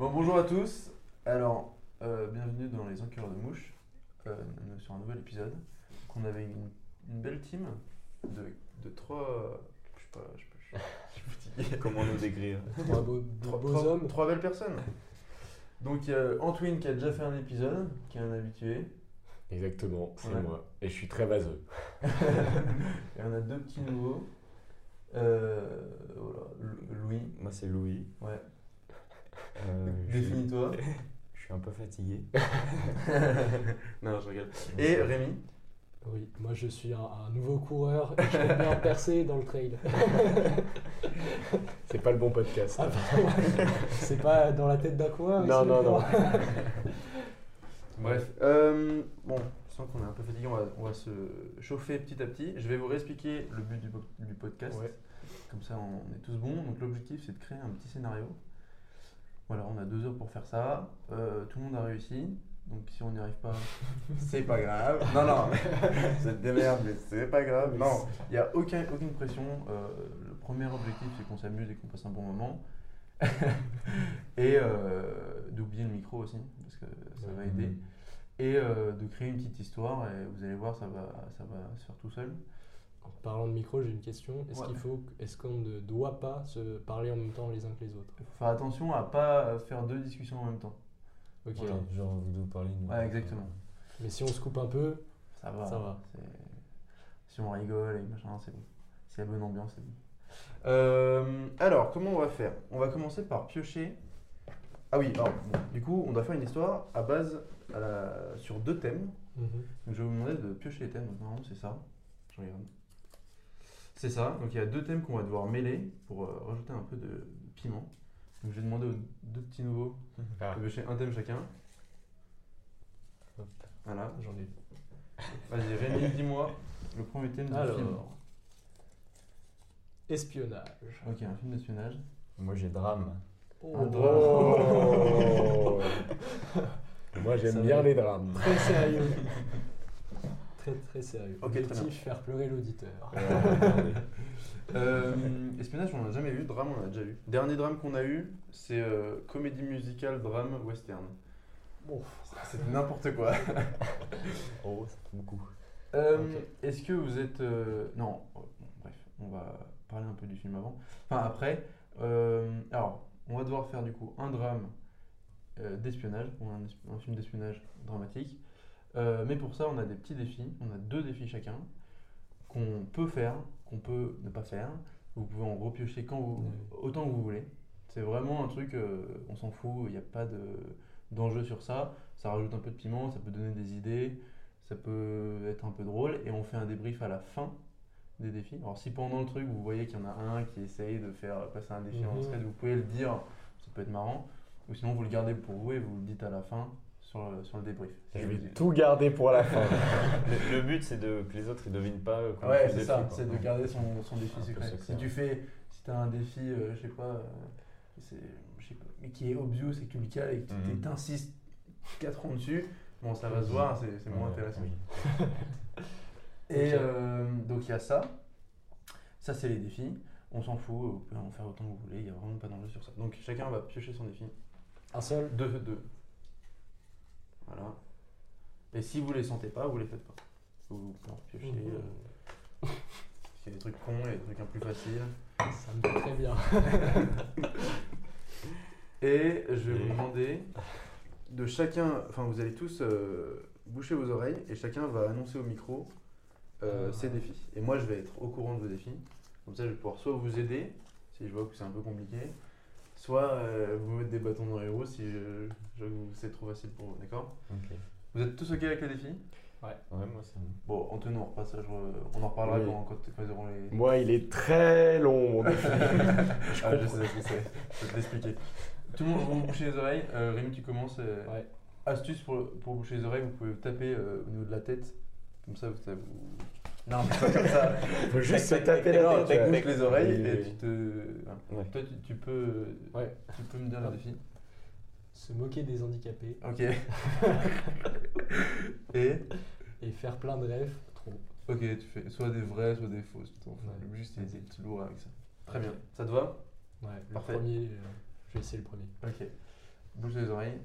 Bon, bonjour à tous. Alors, euh, bienvenue dans les Encureurs de Mouches, euh, sur un nouvel épisode. Donc, on avait une, une belle team de, de trois. Je sais pas, je, sais pas, je, je suis fatigué. Comment nous décrire Trois beaux, Trois, beaux trois- hommes. trois belles personnes. Donc, il y a Antoine qui a déjà fait un épisode, qui est un habitué. Exactement, c'est Ouais. moi. Et je suis très vaseux. Et on a deux petits nouveaux. Euh, voilà, Lou- Louis, Moi, c'est Louis. ouais. Euh, Définis-toi. je suis un peu fatigué. non, je rigole. Et Rémi. Oui, moi je suis un, un nouveau coureur et je peux bien percer dans le trail. C'est pas le bon podcast. Ah. C'est pas dans la tête d'un coureur Non, non, non. Bref, euh, bon, je sens qu'on est un peu fatigué, on va, on va se chauffer petit à petit. Je vais vous réexpliquer le but du, po- du podcast. Ouais. Comme ça, on est tous bons. Donc, l'objectif, c'est de créer un petit scénario. Voilà, on a deux heures pour faire ça. Euh, tout le monde a réussi. Donc, si on n'y arrive pas, c'est pas grave. Non, non, c'est des merdes, mais c'est pas grave. Non, il n'y a aucun, aucune pression. Euh, le premier objectif, c'est qu'on s'amuse et qu'on passe un bon moment. et euh, d'oublier le micro aussi, parce que ça va aider. Et de créer une petite histoire, et vous allez voir, ça va, ça va se faire tout seul. En parlant de micro, j'ai une question. Est-ce Ouais. qu'il faut, est-ce qu'on ne doit pas se parler en même temps les uns que les autres? Il faut faire attention à pas faire deux discussions en même temps. Ok. Voilà. genre vous deux parler de Ouais, exactement. Mais si on se coupe un peu, Ça va. Ça va. c'est- Si on rigole et machin, c'est bon. S'il y a bonne ambiance, c'est bon. Euh, alors, comment on va faire? On va commencer par piocher. Ah oui, alors, bon, du coup, on doit faire une histoire à base à la- sur deux thèmes. mhm, Donc, je vais vous demander de piocher les thèmes. Normalement, c'est ça. Je regarde. C'est ça. Donc, il y a deux thèmes qu'on va devoir mêler pour euh, rajouter un peu de, piment. Donc, je vais demander aux deux petits nouveaux Ah. de piocher un thème chacun. Voilà. j'en ai. Vas-y, Rémi, dis-moi le premier thème du Alors, film. espionnage. Ok, un film d'espionnage. Moi j'ai drame. Un drame. Oh Moi, Ça j'aime bien les drames. Très sérieux. Très très sérieux. Ok, très Objectif, bien. faire pleurer l'auditeur. Euh, espionnage, on l'a jamais vu. Drame, on l'a déjà vu. Dernier drame qu'on a eu, c'est euh, comédie musicale, drame, western. Bon, C'est n'importe quoi. Oh, ça fait beaucoup. Euh, Ok. Est-ce que vous êtes. euh, Non, bon, bref, on va parler un peu du film avant. Enfin, après. Euh, alors, on va devoir faire du coup un drame euh, d'espionnage, ou un film d'espionnage dramatique. Euh, mais pour ça, on a des petits défis. On a deux défis chacun qu'on peut faire, qu'on peut ne pas faire. Vous pouvez en repiocher quand vous, autant que vous voulez. C'est vraiment un truc, euh, on s'en fout, il n'y a pas de, d'enjeu sur ça. Ça rajoute un peu de piment, ça peut donner des idées, ça peut être un peu drôle. Et on fait un débrief à la fin des défis. Alors si pendant le truc, vous voyez qu'il y en a un qui essaye de faire passer un défi en Mhm. thread, vous pouvez le dire, ça peut être marrant. Ou sinon, vous le gardez pour vous et vous le dites à la fin sur le, sur le débrief. Je vais vous- tout garder pour la fin. Le, le but c'est de que les autres ils devinent pas euh, Ouais, c'est ça, c'est de garder son, son défi secret. Si tu fais, si t'as un défi, euh, je sais pas, euh, c'est, je sais pas, mais qui est obvious et que tu le cales et que tu Mhm. t'insistes 4 ans dessus, bon, ça va se voir, c'est, c'est moins Ouais, intéressant. oui. Et euh, donc il y a ça, ça c'est les défis, on s'en fout, vous pouvez en faire autant que vous voulez, il n'y a vraiment pas d'enjeu sur ça. Donc chacun va piocher son défi, un seul. deux, deux. Voilà. Et si vous les sentez pas, vous les faites pas. Vous pouvez en piocher. Mhm. euh, Il y a des trucs cons, il y a des trucs un peu plus faciles. Ça me va très bien. Et je vais vous demander de chacun, enfin vous allez tous euh, boucher vos oreilles et chacun va annoncer au micro euh, Ah. ses défis. Et moi je vais être au courant de vos défis. Comme ça je vais pouvoir soit vous aider si je vois que c'est un peu compliqué, soit euh, vous mettre des bâtons dans les roues si je, je vois que c'est trop facile pour vous. D'accord? Ok. Vous êtes tous ok avec les défis Ouais, moi c'est bon. Bon, Antoine, on, repasse, je- on en reparlera Oui. quand, ils auront les. Moi, il est très long, mon défi. Ah, je sais, je sais. Je vais te l'expliquer. Tout le monde va boucher les oreilles. Euh, Rémi, tu commences. euh, Ouais. Astuce pour, pour boucher les oreilles, vous pouvez taper euh, au niveau de la tête. Comme ça, vous. ça vous... Non, mais pas comme ça. Faut juste se taper la tête. Bouches les oreilles et tu te. Ouais. Toi, tu, tu peux, Ouais. tu peux me dire le défi. Se moquer des handicapés Ok. et. et faire plein de rêves. Trop. Ok, tu fais soit des vrais, soit des fausses. Le but, c'est d'être lourd avec ça. Très bien. Ça te va? Ouais, le Parfait. premier, euh, je vais essayer le premier. Ok. bouge les oreilles.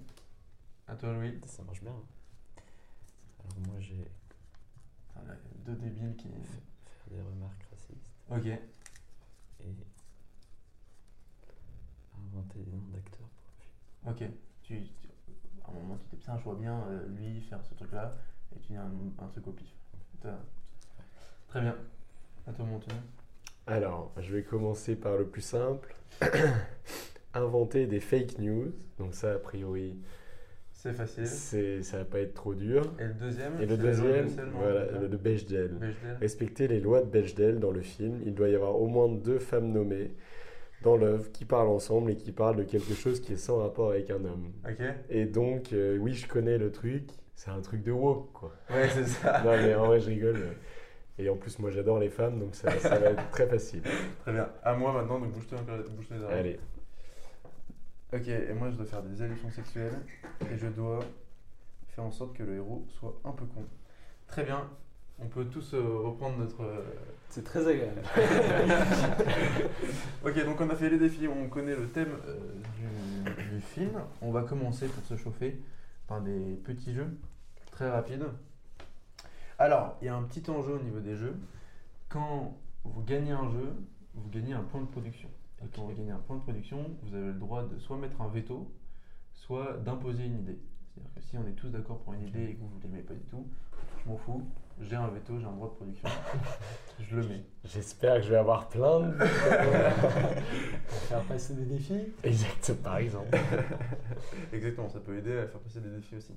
À toi, Louis. Ça marche bien. hein. Alors moi j'ai Deux débiles qui. faire des remarques racistes Ok. et inventer des noms d'acteurs pour le film. Ok. Tu, tu- à un moment, tu dis putain, je vois bien euh, lui faire ce truc-là, et tu dis un, un truc au pif. Très bien. À toi, mon tour. Alors, je vais commencer par le plus simple. Inventer des fake news. Donc ça, a priori, C'est facile. c'est, ça va pas être trop dur. Et le deuxième Et le deuxième, voilà, le de Bechdel. Bechdel. Respecter les lois de Bechdel dans le film. Il doit y avoir au moins deux femmes nommées dans l'œuvre qui parlent ensemble et qui parlent de quelque chose qui est sans rapport avec un homme. Ok. Et donc, euh, oui, je connais le truc. C'est un truc de woke, quoi. Ouais, c'est ça. non, mais en vrai, je rigole. Et en plus, moi, j'adore les femmes, donc ça, ça va être très facile. Très bien. À moi maintenant, donc bouge-toi bouge-toi les oreilles. Allez. Ok, et moi je dois faire des allusions sexuelles et je dois faire en sorte que le héros soit un peu con. Très bien, on peut tous euh, reprendre notre. euh, C'est très agréable. Ok, donc on a fait les défis, on connaît le thème euh, du, du film. On va commencer pour se chauffer par des petits jeux très rapides. Alors, il y a un petit enjeu au niveau des jeux. Quand vous gagnez un jeu, vous gagnez un point de production. Et quand vous gagnez un point de production, vous avez le droit de soit mettre un veto, soit d'imposer une idée. C'est-à-dire que si on est tous d'accord pour une idée et que vous ne l'aimez pas du tout, je m'en fous, j'ai un veto, j'ai un droit de production, je le mets. J'espère que je vais avoir plein de... Pour faire passer des défis. Exact, par exemple. Exactement, ça peut aider à faire passer des défis aussi.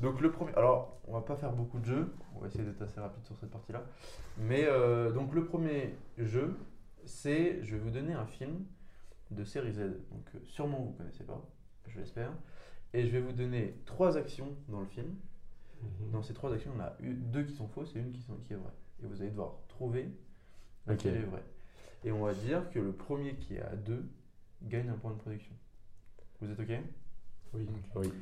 Donc le premier, alors on va pas faire beaucoup de jeux, on va essayer d'être assez rapide sur cette partie-là. Mais euh, donc le premier jeu, c'est, je vais vous donner un film de série Z, donc euh, sûrement vous connaissez pas, je l'espère, et je vais vous donner trois actions dans le film. Dans ces trois actions, on a eu deux qui sont fausses et une qui, sont, qui est vraie. Et vous allez devoir trouver laquelle est vraie. Et on va dire que le premier qui est à deux gagne un point de production. Vous êtes OK? Oui. Oui.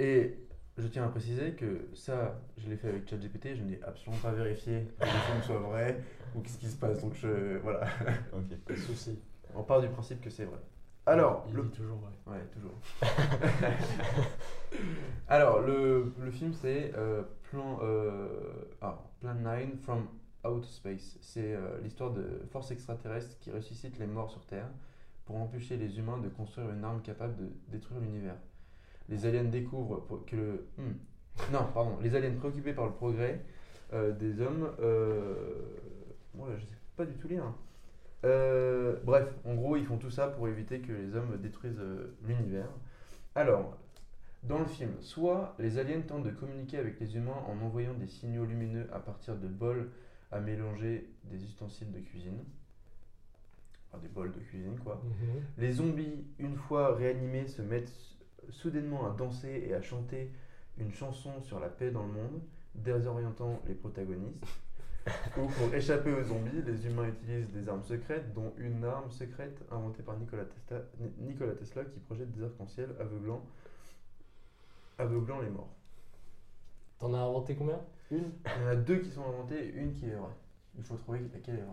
Et je tiens à préciser que ça, je l'ai fait avec ChatGPT, je n'ai absolument pas vérifié que le film soit vrai ou qu'est-ce qui se passe. Donc je, voilà, Ok. Pas de souci. on part du principe que c'est vrai. Alors, il le, dit toujours vrai. Ouais, toujours. Alors, le, le film, c'est euh, Plan, euh, ah, Plan 9 from Outer Space. C'est euh, l'histoire de forces extraterrestres qui ressuscitent les morts sur Terre pour empêcher les humains de construire une arme capable de détruire l'univers. Les aliens découvrent que le... hmm. Non, pardon. Les aliens préoccupés par le progrès euh, des hommes... Euh... Ouais, je sais pas du tout lire. hein. Euh, bref, en gros, ils font tout ça pour éviter que les hommes détruisent euh, l'univers. Alors, dans le film, soit les aliens tentent de communiquer avec les humains en envoyant des signaux lumineux à partir de bols à mélanger des ustensiles de cuisine. Enfin, des bols de cuisine, quoi. Mhm. Les zombies, une fois réanimés, se mettent soudainement à danser et à chanter une chanson sur la paix dans le monde, désorientant les protagonistes. Ou pour échapper aux zombies, les humains utilisent des armes secrètes, dont une arme secrète inventée par Nikola Tesla, Ni- Nikola Tesla qui projette des arcs-en-ciel aveuglant, aveuglant les morts. T'en as inventé combien? Une? Il y en a deux qui sont inventées et une qui est vraie. Il faut trouver laquelle est vraie.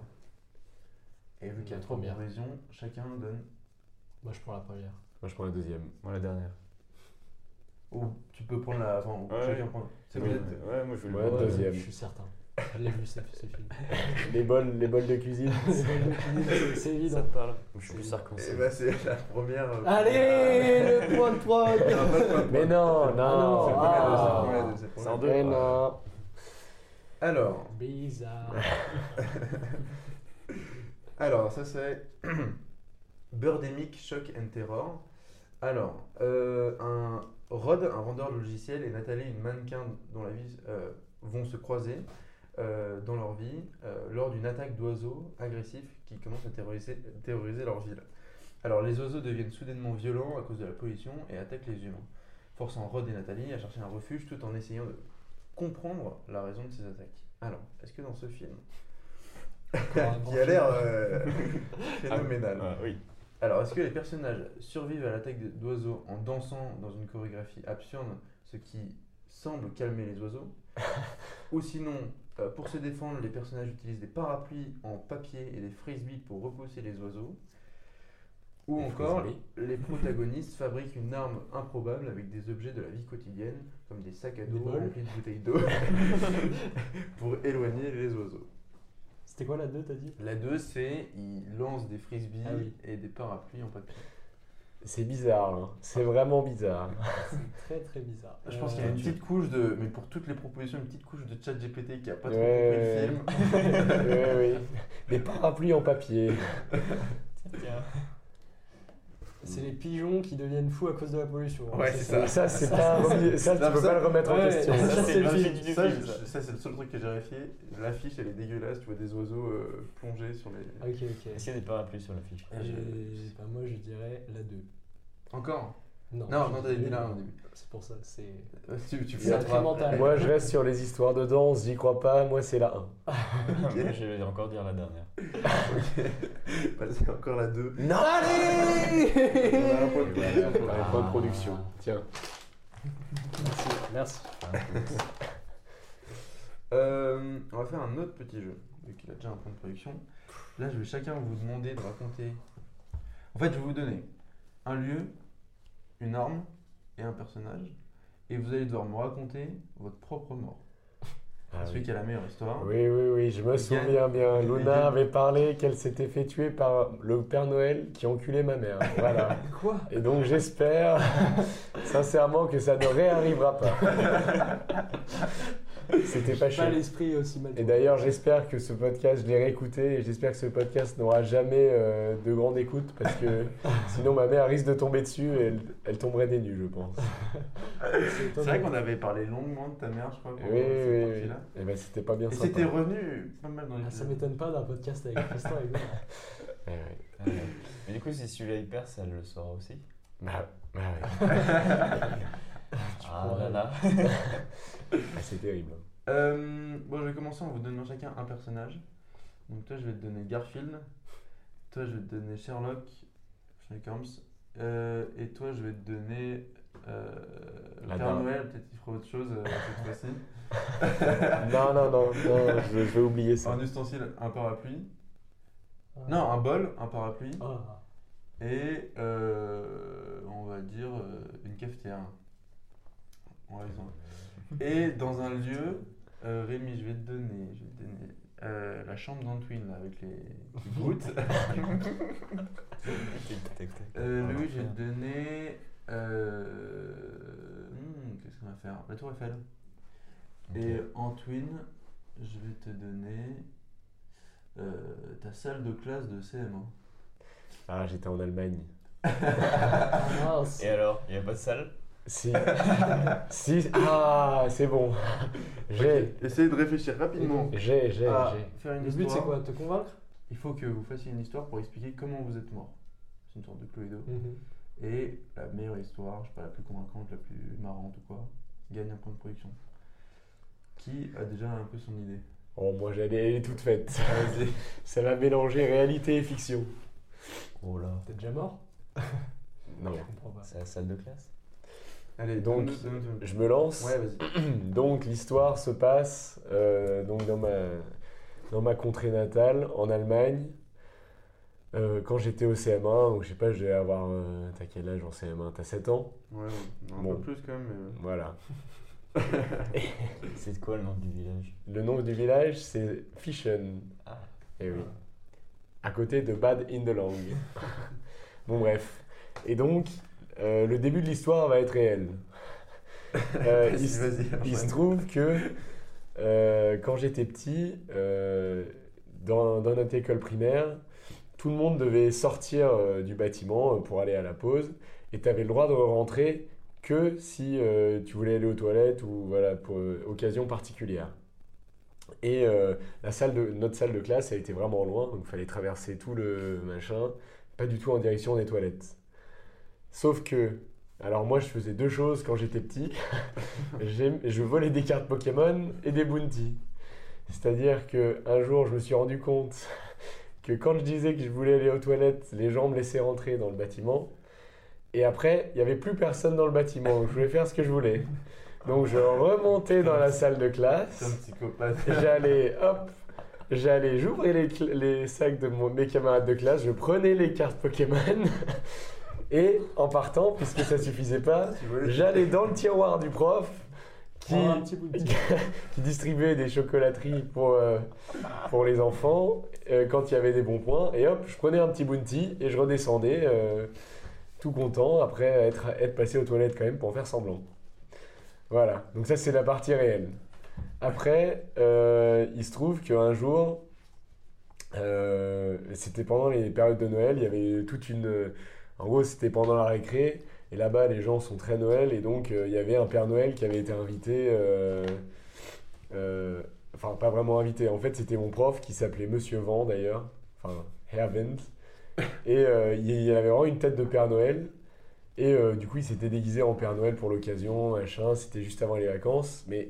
Et vu qu'il y a La trois provisions, chacun donne. Moi, je prends la première. Moi, je prends la deuxième. Moi la dernière. Ou tu peux prendre la. Enfin, ou Ouais. chacun prend. C'est Oui, vous ouais, moi je vais Ouais, le prendre. deuxième. Je suis certain. Je l'ai vu, ce, ce film. Les bols, les bols de cuisine. C'est- C'est Ça évident. te parle Je suis C'est- plus arc-en-ciel. bah, c'est la première. euh, Allez, le point de prod Il y a pas de point de Mais prod. non, C'est non. le premier, Ah. c'est le premier, c'est le C'est premier. en deux. Eh non. Alors, Bizarre. alors, ça c'est Birdemic Shock and Terror. Alors, euh, un Rod, un vendeur de logiciels, et Nathalie, une mannequin dont la vie euh, vont se croiser euh, dans leur vie euh, lors d'une attaque d'oiseaux agressifs qui commencent à terroriser, terroriser leur ville. Alors, les oiseaux deviennent soudainement violents à cause de la pollution et attaquent les humains, forçant Rod et Nathalie à chercher un refuge tout en essayant de comprendre la raison de ces attaques. Alors, est-ce que dans ce film, qui a l'air euh, phénoménal? Ah, oui. Alors, est-ce que les personnages survivent à l'attaque d'oiseaux en dansant dans une chorégraphie absurde, ce qui semble calmer les oiseaux Ou sinon, euh, pour se défendre, les personnages utilisent des parapluies en papier et des frisbees pour repousser les oiseaux Ou Les encore, frisbees. les protagonistes fabriquent une arme improbable avec des objets de la vie quotidienne, comme des sacs à dos remplis de bouteilles d'eau, pour éloigner les oiseaux. C'était quoi la 2, t'as dit? La 2, c'est ils lancent des frisbees Ah oui. et des parapluies en papier. C'est bizarre, hein. c'est vraiment bizarre. C'est très très bizarre. Je pense Euh, qu'il y a une petite couche de. Mais pour toutes les propositions, une petite couche de chat GPT qui a pas trop Ouais, compris le film. oui, oui. Des parapluies en papier. Tiens. C'est les pigeons qui deviennent fous à cause de la pollution. Ouais, c'est ça. Ça, c'est pas. Ça, tu peux ça- pas le remettre en question. ça, Ça, c'est le seul truc que j'ai vérifié. L'affiche, elle est dégueulasse. Tu vois des oiseaux euh, plongés sur les. Ok, ok. Est-ce qu'il y a des parapluies sur l'affiche? Bah, moi je dirais la 2. Encore? Non, Non, non, t'avais dit là au début. C'est pour ça, c'est. Tu, tu flatteras. mental. Moi, je reste sur les histoires de danse, j'y crois pas. Moi, c'est la 1. Moi, je vais encore dire la dernière. Bah, c'est encore la 2. Non, allez On a un point point de production. Tiens. Merci. Merci. Euh, on va faire un autre petit jeu, vu qu'il a déjà un point de production. Là, je vais chacun vous demander de raconter. En fait, je vais vous donner un lieu, une arme et un personnage. Et vous allez devoir me raconter votre propre mort. Ah Celui oui. qui a la meilleure histoire. Oui, oui, oui, je me souviens bien. Luna avait parlé qu'elle s'était fait tuer par le Père Noël qui enculait ma mère. Voilà. Quoi? Et donc j'espère sincèrement que ça ne réarrivera pas. C'était pas Pas chiant. l'esprit aussi mal. Et d'ailleurs, j'espère que ce podcast, je l'ai réécouté et j'espère que ce podcast n'aura jamais euh, de grande écoute parce que sinon ma mère risque de tomber dessus et elle, elle tomberait des nues, je pense. C'est vrai qu'on avait parlé longuement de ta mère, je crois, Oui, pendant oui, oui. Et ben c'était pas bien Et sympa. c'était revenu pas mal dans les Ah, ça m'étonne pas d'un podcast avec Tristan et ouais. Ah. Mais du coup, si celui-là il perd, ça le saura aussi. Bah, bah ouais. Ah pourrais. là là. Ah, c'est terrible. Euh, bon, je vais commencer en vous donnant chacun un personnage. Donc, toi, je vais te donner Garfield. Toi, je vais te donner Sherlock, Sherlock Holmes. Euh, et toi, je vais te donner euh, La Père. Noël. Peut-être qu'il fera autre chose euh, cette fois-ci. Non, non, non, non je, je vais oublier ça. Un ustensile, un parapluie. Ah. Non, un bol, un parapluie. Ah. Et euh, on va dire euh, une cafetière. Et dans un lieu, euh, Rémi, je vais te donner, je vais te donner euh, la chambre d'Antoine là, avec les, les gouttes. Tic, tac, tac. Euh, Louis, je vais te donner. Euh, hmm, Qu'est-ce qu'on va faire? La Tour Eiffel. Ok. Et Antoine, je vais te donner euh, ta salle de classe de CM1. Ah, j'étais en Allemagne. Ah, mince. Et alors, il n'y a pas de salle? Si. si. Ah, c'est bon. J'ai. Essayez de réfléchir rapidement. J'ai, j'ai, à j'ai. faire une Le but c'est quoi Te convaincre? Il faut que vous fassiez une histoire pour expliquer comment vous êtes mort. C'est une sorte de Cluedo. Et la meilleure histoire, je sais pas, la plus convaincante, la plus marrante ou quoi, gagne un point de production. Qui a déjà un peu son idée? Oh, moi, j'allais, elle est toute faite. Vas-y. Ça va mélanger réalité et fiction. Oh là. T'es déjà mort? Non. Je comprends pas. C'est la salle de classe Allez, Donc. Je me lance. Ouais, vas-y. Donc l'histoire se passe euh, donc dans ma, dans ma contrée natale, en Allemagne. Euh, quand j'étais au CM1, ou je sais pas, je devais avoir. euh, T'as quel âge en CM1 T'as 7 ans? Ouais, un Bon. peu plus quand même. mais- Voilà. C'est quoi le nom du village? Le nom du village, c'est Fischen. Ah. Eh oui. À côté de Bad in the Lang. bon, bref. Et donc, euh, le début de l'histoire va être réel. Euh, il se-. Il trouve que euh, quand j'étais petit, dans, dans notre école primaire, tout le monde devait sortir du bâtiment pour aller à la pause et tu avais le droit de rentrer que si tu voulais aller aux toilettes ou voilà, pour occasion particulière. Et euh, la salle de, notre salle de classe a été vraiment loin, donc il fallait traverser tout le machin, pas du tout en direction des toilettes. Sauf que, alors moi je faisais deux choses quand j'étais petit. Je volais des cartes Pokémon et des bounties. C'est-à-dire que un jour, je me suis rendu compte que quand je disais que je voulais aller aux toilettes, les gens me laissaient rentrer dans le bâtiment. Et après, il n'y avait plus personne dans le bâtiment. Je voulais faire ce que je voulais. Donc je remontais dans la salle de classe. J'allais, hop, j'allais, j'ouvrais les, sacs de mon- mes camarades de classe, je prenais les cartes Pokémon et en partant, puisque ça suffisait pas, j'allais dans le tiroir du prof qui, distribuait des chocolateries pour, euh, pour les enfants euh, quand il y avait des bons points. Et hop, je prenais un petit bounty et je redescendais euh, tout content après être, être passé aux toilettes quand même pour faire semblant. Voilà, donc ça c'est la partie réelle. Après, il se trouve qu'un jour, c'était pendant les périodes de Noël, il y avait toute une... En gros, c'était pendant la récré. Et là-bas, les gens sont très Noël, et donc euh, il y avait un Père Noël qui avait été invité. euh, euh, enfin, pas vraiment invité. En fait, c'était mon prof qui s'appelait Monsieur Vent d'ailleurs. Enfin, Herr Wendt. Et il avait vraiment une tête de Père Noël. Et du coup, il s'était déguisé en Père Noël pour l'occasion, machin. C'était juste avant les vacances. Mais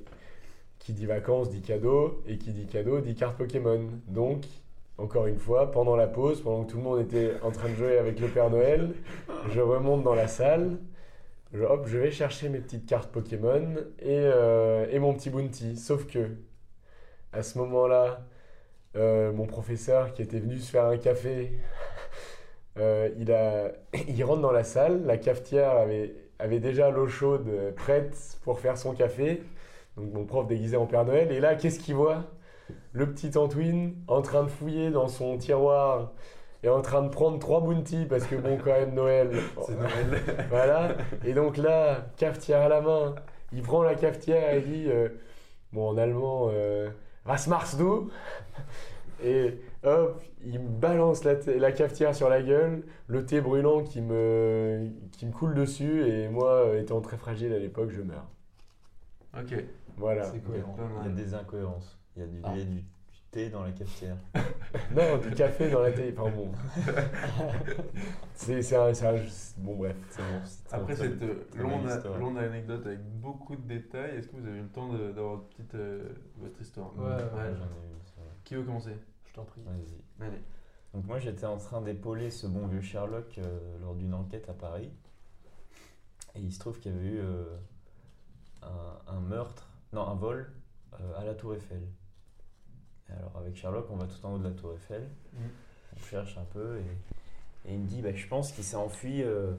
qui dit vacances dit cadeau. Et qui dit cadeau dit carte Pokémon. Donc, encore une fois, pendant la pause, pendant que tout le monde était en train de jouer avec le Père Noël, je remonte dans la salle. Je, hop, je vais chercher mes petites cartes Pokémon et, euh, mon petit bounty. Sauf que, à ce moment-là, euh, mon professeur qui était venu se faire un café, euh, il, rentre dans la salle. La cafetière avait, déjà l'eau chaude prête pour faire son café. Donc mon prof déguisé en Père Noël. Et là, qu'est-ce qu'il voit? Le petit Antoine en train de fouiller dans son tiroir et en train de prendre trois bounties parce que bon, quand même, Noël. C'est Noël. Voilà. Et donc là, cafetière à la main, il prend la cafetière et il dit, euh, bon en allemand, euh, Was machst du? Et hop, il me balance la, cafetière sur la gueule, le thé brûlant qui me, qui me coule dessus et moi, euh, étant très fragile à l'époque, je meurs. Ok. Voilà. C'est cohérent. Il y a des incohérences. Il y a du, Ah. du, du thé dans la cafetière. Non, du café dans la thé. Enfin bon. C'est c'est un, c'est un- Bon, bref. C'est bon. Après cette euh, longue, anecdote avec beaucoup de détails, est-ce que vous avez eu le temps de- d'avoir petite, euh, votre histoire? Ouais, Ouais, ouais. j'en ai eu. Qui veut commencer? Je t'en prie. Vas-y. Allez. Donc moi j'étais en train d'épauler ce bon vieux Sherlock euh, lors d'une enquête à Paris. Et il se trouve qu'il y avait eu euh, un, un meurtre, non un vol euh, à la tour Eiffel. Alors avec Sherlock on va tout en haut de la tour Eiffel, Mhm. on cherche un peu et, et il me dit bah, je pense qu'il s'est enfui, euh,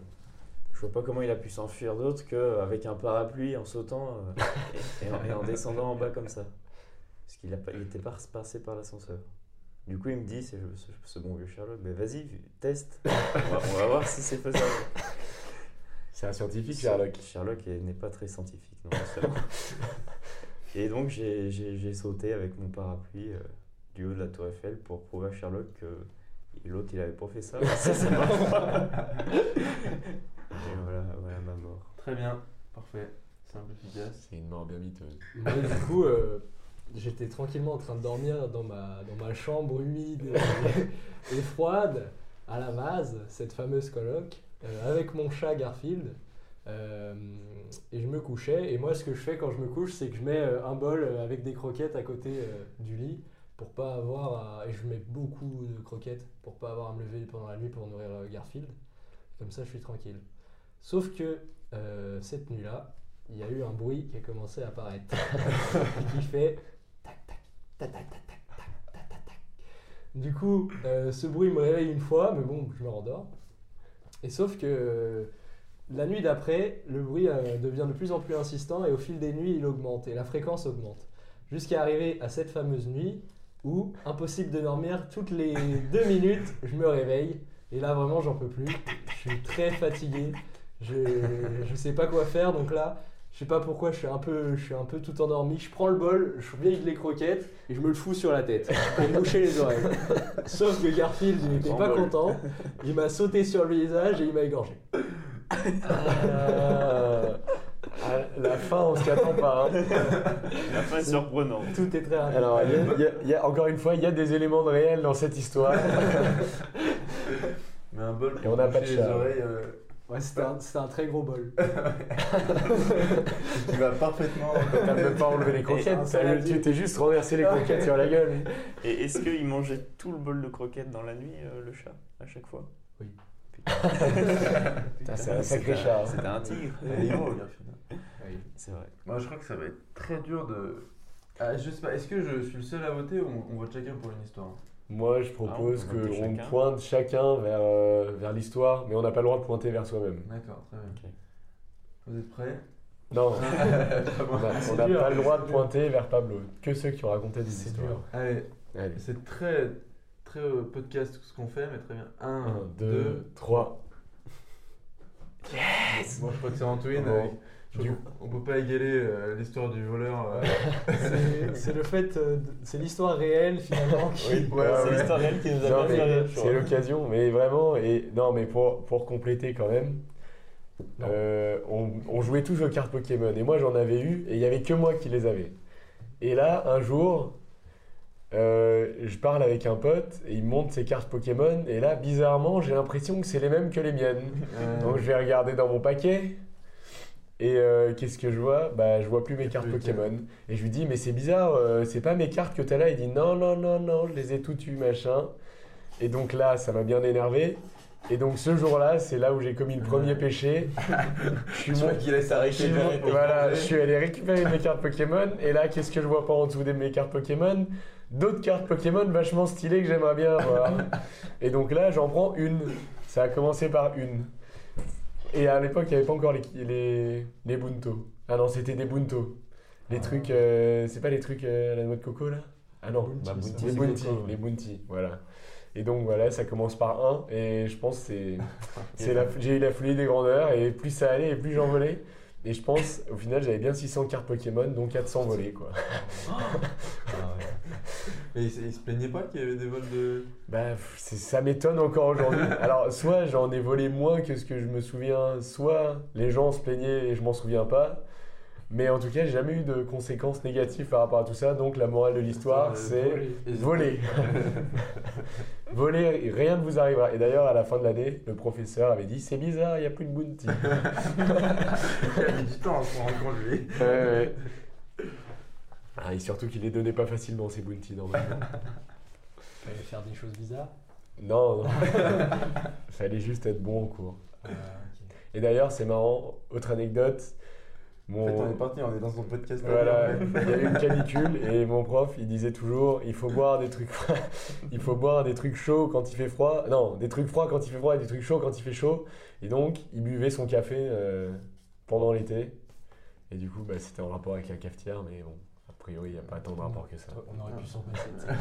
je vois pas comment il a pu s'enfuir d'autre qu'avec un parapluie en sautant euh, et, et en, et en descendant en bas comme ça. Parce qu'il n'était pas passé par l'ascenseur. Du coup, il me dit, c'est ce, ce bon vieux Sherlock, ben vas-y, teste. On va, on va voir si c'est faisable. C'est un scientifique, Sherlock. Sherlock est- n'est pas très scientifique, non. Et donc, j'ai- sauté avec mon parapluie euh, du haut de la Tour Eiffel pour prouver à Sherlock que l'autre, il avait pas fait ça. ça. Et voilà, voilà ma mort. Très bien. Parfait. Simple, efficace. C'est une mort bien miteuse. Moi, du coup, euh, j'étais tranquillement en train de dormir dans ma, dans ma chambre humide et, et froide, à la vase, cette fameuse coloc, euh, avec mon chat Garfield. Euh, et je me couchais. Et moi, ce que je fais quand je me couche, c'est que je mets euh, un bol euh, avec des croquettes à côté du lit pour pas avoir Et je mets beaucoup de croquettes pour pas avoir à me lever pendant la nuit pour nourrir Garfield. Comme ça, je suis tranquille. Sauf que cette nuit-là, il y a eu un bruit qui a commencé à apparaître. qui fait tac tac tac tac tac tac. Du coup, ce bruit me réveille une fois, mais bon, je me rendors. Et sauf que la nuit d'après, le bruit euh, devient de plus en plus insistant et au fil des nuits, il augmente et la fréquence augmente. Jusqu'à arriver à cette fameuse nuit où, impossible de dormir, toutes les deux minutes, je me réveille. Et là, vraiment, j'en peux plus. Je suis très fatigué. Je, je sais pas quoi faire, donc là, je sais pas pourquoi, je suis un peu, je suis un peu tout endormi. Je prends le bol, je vieille les croquettes et je me le fous sur la tête pour boucher les oreilles. Sauf que Garfield, n'était pas bol. content. Il m'a sauté sur le visage et il m'a égorgé. Ah, à la fin, on s'y attend pas. hein. La fin est surprenante. Tout est très rapide. Alors, il y a- il y a- il y a- encore une fois, il y a des éléments de réel dans cette histoire. Mais un bol Et pour on n'a pas de les chat. oreilles euh, Ouais, c'était un, très gros bol. qui va parfaitement. T'as même pas enlevé les croquettes, Et- tu t'es juste renversé les croquettes sur la gueule. Et est-ce qu'il mangeait tout le bol de croquettes dans la nuit, euh, le chat, à chaque fois? Oui. C'est un sacré C'était chat. C'était un tigre. C'est vrai. Moi, je crois que ça va être très dur de. Ah, je sais pas, est-ce que je suis le seul à voter ou on, on vote chacun pour une histoire? Moi, je propose Ah, on peut voter qu'on chacun. pointe chacun vers, euh, vers l'histoire, mais on n'a pas le droit de pointer vers soi-même. D'accord, très bien. Ok. Vous êtes prêts? Non, Très on bien. n'a on pas le droit de pointer vers Pablo. Que ceux qui ont raconté des histoires. dur. Allez, Allez. c'est très, très euh, podcast ce qu'on fait, mais très bien. 1, 1, 2, 3. Bon, je crois que c'est Antoine. Bon. euh, Du- on peut pas égaler euh, l'histoire du voleur. euh. C'est- le fait, euh, c'est l'histoire réelle finalement qui. Oui, Ouais, c'est ouais. l'histoire réelle qui nous a bien c'est l'occasion, mais vraiment, et non, mais pour, pour compléter quand même, euh, on jouait tous aux cartes Pokémon, et moi j'en avais eu, et il y avait que moi qui les avais. Et là, un jour, euh, je parle avec un pote, et il me montre ses cartes Pokémon, et là, bizarrement, j'ai l'impression que c'est les mêmes que les miennes. Euh, Donc je vais regarder dans mon paquet. Et euh, qu'est-ce que je vois? Bah je vois plus mes cartes plus. Pokémon. Et je lui dis mais c'est bizarre, c'est pas mes cartes que t'as là. Il dit non non non non, je les ai toutes eues machin. Et donc là ça m'a bien énervé. Et donc ce jour-là c'est là où j'ai commis le premier péché. je suis mon- qu'il laisse arrêter. voilà, je suis allé récupérer mes cartes Pokémon. Et là qu'est-ce que je vois pas en dessous de mes cartes Pokémon? D'autres cartes Pokémon vachement stylées que j'aimerais bien avoir. Et donc là j'en prends une. Ça a commencé par une. Et à l'époque, il n'y avait pas encore les, les, les Bunto. Ah non, c'était des Bunto. Les Ah. trucs, euh, c'est pas les trucs euh, à la noix de coco là? Ah non, Bounty, bah. Bounty, les c'est Bounty, coco, ouais. les Bounty, voilà. Et donc voilà, ça commence par un, et je pense que c'est, c'est la, j'ai eu la folie des grandeurs, et plus ça allait, et plus j'en volais. Et je pense, au final, j'avais bien 600 cartes Pokémon, donc 400 volées quoi. Ah ouais. Mais il, se- plaignait pas qu'il y avait des vols de. Bah, ça m'étonne encore aujourd'hui. Alors, soit j'en ai volé moins que ce que je me souviens, soit les gens se plaignaient et je m'en souviens pas. Mais en tout cas, j'ai jamais eu de conséquences négatives par rapport à tout ça. Donc, la morale de l'histoire, Euh, c'est voler. voler. voler, rien ne vous arrivera. Et d'ailleurs, à la fin de l'année, le professeur avait dit C'est bizarre, il n'y a plus de bounty. Il a mis du temps à se rendre compte, lui. Ouais, ouais. Ah, et surtout qu'il les donnait pas facilement, ces bounty, normalement. Fallait faire des choses bizarres. Non, non. Fallait juste être bon en cours. Ah. Et d'ailleurs, c'est marrant, autre anecdote. Mon... En fait, on est parti, on est dans son podcast. Voilà, il y a eu une canicule et mon prof, il disait toujours, il faut boire des trucs, il faut boire des trucs chauds quand il fait froid. Non, des trucs froids quand il fait froid et des trucs chauds quand il fait chaud. Et donc, il buvait son café euh, pendant l'été. Et du coup, bah, c'était en rapport avec la cafetière, mais bon, a priori, il n'y a pas tant de rapport que ça. On aurait pu s'en passer.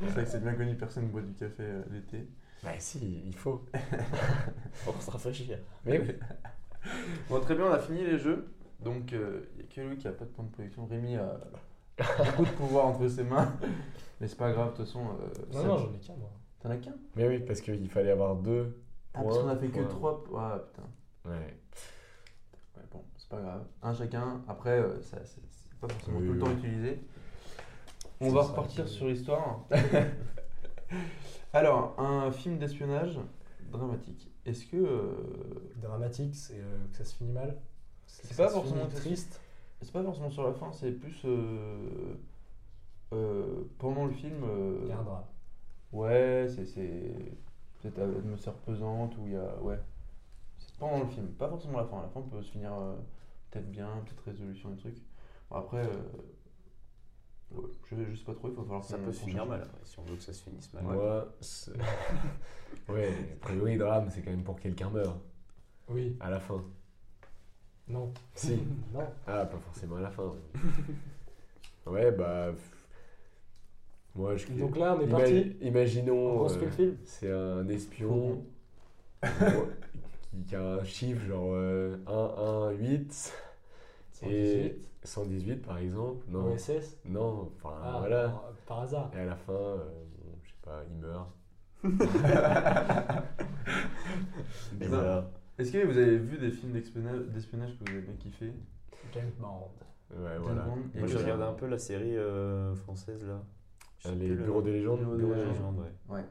C'est vrai que c'est bien connu, personne ne boit du café euh, l'été. Bah si, il faut. Pour se rafraîchir. Mais oui. Bon, très bien, on a fini les jeux. Donc, euh, il n'y a que lui qui a pas de point de production. Rémi a beaucoup de pouvoir entre ses mains. Mais c'est pas grave, de toute façon. euh, Non, non, j'en ai qu'un moi. T'en as qu'un? Mais oui, parce qu'il fallait avoir deux. Ah, parce qu'on a fait que trois. Ah, putain. Ouais. Ouais, bon, c'est pas grave. Un chacun. Après, euh, ça, c'est c'est pas forcément Oui, tout le temps utilisé. On C'est va repartir sur l'histoire. Alors, un film d'espionnage dramatique. Est-ce que. euh, Dramatique, c'est euh, que ça se finit mal. C'est pas forcément triste. C'est pas forcément sur la fin, c'est plus. euh, pendant le film. Il y a un drame. Ouais, c'est. une atmosphère pesante où il y a. Ouais. C'est pendant le film, pas forcément la fin. La fin peut se finir peut-être bien, petite résolution des trucs. Bon, après. Ouais, je, je sais pas trop, il va falloir Ça peut se finir mal, après, si on veut que ça se finisse mal. Moi, c'est- ouais, a priori, drame, c'est quand même pour que quelqu'un meurt Oui, à la fin. non. Si. non. Ah, pas forcément à la fin. ouais, bah. pff, Moi, je. Donc là, on est Ima- parti. Imaginons. Construit euh, le film. C'est un espion qui, qui a un chiffre genre euh, 1, 1, 8 et 118. 118 par exemple. Non, OSS. non, enfin Ah, voilà. par- Par hasard. Et à la fin, euh, bon, je sais pas, il meurt. Bizarre. Est-ce que vous avez vu des films d'espionnage que vous avez bien kiffé? James Bond. Ouais, voilà. Bond et Moi, j'ai regardé un peu la série euh, française là. Ah, les le bureaux nom. des légendes. Bureaux des Bureaux des légendes. ouais. Ouais.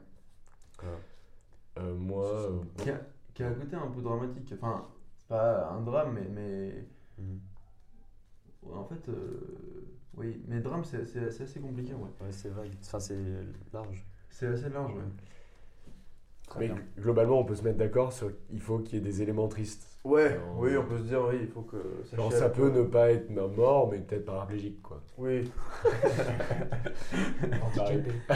Euh, moi, euh, Qui a, qui a un côté un peu dramatique. Enfin, c'est pas un drame, mais. mais ouais, en fait, euh, oui. Mais drame, c'est assez compliqué, ouais. Ouais, c'est vague. Enfin, c'est large. C'est assez large, ouais. Très Mais bien. globalement, on peut se mettre d'accord sur il faut qu'il y ait des éléments tristes. Ouais, Alors, oui, on peut se dire, oui, il faut que ça Genre, chiale, ça peut quoi. ne pas être mort, mais peut-être paraplégique, quoi. Oui, Handicapé.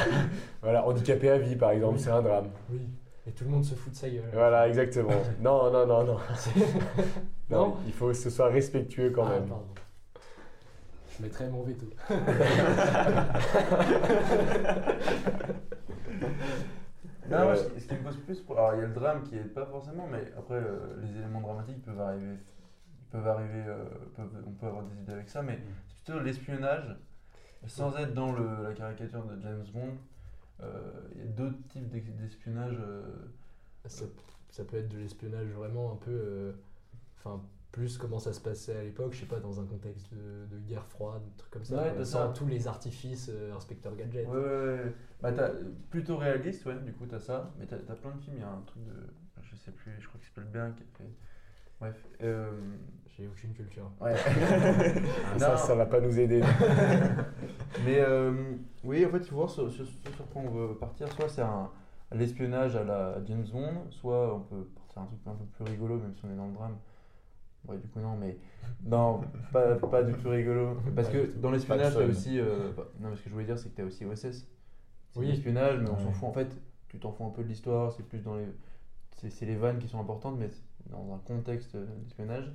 Voilà, handicapé à vie, par exemple, Oui. c'est un drame. Oui. Et tout le monde se fout de sa gueule. Voilà, exactement. non, non, non, non. Non. Il faut que ce soit respectueux quand Ah, même. pardon. Je mettrai mon veto. Non, moi, ce, ce qui me pose plus. pour- Alors, il y a le drame qui est pas forcément, mais après, euh, les éléments dramatiques peuvent arriver. Ils peuvent arriver. euh, peuvent- on peut avoir des idées avec ça, mais c'est plutôt l'espionnage, sans être dans le, la caricature de James Bond. euh, Il y a d'autres types d'ex- d'espionnage. euh, Ça, ça peut être de l'espionnage vraiment un peu. euh, Enfin, plus comment ça se passait à l'époque, je sais pas, dans un contexte de, de guerre froide, un truc comme ça. Ouais, sans ça. tous les artifices euh, inspecteur gadget. Ouais, ouais, ouais. Bah, t'as- plutôt réaliste, ouais, du coup, t'as ça. Mais t'as as plein de films. Il y a un truc de. Je sais plus, je crois qu'il s'appelle bien. Qui a fait... Bref. euh, J'ai aucune culture. Ouais. Ah, ça, Non. ça va pas nous aider. Mais euh, oui, en fait, il faut voir sur, sur- quoi on veut partir. Soit c'est un l'espionnage à la James Bond, soit on peut partir un truc un peu plus rigolo, même si on est dans le drame. Ouais, du coup, non, mais. Non, pas, pas du tout rigolo. Parce que dans l'espionnage, t'as aussi. euh, bah, non, mais ce que je voulais dire, c'est que t'as aussi OSS. C'est Oui. l'espionnage, mais on Ouais. s'en fout. En fait, tu t'en fous un peu de l'histoire, c'est plus dans les. C'est c'est les vannes qui sont importantes, mais c'est dans un contexte euh, d'espionnage.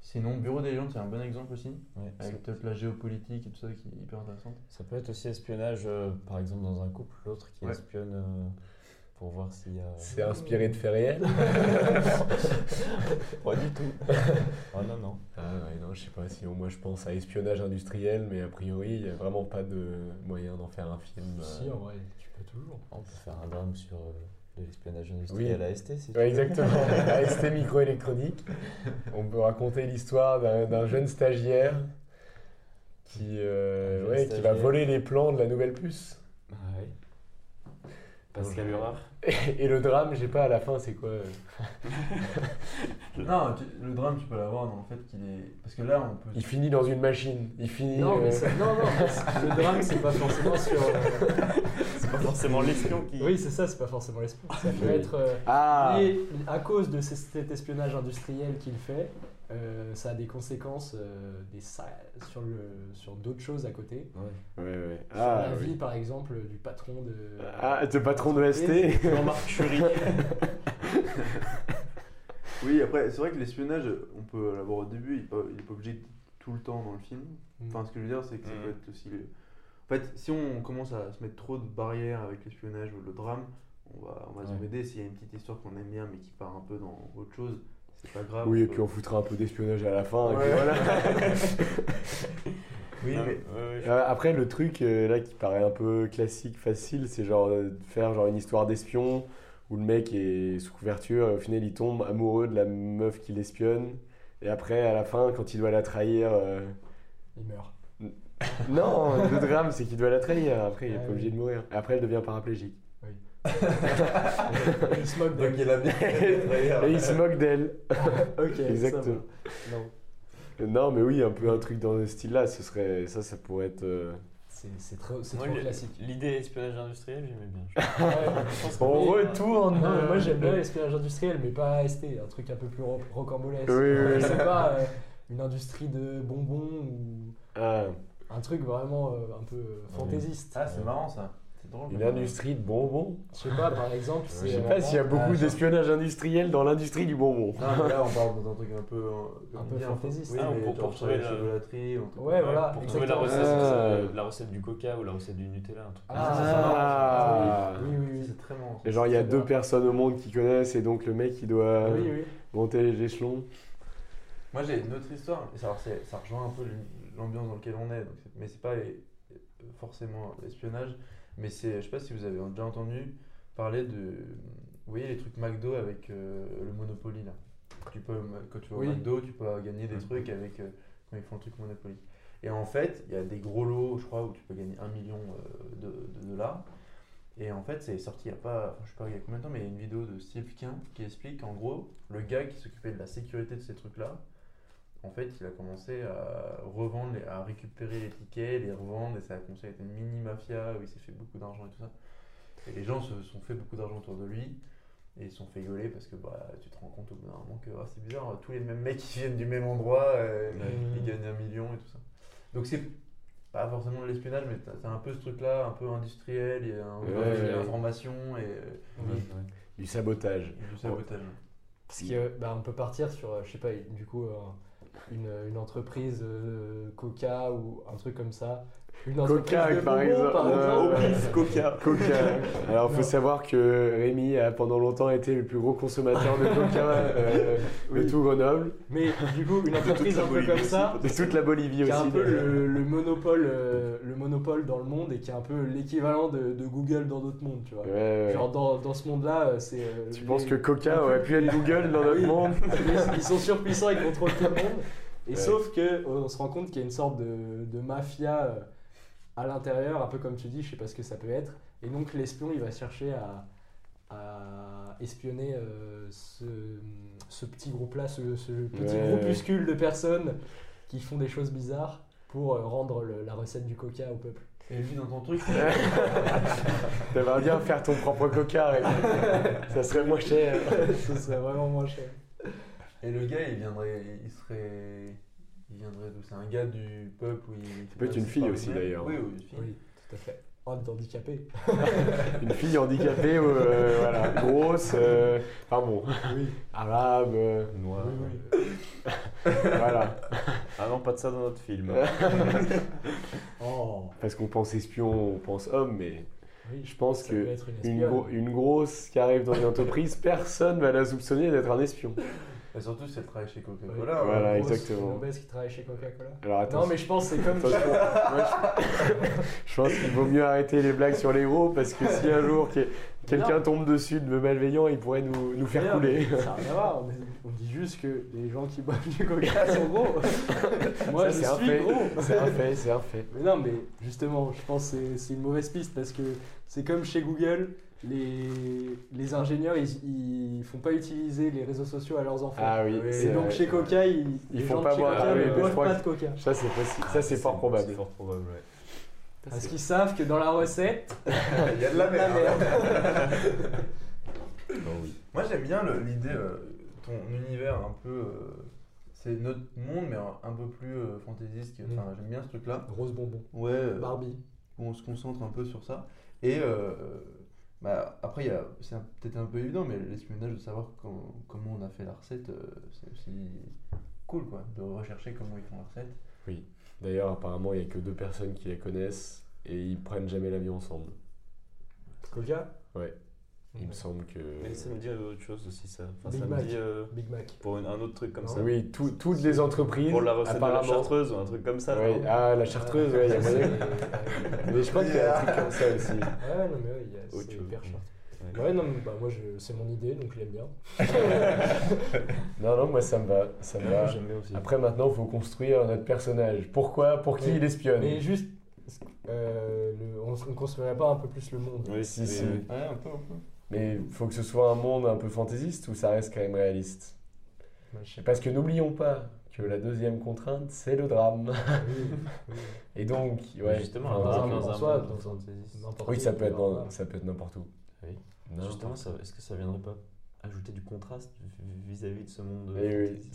Sinon, Bureau des légendes, c'est un bon exemple aussi, Ouais, avec peut-être la géopolitique et tout ça qui est hyper intéressante. Ça peut être aussi espionnage, euh, par exemple, dans un couple, l'autre qui Ouais. espionne euh, pour voir s'il y a. C'est inspiré de faits réels. Pas du tout. oh non, non. Ah ouais, non, je sais pas si moi je pense à espionnage industriel, mais a priori, il n'y a vraiment pas de moyen d'en faire un film. euh. Si, en vrai, tu peux toujours. On peut faire un drame sur euh, de l'espionnage industriel Oui. à ST si tu Ouais, exactement. AST microélectronique. On peut raconter l'histoire d'un jeune stagiaire qui, euh, Un jeune ouais, qui va voler les plans de la nouvelle puce. Ah oui. Pascal Hurard. Et le drame, je sais pas, à la fin, c'est quoi euh Non, tu- le drame, tu peux l'avoir dans le fait qu'il est. Parce que là, on peut. Il finit dans une machine. Il finit. Non, mais euh, ça- non, non, le drame, c'est pas forcément sur. euh, C'est pas forcément l'espion qui. Oui, c'est ça, c'est pas forcément l'espion. Ça peut être. euh, Ah lié à cause de ce- cet espionnage industriel qu'il fait, euh, ça a des conséquences euh, des, sa- sur, le, sur d'autres choses à côté. Ouais. Ouais, ouais. Sur Ah, la vie, oui. par exemple, du patron de. Ah, de patron de ST Jean-Marc Chury. Oui, après, c'est vrai que l'espionnage, on peut l'avoir au début, il n'est pas, il est pas obligé d'être tout le temps dans le film. Mm. Enfin, ce que je veux dire, c'est que ça Mm. peut être aussi. le- En fait, si on commence à se mettre trop de barrières avec l'espionnage ou le drame, on va, on va se Ouais. aider. S'il y a une petite histoire qu'on aime bien mais qui part un peu dans autre chose, c'est pas grave. Oui, et puis on foutra un peu d'espionnage à la fin. et puis Ouais. voilà. Oui, mais. ouais, ouais, je- Après, le truc euh, là qui paraît un peu classique, facile, c'est genre euh, de faire genre une histoire d'espion où le mec est sous couverture et au final il tombe amoureux de la meuf qui l'espionne. Et après, à la fin, quand il doit la trahir. euh, Il meurt. Non, le drame, c'est qu'il doit la trahir. Après, il est Ah pas oui. obligé de mourir. Et après, elle devient paraplégique. il se moque Donc de il a bien. Et il se moque d'elle. Ok, Exactement. Non. Non, mais oui, un peu un truc dans ce style-là, ce serait ça, ça pourrait être. euh, C'est trop, Moi, trop classique. L'idée espionnage industriel, j'aimais bien. Ouais. Je pense que On oui, retourne. Moi j'aime bien l'espionnage industriel, mais pas AST, un truc un peu plus ro- rocambolesque. Oui, oui, oui. C'est pas euh, une industrie de bonbons ou Ah, un truc vraiment euh, un peu fantaisiste. Ah, c'est marrant ça. Drôle. une industrie de bonbons. Je sais pas, par exemple, Je sais euh, pas s'il y a beaucoup Ah, d'espionnage industriel dans l'industrie du bonbon. Non, mais là, on parle dans un truc un peu. euh, Un peu bien, fantaisiste. Oui, Ah, mais pour- la trouver le- chocolaterie, Ouais, voilà. Pour trouver la recette, Ah. euh, la recette du coca ou la recette du Nutella, un truc Ah. Ah. oui, oui, oui. C'est très marrant. Et genre, il y a deux bien. personnes au monde qui connaissent et donc le mec il doit Oui, oui. monter les échelons. Moi j'ai une autre histoire, et ça, ça rejoint un peu l'ambiance dans laquelle on est, donc mais c'est pas forcément l'espionnage, mais c'est, je sais pas si vous avez déjà entendu parler de, vous voyez les trucs McDo avec euh, le Monopoly là. Tu peux, quand tu vas Oui. au McDo, tu peux gagner des trucs avec, euh, quand ils font le truc Monopoly. Et en fait, il y a des gros lots, je crois, où tu peux gagner un million euh, de, de dollars. Et en fait, c'est sorti il y a pas, je sais pas il y a combien de temps, mais il y a une vidéo de Steve qui explique en gros, le gars qui s'occupait de la sécurité de ces trucs-là, en fait, il a commencé à revendre, les- à récupérer les tickets, les revendre, et ça a commencé à être une mini mafia où il s'est fait beaucoup d'argent et tout ça. Et les gens se sont fait beaucoup d'argent autour de lui. Et ils se sont fait gueuler parce que bah, tu te rends compte au bout d'un moment que ah, c'est bizarre, tous les mêmes mecs qui viennent du même endroit, euh, ils gagnent un million et tout ça. Donc c'est pas forcément de l'espionnage, mais t'as t'as un peu ce truc-là, un peu industriel, il y a un peu Ouais, ouais. l'information et, Oui. Ouais. Du sabotage. et du sabotage. Parce que bah, peut partir sur, euh, je sais pas, du coup, euh, une, entreprise euh, Coca ou un truc comme ça. Une Coca, de par exemple. par exemple. Pif, Coca. Coca. Alors, faut Non. savoir que Rémi a pendant longtemps été le plus gros consommateur de Coca euh, de tout Grenoble. Mais du coup, une entreprise un peu Bolivie comme aussi, ça, De toute la Bolivie qui a un aussi. peu le, le monopole, euh, le monopole dans le monde et qui est un peu l'équivalent de, de Google dans d'autres mondes, tu vois. Ouais, ouais. Genre dans, dans ce monde-là, euh, c'est. euh, Tu les- penses que Coca aurait pu être Google dans notre Oui. monde ils, sont surpuissants, ils contrôlent tout le monde. Et Ouais. sauf que on se rend compte qu'il y a une sorte de, de mafia euh, à l'intérieur, un peu comme tu dis, je sais pas ce que ça peut être. Et donc l'espion, il va chercher à, à espionner euh, ce, ce petit groupe-là, ce, ce petit Ouais. groupuscule de personnes qui font des choses bizarres pour euh, rendre le- la recette du coca au peuple. Et lui, dans ton truc, T'aimerais bien faire ton propre Coca. Ça serait moins cher. Ce serait vraiment moins cher. et le gars, il viendrait, il serait, viendrait d'où? C'est un gars du peuple où il. peut être une fille aussi, d'ailleurs. Oui, oui, une fille. Oui, tout à fait. Oh, handicapé. Une fille handicapée, euh, voilà, grosse, euh, enfin bon, Oui, arabe, euh, Noir. oui, oui. voilà. Ah non, pas de ça dans notre film. Oh, Parce qu'on pense espion, on pense homme, mais oui. je pense Ça que une une, espionne. gro- une grosse qui arrive dans une entreprise, personne va la soupçonner d'être un espion. Et surtout, c'est le travail chez Oui. Coca-Cola. Voilà, hein. Exactement. une obèse qui travaille chez Coca-Cola. Alors attends, Non, mais je pense que c'est comme. Moi, je, je pense qu'il vaut mieux arrêter les blagues sur les héros parce que si un jour que- quelqu'un tombe dessus de malveillant, il pourrait nous, nous faire couler. Ça n'a rien à voir. On, dit juste que les gens qui boivent du Coca sont gros. Moi, Ça, je c'est un suis fait. gros. C'est un fait, c'est un fait. Mais non, mais justement, je pense que c'est- c'est une mauvaise piste parce que c'est comme chez Google, les, les ingénieurs, ils, ils font pas utiliser les réseaux sociaux à leurs enfants. Ah oui, Et donc vrai. chez Coca, ils, Ils les font gens pas de chez boire- Coca ah ne boivent pas de Coca. Ça c'est possible, ça c'est fort probable. C'est fort probable, ouais. Parce qu'ils savent que dans la recette, Il y a de la merde. Oui. Moi, j'aime bien le- l'idée, euh, ton univers un peu. euh, c'est notre monde, mais un, peu plus euh, fantaisiste. Enfin, j'aime bien ce truc-là. Rose bonbon, Ouais. euh, Barbie. où on se concentre un peu sur ça. Et euh, bah, après, il y a- c'est un- peut-être un peu évident, mais l'espionnage, de savoir com- comment on a fait la recette, euh, c'est aussi cool, quoi, de rechercher comment ils font la recette. D'ailleurs, apparemment, il n'y a que deux personnes qui la connaissent et ils prennent jamais l'avion ensemble. Coca Ouais. Il me semble que. Mais ça me dit autre chose aussi, ça. Enfin, Big ça Mac. me dit euh, Big Mac. pour une- un autre truc comme Non. ça. Oui, tout- toutes les entreprises. Pour la recette de la apparemment. chartreuse ou un truc comme ça. Non Ah, la chartreuse, ouais, il y a moyen. Mais je crois qu'il y a un truc comme ça aussi. Ouais, non, mais ouais, il y a- Autre c'est hyper short. Ouais. Ouais, non, mais bah, moi, je- c'est mon idée, donc je l'aime bien. Non, non, moi ça me va. Ça me va. J'aime bien aussi. Après, maintenant, il faut construire notre personnage. Pourquoi? Pour qui Oui. il espionne? Mais juste, euh, le- on ne construirait pas un peu plus le monde Oui, Si, oui, si. oui. Ouais, un peu, un peu. Mais il faut que ce soit un monde un peu fantaisiste ou ça reste quand même réaliste je sais. Parce que n'oublions pas que la deuxième contrainte, c'est le drame. Oui, oui. Et donc, ouais. Justement, un drame dans un soi, oui, ça peut être, dans- ça peut être n'importe où. Oui. Justement, est-ce que ça viendrait pas ajouter du contraste vis-à-vis de ce monde Et oui, fantaisiste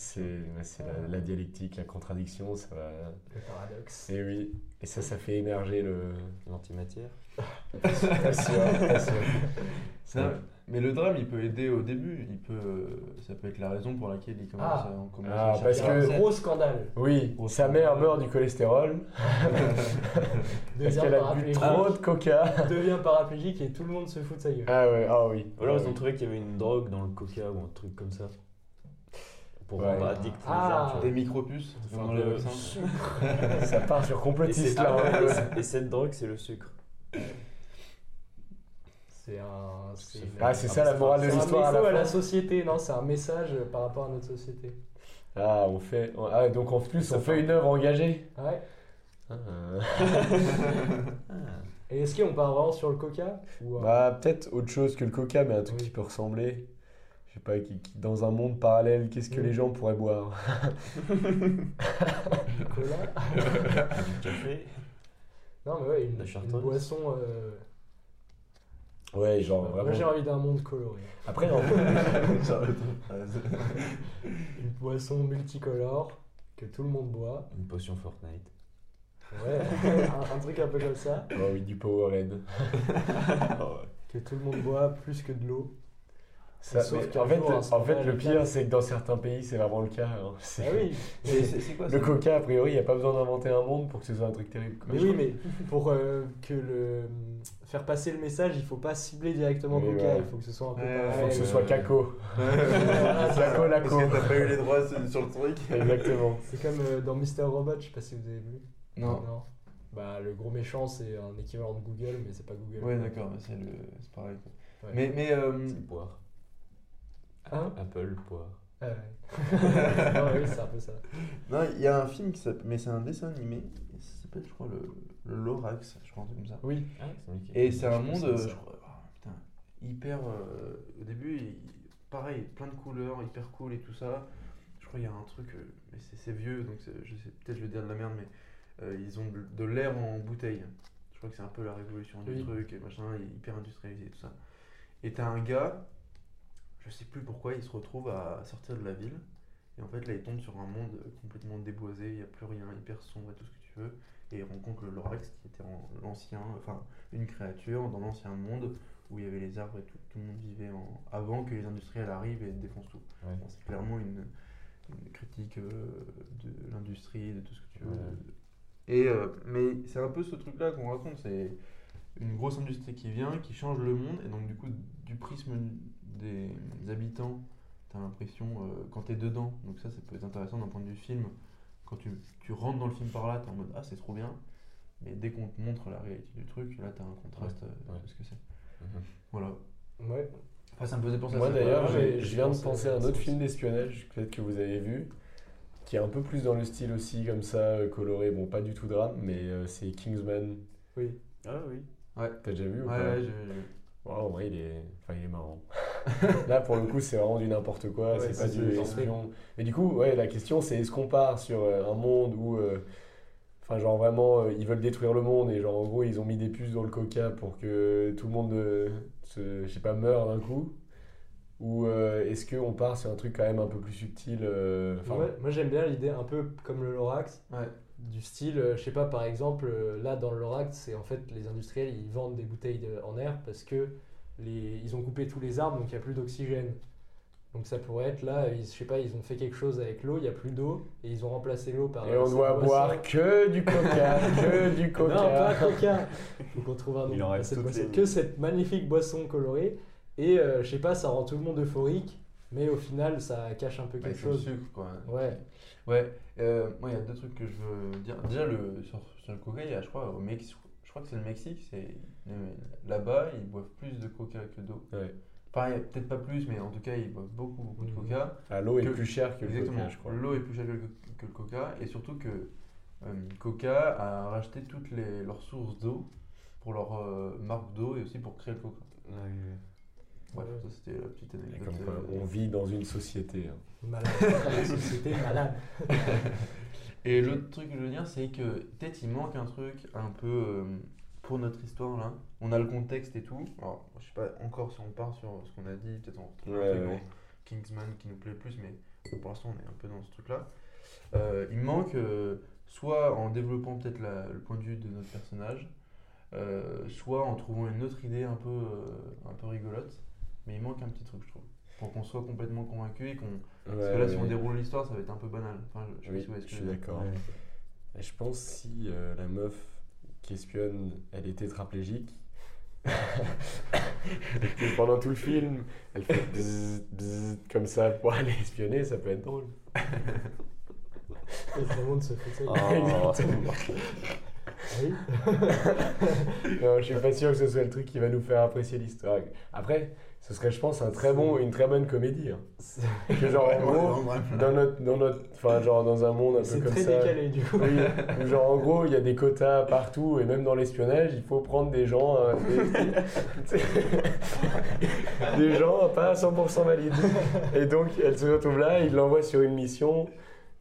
c'est la, la dialectique, la contradiction, ça va. Le paradoxe. Et oui, et ça, ça fait émerger le. L'antimatière. Pas sûr, pas sûr. Mais le drame, il peut aider au début. Il peut, euh, ça peut être la raison pour laquelle il commence, Ah. à, on commence Ah, à parce que- gros scandale. Oui, Gros sa scandale. mère meurt du cholestérol parce qu'elle a bu trop de coca. Devient paraplégique et tout le monde se fout de sa gueule. Ah ouais, ah oui. Ou alors Ah ils ont oui. trouvé qu'il y avait une drogue dans le coca ou un truc comme ça. Pour Ouais. rendre addict Ah. Des micropuces Enfin, de- vaccins. Ça part sur Et, complotiste là. et c'est- et cette drogue, c'est le sucre. C'est un. c'est Ah, c'est ça la morale de c'est un l'histoire à la à la société, non, c'est un message par rapport à notre société. Ah, on fait. Ah, donc en plus, on fait une œuvre engagée. Ouais. Ah. Et est-ce qu'on part vraiment sur le coca ou, euh, Bah, peut-être autre chose que le coca, mais un truc Oui. qui peut ressembler. Je sais pas, qui, qui- dans un monde parallèle, qu'est-ce que les gens pourraient boire? Du cola Du café. Non, mais ouais, une, une boisson. euh, Ouais, genre Moi, j'ai envie d'un monde coloré. Après, en- Une boisson multicolore que tout le monde boit. Une potion Fortnite. Ouais, un, un truc un peu comme ça. oh oui, du Powerade. Que tout le monde boit plus que de l'eau. Ça, Sauf mais qu'un en fait, jour, en fait, le pire, c'est que dans certains pays, c'est vraiment le cas. hein. C'est- Ah oui, Mais c'est c'est quoi Le coca, a priori, il n'y a pas besoin d'inventer un monde pour que ce soit un truc terrible. quoi. mais oui, mais pour euh, que le faire passer le message, il faut pas cibler directement Oui, Coca, ouais. il faut que ce soit un peu. Il faut que ce Ouais, soit ouais. caco. La cola Parce que t'as pas eu les droits sur le truc. Exactement. C'est comme euh, dans Mister Robot, je sais pas si vous avez vu. Non. Bah le gros méchant c'est un équivalent de Google, mais c'est pas Google. Ouais, d'accord, mais c'est le... c'est pareil. Mais, mais euh, C'est poire. Hein Apple, poire. Ah ouais. Ah oui, c'est un peu ça. non, il y a un film qui s'appelle, mais c'est un dessin animé. Ça s'appelle, je crois, le, le Lorax, je crois, un truc comme ça. Oui. Ah, Et c'est un monde, euh, je crois, ah, putain, hyper. euh, au début, il- pareil, plein de couleurs, hyper cool et tout ça. Je crois qu'il y a un truc, euh, mais c'est c'est vieux, donc c'est- je sais, peut-être je vais dire de la merde, mais euh, ils ont de, de l'air en bouteille. Je crois que c'est un peu la révolution du Oui. truc, et machin, hyper industrialisé et tout ça. Et t'as un gars, je sais plus pourquoi, il se retrouve à sortir de la ville. Et en fait, là, il tombe sur un monde euh, complètement déboisé, il n'y a plus rien, hyper sombre et tout ce que tu veux. Et il rencontre le Lorax, qui était en- l'ancien, enfin, une créature dans l'ancien monde où il y avait les arbres et tout, tout le monde vivait en, avant que les industriels arrivent et défoncent tout. Ouais. Bon, c'est clairement une, une critique euh, de l'industrie, de tout ce que tu veux. Ouais. Et, euh, mais c'est un peu ce truc-là qu'on raconte, c'est une grosse industrie qui vient, qui change le monde, et donc du coup, du prisme des habitants, t'as l'impression, euh, quand t'es dedans, donc ça, ça peut être intéressant d'un point de vue film, quand tu, tu rentres dans le film par là, t'es en mode, ah, c'est trop bien, mais dès qu'on te montre la réalité du truc, là, t'as un contraste euh, ouais. de ce que c'est. Mhm. Voilà. Ouais. Enfin, ça me faisait penser Moi à ça. d'ailleurs, Ouais, je je viens de pense, penser à un autre film d'espionnage, peut-être que vous avez vu, qui est un peu plus dans le style aussi, comme ça, euh, coloré. Bon, pas du tout drame, mais euh, c'est Kingsman. Oui. Ah oui. T'as déjà vu ou Ouais, pas? ouais, j'ai- Ouais, en vrai, il est, enfin, il est marrant. Là, pour le coup, c'est vraiment du n'importe quoi, Ouais, c'est pas du espion. Mais du coup, ouais, la question, c'est est-ce qu'on part sur euh, un monde où, euh, enfin, genre vraiment, euh, ils veulent détruire le monde et genre, en gros, ils ont mis des puces dans le coca pour que tout le monde, euh, se, je sais pas, meure d'un coup? Ou euh, est-ce qu'on part sur un truc quand même un peu plus subtil Ouais, moi j'aime bien l'idée un peu comme le Lorax, Ouais. du style, je sais pas, par exemple, là dans le Lorax, c'est en fait les industriels ils vendent des bouteilles de- en air parce que les, ils ont coupé tous les arbres donc il n'y a plus d'oxygène. Donc ça pourrait être là, ils, je sais pas, ils ont fait quelque chose avec l'eau, il n'y a plus d'eau et ils ont remplacé l'eau par. Et on doit boisson. boire que du coca, que du coca. Non, pas Coca. Donc on trouve un Il nom en à reste cette toutes boisson. les- Que cette magnifique boisson colorée. Et euh, je sais pas, ça rend tout le monde euphorique, mais au final ça cache un peu Bah, quelque c'est le chose. sucre, quoi. Ouais. Ouais, euh, moi il y a deux trucs que je veux dire. Déjà, le, sur, sur le coca, il y a, je crois, au Mexique, je crois que c'est le Mexique, c'est là-bas, ils boivent plus de coca que d'eau. Ouais. Enfin, il y a peut-être pas plus, mais en tout cas, ils boivent beaucoup, beaucoup de Mhm. coca. Ah, L'eau est plus chère que le Exactement, coca, je crois. l'eau est plus chère que le, que le coca, et surtout que euh, Coca a racheté toutes les, leurs sources d'eau pour leur euh, marque d'eau et aussi pour créer le coca. Oui, oui. Bref, ça c'était la petite Et anecdote. comme quoi, euh, on vit dans une société. hein. Malade. La société malade. Et l'autre truc que je veux dire, c'est que peut-être il manque un truc un peu euh, pour notre histoire là. On a le contexte et tout. Alors, je sais pas encore si on part sur ce qu'on a dit, peut-être on retrouve Ouais, Kingsman qui nous plaît plus, mais pour l'instant on est un peu dans ce truc là. Euh, il manque euh, soit en développant peut-être le point de vue de notre personnage, euh, soit en trouvant une autre idée un peu, euh, un peu rigolote. Mais il manque un petit truc, je trouve. Pour qu'on soit complètement convaincu et qu'on. Parce que là, si on déroule l'histoire, ça va être un peu banal. Enfin, je, Oui, suis d'accord. Ouais. Et je pense si euh, la meuf qui espionne, elle est tétraplégique, pendant tout le film, elle fait bzzz, bzzz, comme ça pour aller espionner, ça peut être drôle. Et tout le monde se fait ça. Ah. Exactement. Oui. Non, je suis pas sûr que ce soit le truc qui va nous faire apprécier l'histoire. Après, ce serait, je pense, un très bon, une très bonne comédie. hein. Que genre, en gros, dans notre, dans notre, enfin, genre dans un monde un peu C'est comme très ça. décalé du coup. Oui, genre en gros il y a des quotas partout et même dans l'espionnage il faut prendre des gens euh, des, des gens pas à 100% valides et donc elle se retrouve là il l'envoie sur une mission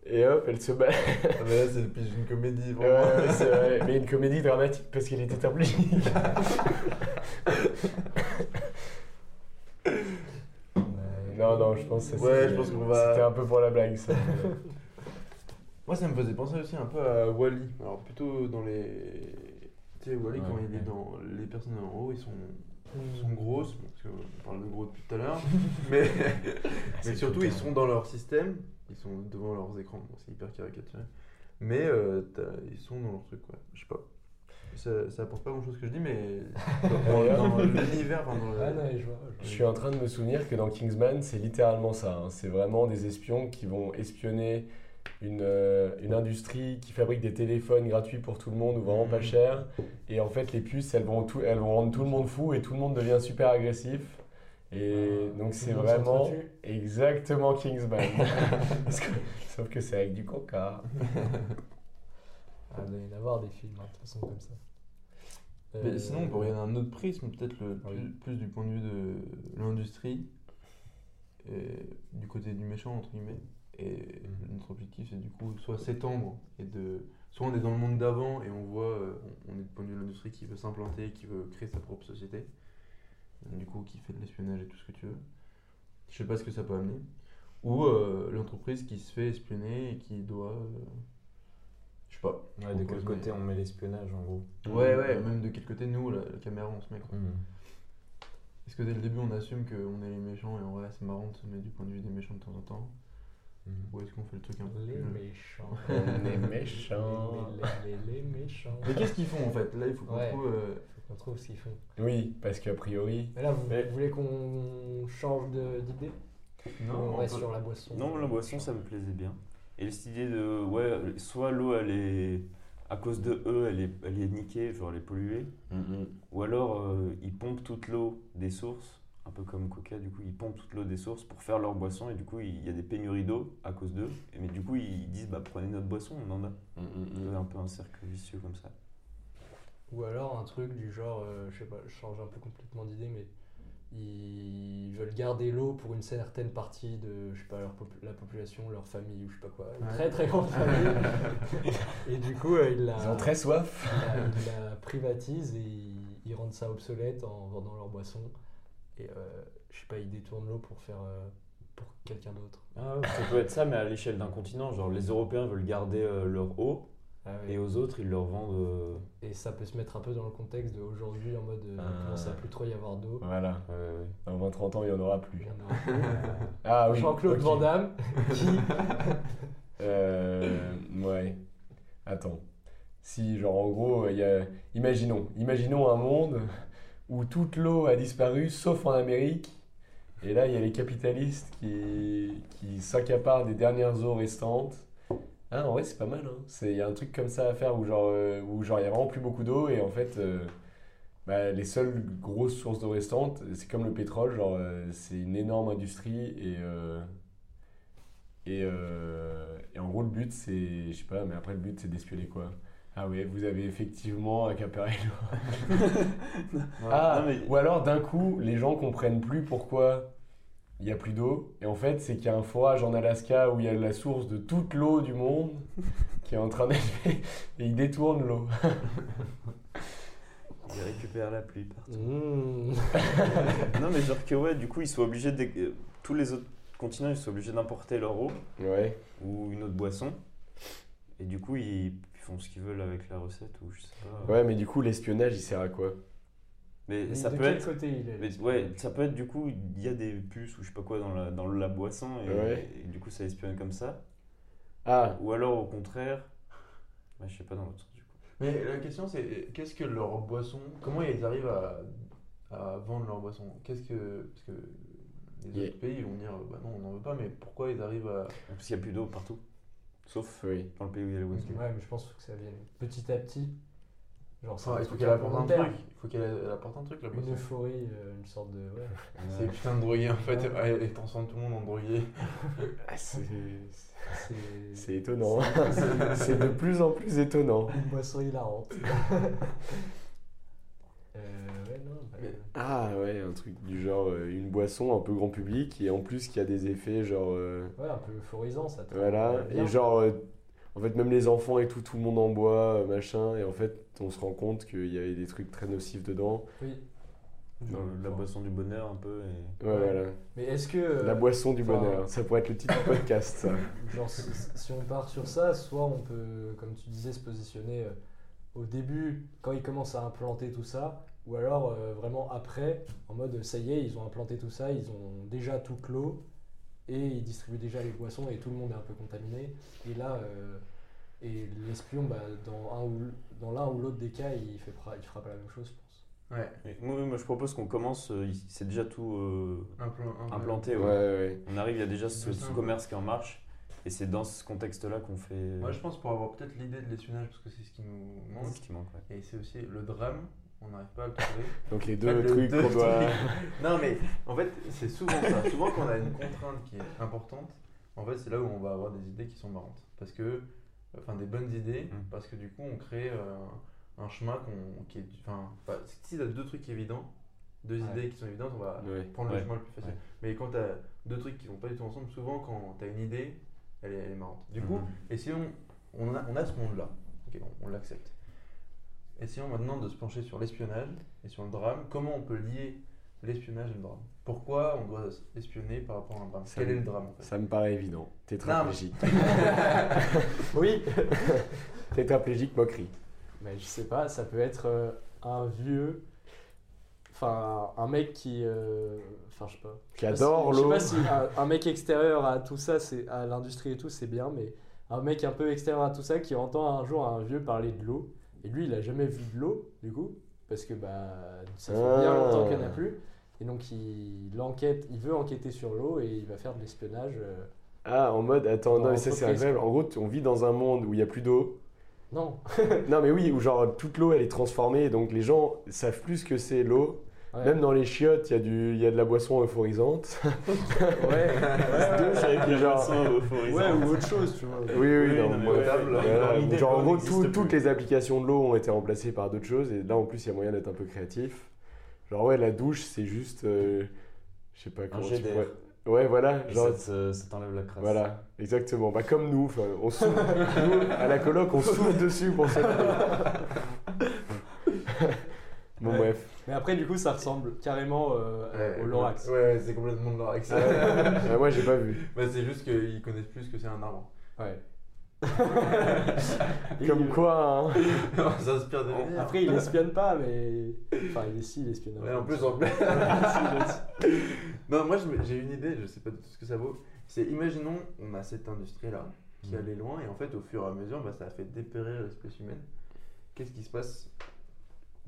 et hop elle se bat Ah, mais là, c'est plus une comédie, Ouais, vraiment. ouais, c'est vrai. mais une comédie dramatique parce qu'elle était tétraplégique Non, non, je pense que ça, Ouais, c'était- je pense qu'on va- C'était un peu pour la blague, ça. Moi, ça me faisait penser aussi un peu à Wally. Alors, plutôt dans les. Tu sais, Wally, quand Ouais, il est ouais. dans. Les personnes en haut, ils sont, ils sont Mm. grosses, parce qu'on parle de gros depuis tout à l'heure. mais mais surtout, ils sont dans leur système, ils sont devant leurs écrans. Bon, c'est hyper caricaturé. Mais euh, t'as- ils sont dans leur truc, quoi. Je sais pas. Ça, ça apporte pas grand chose que je dis, mais dans, dans l'univers, enfin, le- Ah je suis en train de me souvenir que dans Kingsman, c'est littéralement ça. hein. C'est vraiment des espions qui vont espionner une, euh, une industrie qui fabrique des téléphones gratuits pour tout le monde ou vraiment pas Mhm. cher. Et en fait, les puces, elles vont, tout, elles vont rendre tout le monde fou et tout le monde devient super agressif. Et Ah, donc, c'est vraiment exactement Kingsman. Sauf que c'est avec du coca. Ah, il doit y en avoir des films, hein, de toute façon, comme ça. Mais Euh, sinon, on peut regarder un autre prisme, peut-être le Ah oui. plus, plus du point de vue de l'industrie, du côté du méchant, entre guillemets. Et Mhm. notre objectif, c'est du coup soit s'étendre, et de soit on est dans le monde d'avant et on voit, euh, on on est du point de vue de l'industrie qui veut s'implanter, qui veut créer sa propre société, du coup qui fait de l'espionnage et tout ce que tu veux. Je sais pas ce que ça peut amener. Ou euh, l'entreprise qui se fait espionner et qui doit. euh, pas. Ouais, de quel côté mais- on met l'espionnage en gros Ouais, ouais, même de quel côté nous, la, la caméra, on se met quoi. Mhm. Est-ce que dès le début on assume qu'on est les méchants et en vrai c'est marrant de se mettre du point de vue des méchants de temps en temps Mhm. Ou est-ce qu'on fait le truc un peu Les plus méchants. On est méchants. Les, les- les- les méchants. Mais qu'est-ce qu'ils font en fait? Là il faut qu'on Ouais. trouve. euh, Faut qu'on trouve ce qu'ils font. Oui, parce qu'a priori. Mais là, vous, Mais- vous voulez qu'on change de- d'idée? Ou on on reste peut- sur la boisson Non, la boisson, ça me plaisait bien. Et cette idée de, ouais, soit l'eau, elle est, à cause de eux, elle est, elle est niquée, genre elle est polluée, ou alors euh, ils pompent toute l'eau des sources, un peu comme Coca, du coup, ils pompent toute l'eau des sources pour faire leur boisson, et du coup, il y a des pénuries d'eau à cause d'eux. Mais du coup, ils disent, bah prenez notre boisson, on en a. C'est un peu un cercle vicieux comme ça. Ou alors un truc du genre, euh, je sais pas, je change un peu complètement d'idée, mais ils veulent garder l'eau pour une certaine partie de, je sais pas, leur popu- la population, leur famille ou je sais pas quoi. Une Ouais. très très grande famille. et du coup, euh, ils la, Ils ont très soif. ils la- ils la privatisent et ils, ils rendent ça obsolète en vendant leur boisson. Et euh, je sais pas, ils détournent l'eau pour faire euh, pour quelqu'un d'autre. Ah ouais, ça peut être ça, mais à l'échelle d'un continent. Genre, les Européens veulent garder euh, leur eau, Ah ouais. et aux autres, ils leur vendent. euh, Et ça peut se mettre un peu dans le contexte d'aujourd'hui en mode euh, Ah. il commence à plus trop y avoir d'eau. Voilà. Dans 20-30 ans, il n'y en aura Il plus. y en a- euh, Ah oui. Jean-Claude. Van Damme qui Euh, ouais. Attends. Si, genre, en gros, il y a... imaginons, imaginons un monde où toute l'eau a disparu, sauf en Amérique. Et là, il y a les capitalistes qui, qui s'accaparent des dernières eaux restantes. Ah, vrai, c'est pas mal. hein. C'est- Il y a un truc comme ça à faire où, genre, euh, où, genre, il y a vraiment plus beaucoup d'eau. Et en fait, euh, bah, les seules grosses sources d'eau restantes, c'est comme le pétrole. Genre, euh, c'est une énorme industrie. Et, et, et en gros, le but, c'est. Je sais pas, mais après, le but, c'est d'espionner quoi Ah ouais, vous avez effectivement accaparé l'eau. Ah, Non, mais- ou alors d'un coup, les gens comprennent plus pourquoi il n'y a plus d'eau. Et en fait, c'est qu'il y a un forage en Alaska où il y a la source de toute l'eau du monde qui est en train fait et ils détournent l'eau. Ils récupèrent la pluie partout. Mmh. non, mais genre que, ouais, du coup, ils sont obligés de. euh, Tous les autres continents, ils sont obligés d'importer leur eau Ouais. ou une autre boisson. Et du coup, ils, ils font ce qu'ils veulent avec la recette ou je sais pas. Ouais, mais du coup, l'espionnage, il sert à quoi? Mais Mais ça de peut quel être. côté il est Mais ouais, ça peut être du coup, il y a des puces ou je sais pas quoi dans la, dans la boisson et, Ouais. et du coup ça espionne comme ça. Ah, Ou alors au contraire, bah, je sais pas dans l'autre sens du coup. Mais la question c'est qu'est-ce que leur boisson. Comment ils arrivent à, à vendre leur boisson? Qu'est-ce que. Parce que les Yeah. autres pays vont dire bah non, on n'en veut pas, mais pourquoi ils arrivent à. Parce qu'il y a plus d'eau partout. Sauf oui. dans le pays où il y a les boissons. Ouais, mais je pense que ça vienne petit à petit. Genre, Ah, il faut qu'elle apporte un truc. Il faut qu'elle apporte un truc la Une euphorie, euh, une sorte de. Ouais. C'est putain de drogué en fait. Ouais, et transforme tout le monde en drogué. Ah, c'est C'est c'est étonnant. c'est de plus en plus étonnant. une boisson hilarante. euh, bah, Ah ouais, un truc du genre euh, une boisson un peu grand public et en plus qui a des effets genre euh, Ouais, un peu euphorisant ça. te voilà bien. et genre euh, en fait même les enfants et tout tout le monde en boit euh, machin et en fait on se rend compte qu'il y avait des trucs très nocifs dedans Oui. La boisson du bonheur un peu. Et... Ouais, voilà. Mais est-ce que. euh, La boisson du bonheur. Ça pourrait être le titre du podcast, ça. Genre, si, si on part sur ça, soit on peut, comme tu disais, se positionner euh, au début, quand ils commencent à implanter tout ça, ou alors euh, vraiment après, en mode ça y est, ils ont implanté tout ça, ils ont déjà tout clos, et ils distribuent déjà les boissons, et tout le monde est un peu contaminé. Et là, euh, et l'espion, bah, dans un ou dans l'un ou l'autre des cas, il, fait, il fera pas la même chose, je pense. Ouais. Moi, moi, je propose qu'on commence. euh, C'est déjà tout euh, implanté. Ouais, ouais. ouais. On arrive, il y a déjà ce, Ouais, ce ça. commerce qui est en marche. Et c'est dans ce contexte-là qu'on fait. Moi, je pense pour avoir peut-être l'idée de l'espionnage, parce que c'est ce qui nous c'est manque. ce qui manque. ouais. Et c'est aussi le drame, on n'arrive pas à le trouver. Donc les deux trucs qu'on doit. Non, mais en fait, c'est souvent ça. Souvent, quand on a une contrainte qui est importante, en fait, c'est là où on va avoir des idées qui sont marrantes. Parce que, enfin, des bonnes idées, Mm. parce que du coup, on crée euh, un chemin qu'on- qui est. Enfin, si tu as deux trucs évidents, deux Ouais. idées qui sont évidentes, on va Ouais. prendre le Ouais. chemin le plus facile. Mais quand tu as deux trucs qui vont pas du tout ensemble, souvent, quand tu as une idée, elle est, elle est marrante. Du coup, Mhm. et si on, on, a, on a ce monde-là, on l'accepte. Essayons maintenant de se pencher sur l'espionnage et sur le drame. Comment on peut lier l'espionnage et le drame? Pourquoi on doit espionner par rapport à un drame? Ça Quel me- est le drame en fait? Ça me paraît évident. Tétraplégique. Oui Tétraplégique, moquerie. Mais je sais pas, ça peut être euh, un vieux. Enfin, un mec qui. euh, Enfin, je sais pas. Qui adore l'eau. Je sais pas si un, un mec extérieur à tout ça, c'est à l'industrie et tout, c'est bien, mais un mec un peu extérieur à tout ça qui entend un jour un vieux parler de l'eau, et lui, il a jamais vu de l'eau, du coup, parce que bah, ça fait bien Ah. longtemps qu'il n'y en a plus. Et donc, il, enquête, il veut enquêter sur l'eau et il va faire de l'espionnage. euh, Ah, en mode, attends, Dans non, mais ça c'est l'entreprise, incroyable. En gros, on vit dans un monde où il n'y a plus d'eau. Non, non, mais oui, où genre toute l'eau elle est transformée, donc les gens savent plus ce que c'est l'eau. Ouais. Même dans les chiottes, il y, a du- y a de la boisson euphorisante. ouais, Douche avec la Genre- boisson euphorisante. ouais, ou autre chose, tu vois. Oui, oui, Oui, non, ouais, table, ouais, genre en gros, tout- toutes les applications de l'eau ont été remplacées par d'autres choses, et là en plus il y a moyen d'être un peu créatif. Genre ouais, la douche c'est juste, euh, je sais pas comment tu pourrais- Ouais, voilà, Et genre ça, te- ça t'enlève la crasse. Voilà, exactement. Bah, comme nous, on souffle, nous, à la coloc, on souffle dessus pour ça. bon, Ouais. bref. Mais après, du coup, ça ressemble carrément euh, Ouais, au Lorax. Ouais, ouais, c'est complètement de l'orax. Moi, j'ai pas vu. Bah, c'est juste qu'ils connaissent plus que c'est un arbre. Ouais. Comme quoi, hein. On s'inspire. Après, il espionne pas, mais. Enfin, il est si, il espionne. Ouais, en plus, en plus. Non, moi j'ai une idée, je sais pas du tout ce que ça vaut. C'est imaginons, on a cette industrie-là qui Mm. allait loin et en fait, au fur et à mesure, bah, ça a fait dépérir l'espèce humaine. Qu'est-ce qui se passe?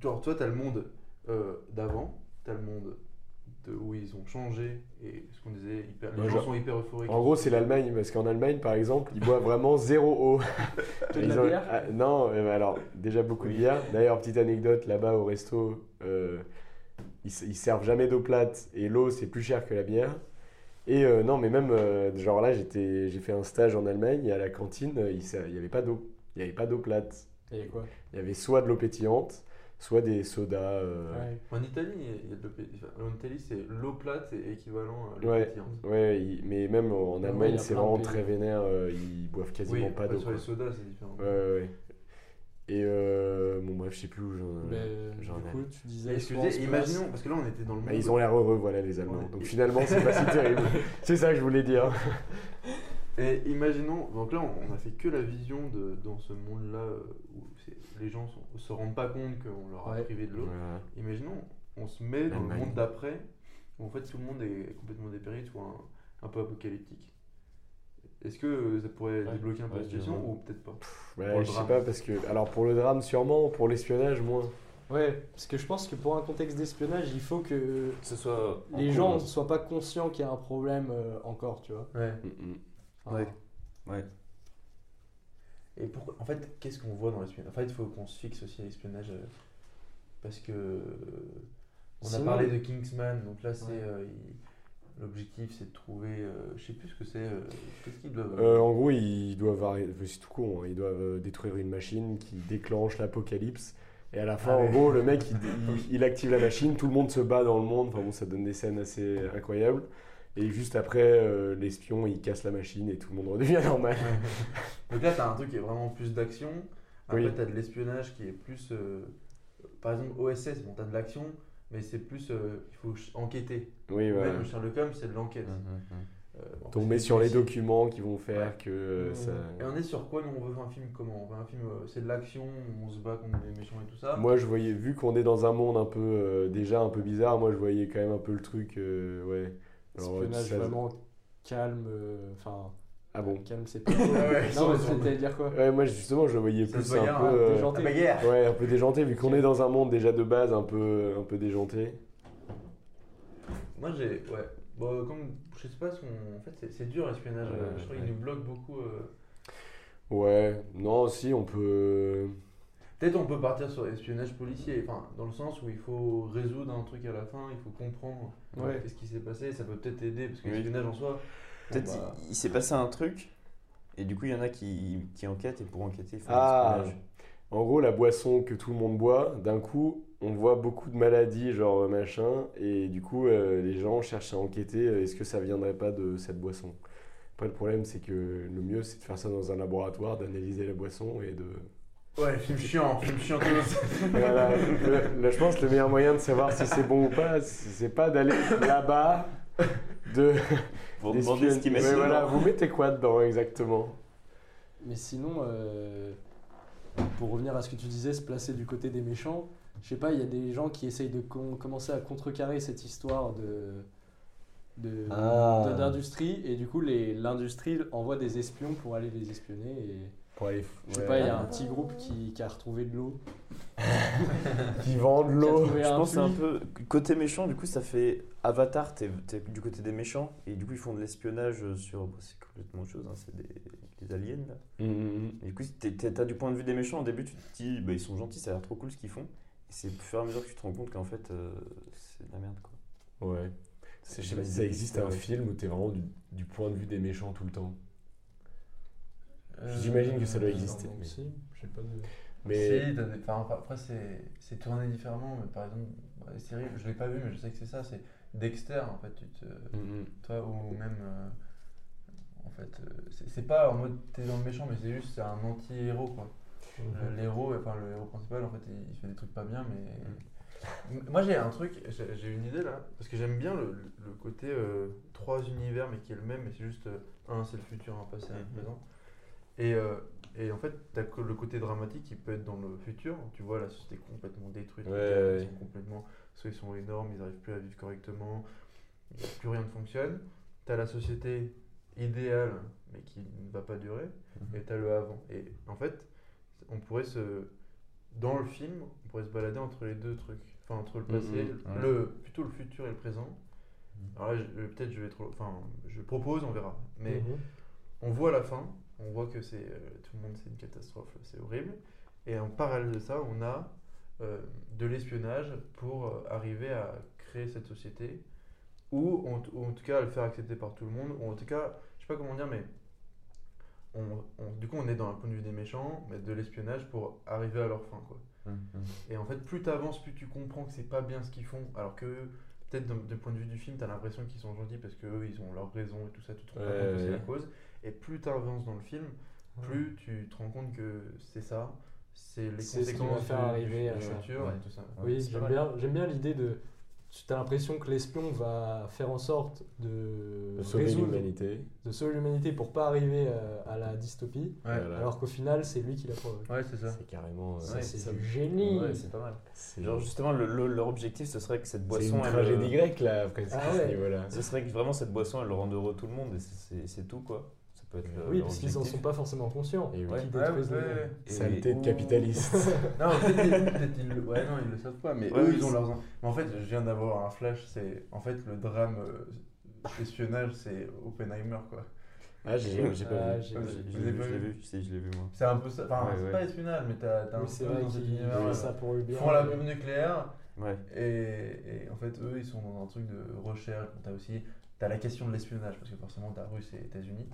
Genre, toi, t'as le monde euh, d'avant, t'as le monde de où ils ont changé et ce qu'on disait, hyper, les Ouais, gens genre- sont hyper euphoriques. En gros, c'est l'Allemagne, parce qu'en Allemagne, par exemple, ils boivent vraiment zéro eau. De Ils la ont- bière ah, Non, euh, alors, déjà beaucoup de bière. D'ailleurs, petite anecdote, là-bas au resto, euh, ils, ils servent jamais d'eau plate et l'eau, c'est plus cher que la bière. Et euh, non, mais même, euh, genre là, j'étais, j'ai fait un stage en Allemagne et à la cantine, il n'y avait pas d'eau. Il n'y avait pas d'eau plate. Et quoi? Il y avait soit de l'eau pétillante, soit des sodas. euh, Ouais. En Italie, il y a de enfin, en Italie, c'est l'eau plate est équivalent à l'eau Ouais. pétillante. Ouais, il- mais même en Allemagne, c'est vraiment pays. très vénère. euh, ils boivent quasiment Oui, pas d'eau. sur quoi. les sodas, c'est différent. Ouais, ouais, ouais. Et euh, bon, bref, je sais plus où j'en. Du ai. coup, tu disais. Excusez, imaginons, parce que là on était dans le monde. Bah, ils ont l'air heureux, voilà, les Allemands. Ouais. Donc finalement, c'est pas si terrible. C'est ça que je voulais dire. Et imaginons, donc là on on a fait que la vision de, dans ce monde-là euh, où c'est- les gens sont, se rendent pas compte qu'on leur a Ouais. privé de l'eau. Imaginons, on se met dans le monde d'après, où en fait tout le monde est complètement dépéri, soit un, un peu apocalyptique. Est-ce que ça pourrait Ouais. débloquer un peu Ouais, la situation ou peut-être pas je sais pas, parce que. Alors pour le drame, sûrement. Pour l'espionnage, moins. Ouais, parce que je pense que pour un contexte d'espionnage, il faut que ce soit. les gens ne soient pas conscients qu'il y a un problème euh, encore, tu vois. Ouais. Mm, mm. Enfin, Ouais. Ouais. Et pourquoi, en fait, qu'est-ce qu'on voit dans l'espionnage? En fait, il faut qu'on se fixe aussi à l'espionnage euh, parce que euh, on a Sinon- parlé de Kingsman, donc là c'est Ouais. euh, il- l'objectif c'est de trouver, euh, je sais plus ce que c'est, euh, qu'est-ce qu'ils doivent. Euh, en gros, ils doivent. C'est tout con. hein, Ils doivent euh, détruire une machine qui déclenche l'apocalypse. Et à la fin, Ah en ouais. gros, le mec, il, il- il active la machine, tout le monde se bat dans le monde. Enfin bon, ça donne des scènes assez incroyables. Et juste après, euh, l'espion, il casse la machine et tout le monde redevient normal. donc là t'as un truc qui est vraiment plus d'action. Après Oui. t'as de l'espionnage qui est plus, euh, par exemple OSS, bon t'as de l'action, mais c'est plus, euh, il faut enquêter. Oui, ouais. Même Sherlock Holmes, c'est de l'enquête. Euh, bon, Tomber sur les documents qui vont faire Ouais. que euh, Mmh. ça. Et on est sur quoi, nous, on veut faire un film comment? On veut un film, euh, c'est de l'action, on se bat contre des méchants et tout ça. Moi, je voyais, vu qu'on est dans un monde un peu euh, déjà un peu bizarre, moi je voyais quand même un peu le truc, euh, ouais. Alors, Espionnage ça- vraiment calme, euh, enfin. Ah bon Calme, c'est pas. Ah ouais, non, mais c'était dire quoi Ouais, moi justement, je voyais plus se un bagarre, peu. hein, euh, déjanté. Ah, Ouais, un peu déjanté, vu qu'on est dans un monde déjà de base un peu, un peu déjanté. Moi, j'ai. Ouais. Bon, comme. Je sais pas, son... en fait, c'est- dur l'espionnage. Ouais, euh, je trouve ouais. qu'il nous bloque beaucoup. euh. Ouais, non, si, on peut. Peut-être on peut partir sur espionnage policier, enfin, dans le sens où il faut résoudre un truc à la fin, il faut comprendre Ouais. qu'est-ce qui s'est passé, ça peut peut-être aider, parce que Oui. l'espionnage en soi. Peut-être bon, bah, il, il s'est passé un truc, et du coup, il y en a qui, qui enquêtent, et pour enquêter, il faut Ah, l'espionnage. en gros, la boisson que tout le monde boit, d'un coup, on voit beaucoup de maladies, genre euh, machin, et du coup, euh, les gens cherchent à enquêter, euh, est-ce que ça viendrait pas de cette boisson? Après, le problème, c'est que le mieux, c'est de faire ça dans un laboratoire, d'analyser la boisson et de. Ouais, film chiant, film chiant. Voilà, le- le- je pense que le meilleur moyen de savoir si c'est bon ou pas, c'est pas d'aller là-bas, de. Pour demander ce qu'ils mettent Ouais, dedans. voilà, vous mettez quoi dedans exactement? Mais sinon, euh, pour revenir à ce que tu disais, se placer du côté des méchants, je sais pas, il y a des gens qui essayent de com- commencer à contrecarrer cette histoire de Ah. de- d'industrie et du coup les- l'industrie envoie des espions pour aller les espionner et Pour aller. je sais ouais. pas il y a un petit groupe qui, qui a retrouvé de l'eau Qui qui a l'eau. Je pense que c'est un peu. Côté méchant, du coup, ça fait Avatar, t'es t'es du côté des méchants, et du coup, ils font de l'espionnage sur. bon, c'est complètement autre chose, hein, c'est des, des aliens là. Hum, hum, hum. Et du coup, t'es- t'es- t'as du point de vue des méchants, au début, tu te dis, bah, ils sont gentils, ça a l'air trop cool ce qu'ils font. Et c'est au fur et à mesure que tu te rends compte qu'en fait, euh, c'est de la merde quoi. Ouais. C'est- Je sais Ouais, pas si ça existe un film où t'es vraiment du, du point de vue des méchants tout le temps. Euh, J'imagine que ça doit exister, mais- si, j'ai pas de Mais Si, t'as des- enfin, après, c'est c'est tourné différemment, mais par exemple, les séries, je l'ai pas vu, mais je sais que c'est ça, c'est Dexter, en fait, tu te. Hum. Toi, ou même. euh, en fait, euh, c'est pas en mode t'es dans le méchant, mais c'est juste, c'est un anti-héros, quoi. Le- L'héros, enfin le héros principal, en fait, il, fait des trucs pas bien, mais. M- Moi, j'ai un truc, j'ai une idée là, parce que j'aime bien le, le- côté euh, trois univers, mais qui est le même, mais c'est juste euh, un, c'est le futur, un passé, un Mhm. présent. Et, euh, et en fait, t'as que le côté dramatique qui peut être dans le futur. Tu vois la société complètement détruite, Ouais, les sont complètement, soit ils sont énormes, ils n'arrivent plus à vivre correctement, plus rien ne fonctionne. T'as la société idéale, mais qui ne va pas durer, et t'as le avant. Et en fait, on pourrait se, dans le film, on pourrait se balader entre les deux trucs, enfin entre le passé, Mhm, le plutôt le futur et le présent. Alors là, peut-être je vais trop, enfin, je propose, on verra. Mais Mhm. on voit la fin, on voit que c'est euh, tout le monde c'est une catastrophe, c'est horrible. Et en parallèle de ça, on a euh, de l'espionnage pour euh, arriver à créer cette société ou en, ou en tout cas à le faire accepter par tout le monde ou en tout cas, je sais pas comment dire, mais on, on- du coup on est dans un point de vue des méchants, mais de l'espionnage pour arriver à leur fin quoi. Et en fait, plus tu avances, plus tu comprends que c'est pas bien ce qu'ils font, alors que peut-être d'un point de vue du film, tu as l'impression qu'ils sont gentils parce qu'eux, ils ont leur raison et tout ça, tu te rends compte que c'est la cause. Et plus tu avances dans le film, plus tu te rends compte que c'est ça, c'est les C'est ce qui va conséquences faire arriver à ça. Ouais. et tout ça. Oui, C'est j'aime bien, j'aime bien l'idée de. Tu as l'impression que l'espion va faire en sorte de, De sauver résoudre, l'humanité. de sauver l'humanité pour pas arriver à la dystopie, Ouais, Voilà. alors qu'au final c'est lui qui la provoque. ouais c'est ça. C'est carrément. euh, Ça, Ouais, c'est du génie. Ouais, c'est pas mal. c'est Genre, justement, le- le- leur objectif, ce serait que cette c'est boisson. une elle, tragédie euh, grecque là, presque Ah à ce ouais. niveau-là. Ce serait que vraiment cette boisson, elle rende heureux tout le monde, et c'est- c'est c'est tout quoi. Peut être oui, parce qu'ils en objectif. sont pas forcément conscients. Et oui. qu'ils Ouais, ouais. Et- Saleté de capitaliste. Non, peut-être ils- ils le- ouais, non, ils le savent pas, mais Ouais, eux, ils ont leurs. Mais en fait, je viens d'avoir un flash, c'est. En fait, le drame euh, espionnage, c'est Oppenheimer, quoi. Ah, j'ai j'ai pas Ah, vu. j'ai- Ouais, Je Vous l'ai l'avez vu, pas je l'ai vu je l'ai vu moi. C'est un peu ça. Enfin, Ouais, c'est ouais. pas espionnage, mais t'as t'as un peu dans cet univers. ça pour le bien. Ils font la bombe nucléaire, Ouais. et, et en fait, eux, ils sont dans un truc de recherche. T'as aussi. T'as la question de l'espionnage, parce que forcément, t'as Russes et États-Unis.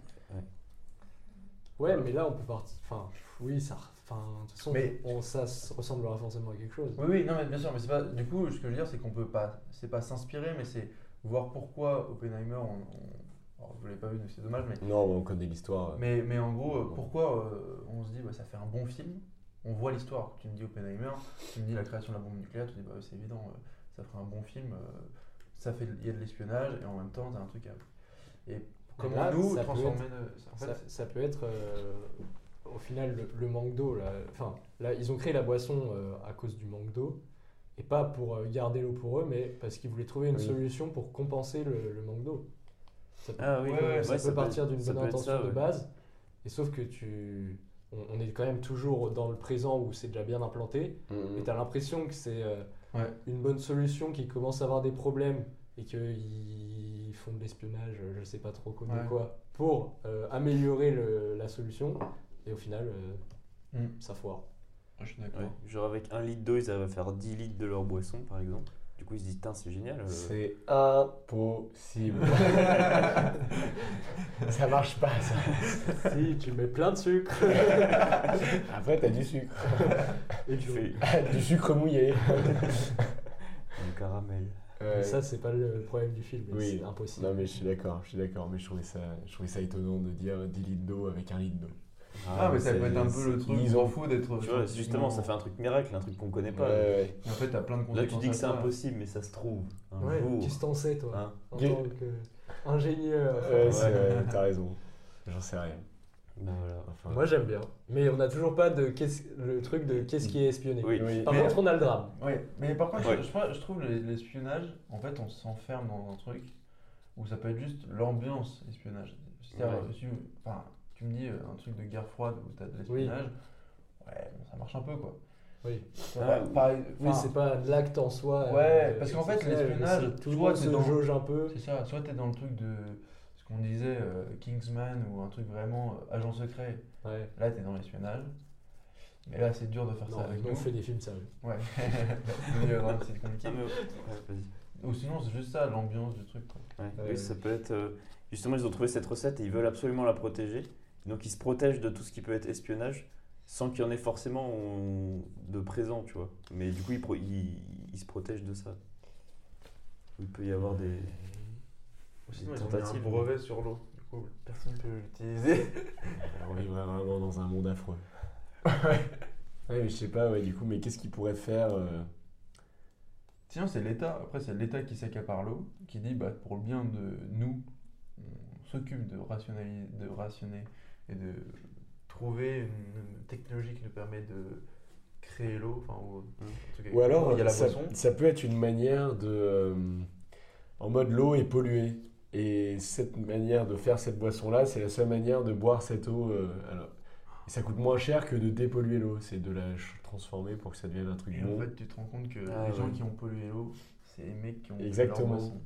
Ouais, mais là on peut partir. Enfin, oui, ça. Enfin, de toute façon, Mais- on, ça se ressemblera forcément à quelque chose. Oui, oui, non, mais bien sûr, mais c'est pas. Du coup, ce que je veux dire, c'est qu'on peut pas. C'est pas s'inspirer, mais c'est voir pourquoi Oppenheimer. On, on- alors, je l'ai pas vu, donc c'est dommage, mais Non, on connaît l'histoire. Mais, mais en gros, euh, pourquoi euh, on se dit bah, ça fait un bon film On voit l'histoire. Tu me dis Oppenheimer, tu me dis la création de la bombe nucléaire, tu te dis bah, c'est évident, euh, ça ferait un bon film. euh, ça fait, il y a de l'espionnage et en même temps, t'as un truc à. Et comment là, nous ça peut être- le- en fait, Ça, ça peut être euh, au final le, le manque d'eau. Là. Enfin, là, ils ont créé la boisson euh, à cause du manque d'eau. Et pas pour euh, garder l'eau pour eux, mais parce qu'ils voulaient trouver une Oui. solution pour compenser le, le manque d'eau. Ça peut, Ah oui, Ouais, ouais, ça peut partir d'une bonne intention ça, de ouais. base. Et sauf que tu. On, on est quand même toujours dans le présent où c'est déjà bien implanté. Mhm. Et tu as l'impression que c'est euh, Ouais. une bonne solution qui commence à avoir des problèmes et qu'ils font de l'espionnage, euh, je sais pas trop quoi, de Ouais. quoi, pour euh, améliorer le- la solution. Et au final, euh, Mm. ça foire. je suis d'accord. Ouais. Genre avec un litre d'eau, ils arrivent à faire 10 litres de leur boisson, par exemple. Du coup, ils se disent, Tain, c'est génial. euh, C'est impossible. ça marche pas, ça. si tu mets plein de sucre Après, t'as du sucre. et tu du fais du sucre mouillé. du caramel. Mais ça, c'est pas le problème du film, mais Oui. c'est impossible. Non mais je suis d'accord, je suis d'accord, mais je trouvais ça, je trouvais ça étonnant de dire 10 litres d'eau avec un litre d'eau. Ah, mais ça peut être un peu le truc. ils en fou d'être. Tu vois, justement, ça fait un truc miracle, un truc qu'on connaît pas. Ouais, ouais. En fait, t'as plein de Là, tu dis que c'est impossible, mais ça se trouve. Un Ouais, jour. qu'est-ce que t'en sais, toi Hein En tant qu'ingénieur. Ouais, t'as raison. J'en sais rien. Ben voilà. Enfin, Moi, j'aime bien. Mais on n'a toujours pas de qu'est-ce- le truc de qu'est-ce qui est espionné. Oui. oui. Par Mais- contre, on a le drame. Ouais, mais par contre, Ouais. je, je je trouve les- l'espionnage, en fait, on s'enferme dans un truc où ça peut être juste l'ambiance espionnage. C'est-à-dire, Ouais. euh, si- enfin, tu me dis euh, un truc de guerre froide où t'as de l'espionnage, ouais, ça marche un peu quoi. Oui, Ah, pareil, oui c'est pas l'acte en soi. Ouais, euh, parce qu'en fait, l'espionnage, soit monde t'es se dans- jauge un peu. c'est ça, soit t'es dans le truc de qu'on disait euh, Kingsman ou un truc vraiment euh, agent secret, Ouais. là t'es dans l'espionnage. Mais là, c'est dur de faire Non, ça avec nous, on fait des films sérieux. Ouais, mais c'est compliqué. Ah, mais- ouais, vas-y. Ou sinon, c'est juste ça, l'ambiance du truc. Quoi. Ouais, Ouais. Oui, ça peut être. euh, justement, ils ont trouvé cette recette et ils veulent absolument la protéger. Donc, ils se protègent de tout ce qui peut être espionnage sans qu'il y en ait forcément de présent, tu vois. Mais du coup, ils, pro- ils- ils se protègent de ça. Il peut y avoir des. Sinon, ils ont mis un brevet sur l'eau. Du coup, personne ne peut l'utiliser. On vivrait vraiment dans un monde affreux. ouais, mais je sais pas, ouais, du coup, mais qu'est-ce qu'ils pourraient faire euh, Sinon, c'est l'État. Après, c'est l'État qui s'accapare l'eau, qui dit bah, pour le bien de nous, on s'occupe de, rationaliser, de rationner et de trouver une technologie qui nous permet de créer l'eau. Enfin, ou, Ou alors, il y a la ça peut être une manière de. euh, en mode l'eau est polluée. Et cette manière de faire cette boisson-là, c'est la seule manière de boire cette eau. euh, alors, ça coûte moins cher que de dépolluer l'eau. C'est de la transformer pour que ça devienne un truc Et bon. en fait, tu te rends compte que Ah, les gens ouais. qui ont pollué l'eau, c'est les mecs qui ont pollué Exactement. leur boisson.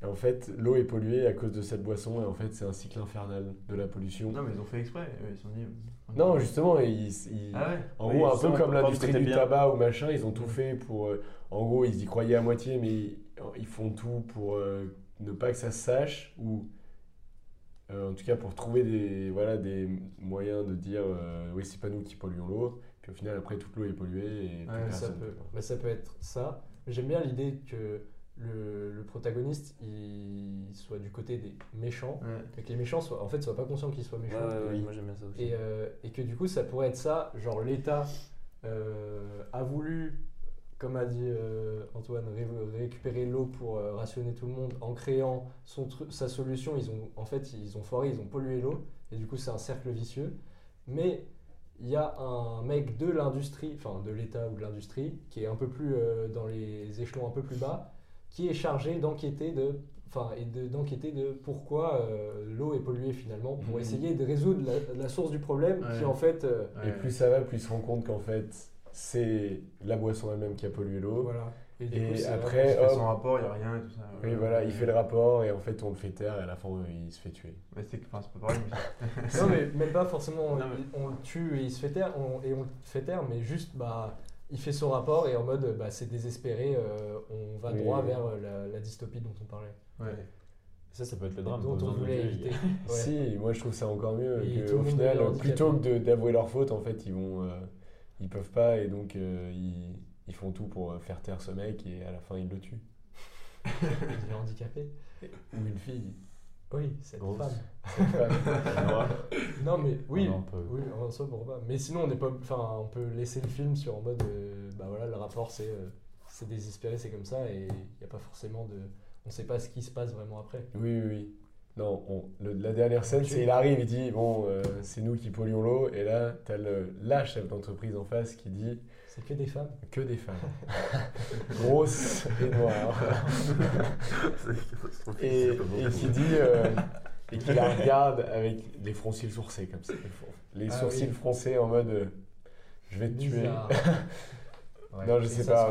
Et en fait, l'eau est polluée à cause de cette boisson. Et en fait, c'est un cycle infernal de la pollution. Non, mais ils ont fait exprès. Ils sont dit. Non, justement, ils, ils- Ah ouais En Oui, gros, un peu comme l'industrie du bien. tabac ou machin, ils ont tout Mm. fait pour. euh, en gros, ils y croyaient à moitié, mais ils, ils font tout pour euh, ne pas que ça se sache, ou euh, en tout cas pour trouver des, voilà, des moyens de dire euh, oui, c'est pas nous qui polluons l'eau, puis au final, après, toute l'eau est polluée et plus Ouais, ça, peut, mais ça peut être ça. J'aime bien l'idée que le, le protagoniste il soit du côté des méchants. Ouais. Et que les méchants soient, en fait, soient pas conscients qu'ils soient Ouais, méchants. ouais, ouais, Oui. moi j'aime bien ça aussi. Et, euh, et que du coup, ça pourrait être ça, genre l'État euh, a voulu, comme a dit euh, Antoine, ré- récupérer l'eau pour euh, rationner tout le monde en créant son sa solution. Ils ont, en fait, ils ont foiré, ils ont pollué l'eau, et du coup, c'est un cercle vicieux. Mais il y a un mec de l'industrie, enfin de l'État ou de l'industrie, qui est un peu plus euh, dans les échelons un peu plus bas, qui est chargé d'enquêter de enfin et de- d'enquêter de, pourquoi l'eau est polluée finalement pour Mhm. essayer de résoudre la, la source du problème qui en fait Et plus ça va, plus ils se rendent compte qu'en fait, c'est la boisson elle-même qui a pollué l'eau. voilà et, après, Il fait son rapport, il n'y a rien et tout ça. Oui, voilà, il fait le rapport et en fait, on le fait taire et à la fin, il se fait tuer. Mais c'est enfin, c'est pas pareil. mais- non mais même pas forcément Non, mais- on, le tue et il se fait taire on- et on le fait taire mais juste bah il fait son rapport et en mode bah, c'est désespéré euh, on va Oui. droit vers euh, la, la dystopie dont on parlait Ouais. Ça, ça peut être le drame. dont on voulait éviter Ouais. Si, moi je trouve ça encore mieux. Que, au final, plutôt que de- d'avouer leur faute, en fait, ils vont, euh, ils peuvent pas et donc euh, ils, ils font tout pour euh, faire taire ce mec et à la fin ils le tuent. il devient handicapé Ou une fille. oui cette Grosse. femme cette femme. Non mais oui non, on peut- Oui, en soi, pourquoi pas. Mais sinon, on n'est pas. Enfin, on peut laisser le film sur en mode. euh, bah voilà, le rapport, c'est. euh, c'est désespéré, c'est comme ça, et il n'y a pas forcément de. On sait pas ce qui se passe vraiment après. Oui, oui, oui. Non, on- le- la dernière scène, c'est il arrive, il dit Bon, euh, c'est nous qui polluons l'eau. Et là, t'as le, la chef d'entreprise en face qui dit C'est que des femmes. Que des femmes. Grosses et noires. Et, et qui dit. euh, et qui la regarde avec les froncils sourcés, comme ça. les Ah sourcils oui. froncés en mode euh, Je vais te tuer. Ouais. Non, je sais pas.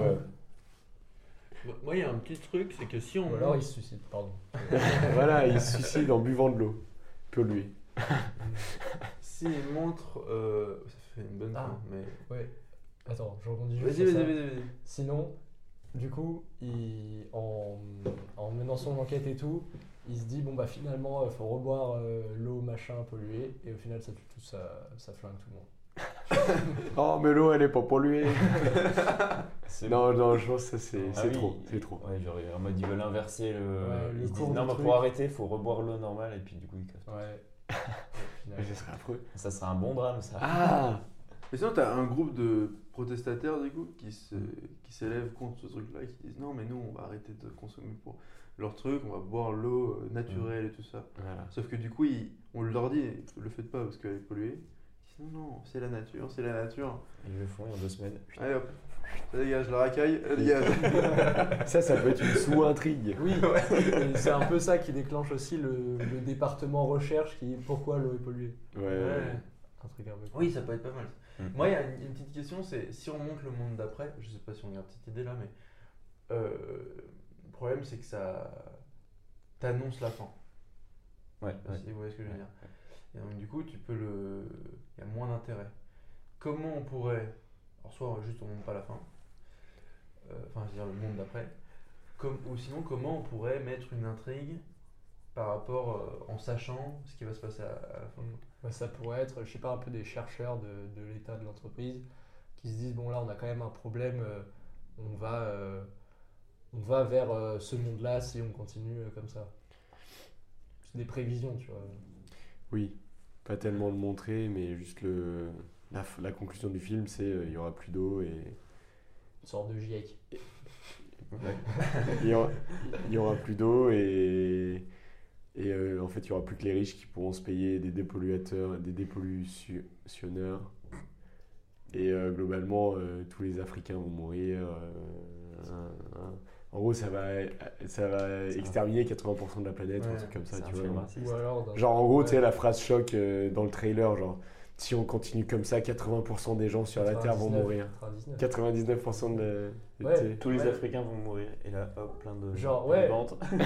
Euh, Moi, il y a un petit truc, c'est que si on. Ou alors il se suicide, pardon. voilà, il se suicide en buvant de l'eau. Pollué. S'il montre. euh, Ça fait une bonne Ah. fin, mais. Ouais. Attends, je rebondis juste Vas-y, vas-y, ça. vas-y. vas-y. Sinon, du coup, il, en, en menant son enquête et tout, il se dit bon bah finalement il faut reboire euh, l'eau machin polluée et au final ça tue tout ça, ça flingue tout le monde. Oh, mais l'eau, elle est pas polluée. Non, non, je pense que ça, c'est Ah oui, trop. C'est trop. Ouais, genre en mode ils veulent inverser le. Ouais, ils disent non, mais truc. pour arrêter, il faut reboire l'eau normale et puis du coup ils cassent. Ouais. Ce serait affreux. Ça serait un bon drame ça. Ah Mais sinon, t'as un groupe de protestataires, du coup, qui se- qui s'élèvent contre ce truc-là et qui disent non, mais nous, on va arrêter de consommer pour leur truc, on va boire l'eau euh, naturelle et tout ça. Voilà. Sauf que du coup, ils- on leur dit, le faites pas parce qu'elle est polluée. Non, non, c'est la nature, c'est la nature. Ils le font et en deux semaines. Allez hop, ça dégage, la racaille, dégage. Ça, ça peut être une sous-intrigue. Oui, c'est un peu ça qui déclenche aussi le, le département recherche qui pourquoi l'eau est polluée. Ouais. Ouais. Un truc un peu. Oui, ça peut être pas mal. Mm. Moi, il y a une, une petite question, c'est si on monte le monde d'après, je sais pas si on a une petite idée là, mais euh, le problème c'est que ça t'annonce la fin. Ouais, Je sais pas ouais. si vous voyez ce que je veux Ouais, dire. Et donc du coup, tu peux le, il y a moins d'intérêt. Comment on pourrait, alors soit juste on monte pas la fin, euh, enfin je veux dire le monde d'après, comme ou sinon comment on pourrait mettre une intrigue par rapport euh, en sachant ce qui va se passer à, à la fin. Bah, ça pourrait être, je sais pas, un peu des chercheurs de, l'état de l'entreprise qui se disent bon là on a quand même un problème, euh, on va, euh, on va vers ce monde-là si on continue comme ça. C'est des prévisions, tu vois. Oui. Pas tellement le montrer, mais juste le. La, la conclusion du film, c'est euh, il y aura plus d'eau et Une sorte de GIEC. il y aura, il y aura plus d'eau et et euh, en fait il y aura plus que les riches qui pourront se payer des dépolluateurs, des dépollutionneurs et euh, globalement tous les Africains vont mourir. En gros ça va ça va exterminer 80% de la planète ou un truc comme ça tu vois. Genre en gros, tu sais, la phrase choc euh, dans le trailer, genre si on continue comme ça, 80% des gens sur la Terre vont 99, mourir. 99. 99% de la. Ouais. Tous les Ouais. Africains vont mourir et là hop plein de Genre, plein ouais. ventes. ils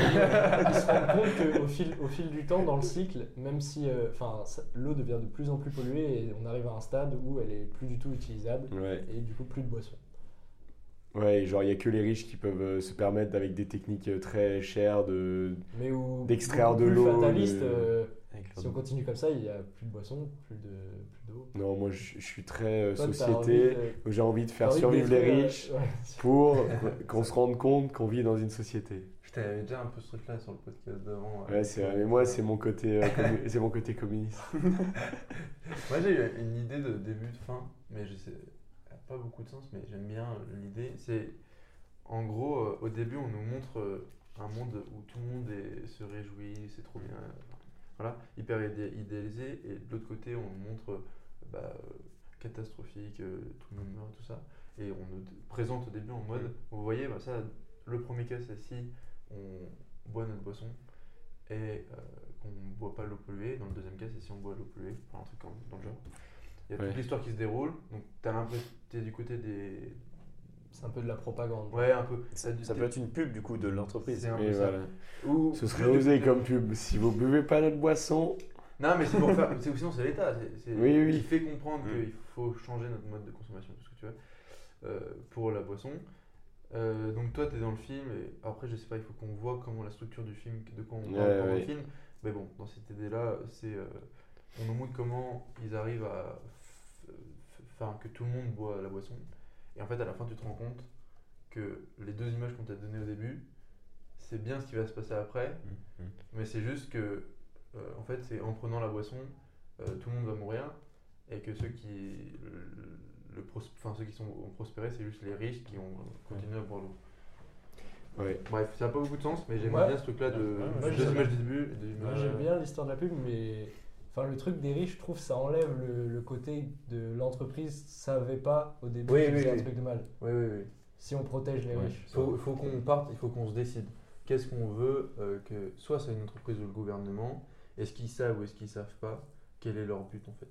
se rendent compte qu'au fil, au fil du temps, dans le cycle, même si euh, 'fin, ça- l'eau devient de plus en plus polluée et on arrive à un stade où elle est plus du tout utilisable Ouais, et du coup plus de boissons. Ouais, genre il n'y a que les riches qui peuvent euh, se permettre avec des techniques euh, très chères de. Mais où D'extraire de l'eau, fataliste, de- euh, si on continue comme ça, il y a plus de boissons, plus de plus d'eau. Non, moi je, je suis très euh, Toi, société, envie de- où j'ai envie de faire envie de survivre les riches ouais. pour qu'on se rende compte qu'on vit dans une société. Je t'avais déjà un peu ce truc-là sur le podcast d'avant. Ouais, c'est vrai, mais moi c'est mon côté, euh, c'est mon côté communiste. Moi j'ai eu une idée de début de fin, mais je sais, pas beaucoup de sens, mais j'aime bien l'idée. C'est en gros, euh, au début, on nous montre euh, un monde où tout le monde est- se réjouit, c'est trop bien, euh, voilà, hyper idé- idéalisé, et de l'autre côté, on nous montre euh, bah, euh, catastrophique, euh, tout le monde meurt, tout ça, et on nous présente au début en mode, vous voyez, bah, ça, le premier cas, c'est si on boit notre boisson et euh, qu'on ne boit pas l'eau polluée. Dans le deuxième cas, c'est si on boit l'eau polluée, enfin, un truc comme- dans le genre. Il y a Ouais. toute l'histoire qui se déroule, donc t'as l'impression que t'es du côté des. C'est un peu de la propagande. Ouais, un peu. Ça, peut être une pub du coup de l'entreprise. C'est un Et peu ça. voilà. Ou Ce serait osé de- comme pub. Si vous buvez pas notre boisson, Non, mais c'est pour faire. Sinon, c'est l'État. c'est- Oui, oui. Qui fait comprendre Mm. qu'il faut changer notre mode de consommation, tout ce que tu veux, euh, pour la boisson. Euh, donc, toi, tu es dans le film, et après, je sais pas, il faut qu'on voit comment la structure du film, de quoi on parle pendant ouais. le film. Mais bon, dans cette idée-là, c'est. euh, on nous montre comment ils arrivent à. Enfin, que tout le monde boit la boisson. Et en fait, à la fin, tu te rends compte que les deux images qu'on t'a données au début, c'est bien ce qui va se passer après. Mhm. Mais c'est juste que, euh, en fait, c'est en prenant la boisson, euh, tout le monde va mourir et que ceux qui le pros- ceux qui sont, ont prospéré, c'est juste les riches qui ont continué à boire l'eau. Ouais. Bref, ça n'a pas beaucoup de sens, mais j'aime Ouais. bien ce truc-là de, Ouais, moi, de j'aime image du début. Moi j'aime bien l'histoire de la pub, mais enfin, le truc des riches, je trouve ça enlève le, le côté de l'entreprise savait pas au début Oui, qu'il oui, oui. un truc de mal. Oui, oui, oui. Si on protège les riches. Il faut, faut qu'on parte, il faut qu'on se décide. Qu'est-ce qu'on veut euh, que soit c'est une entreprise ou le gouvernement Est-ce qu'ils savent ou est-ce qu'ils savent pas Quel est leur but en fait?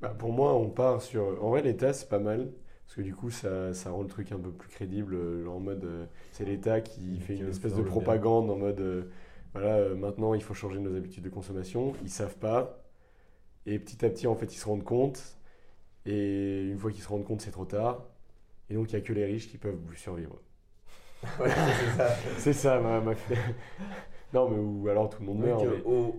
Bah, pour moi, on part sur. En vrai, l'État, c'est pas mal. Parce que du coup, ça, ça rend le truc un peu plus crédible. euh, En mode. euh, c'est l'État qui fait une espèce de bien. propagande en mode. euh, voilà, euh, maintenant, il faut changer nos habitudes de consommation. Ils savent pas. Et petit à petit, en fait, ils se rendent compte. Et une fois qu'ils se rendent compte, c'est trop tard. Et donc, il n'y a que les riches qui peuvent survivre. C'est ça. C'est ça, ma, ma... Non, mais ou alors tout le monde Oui, meurt. que, mais- au-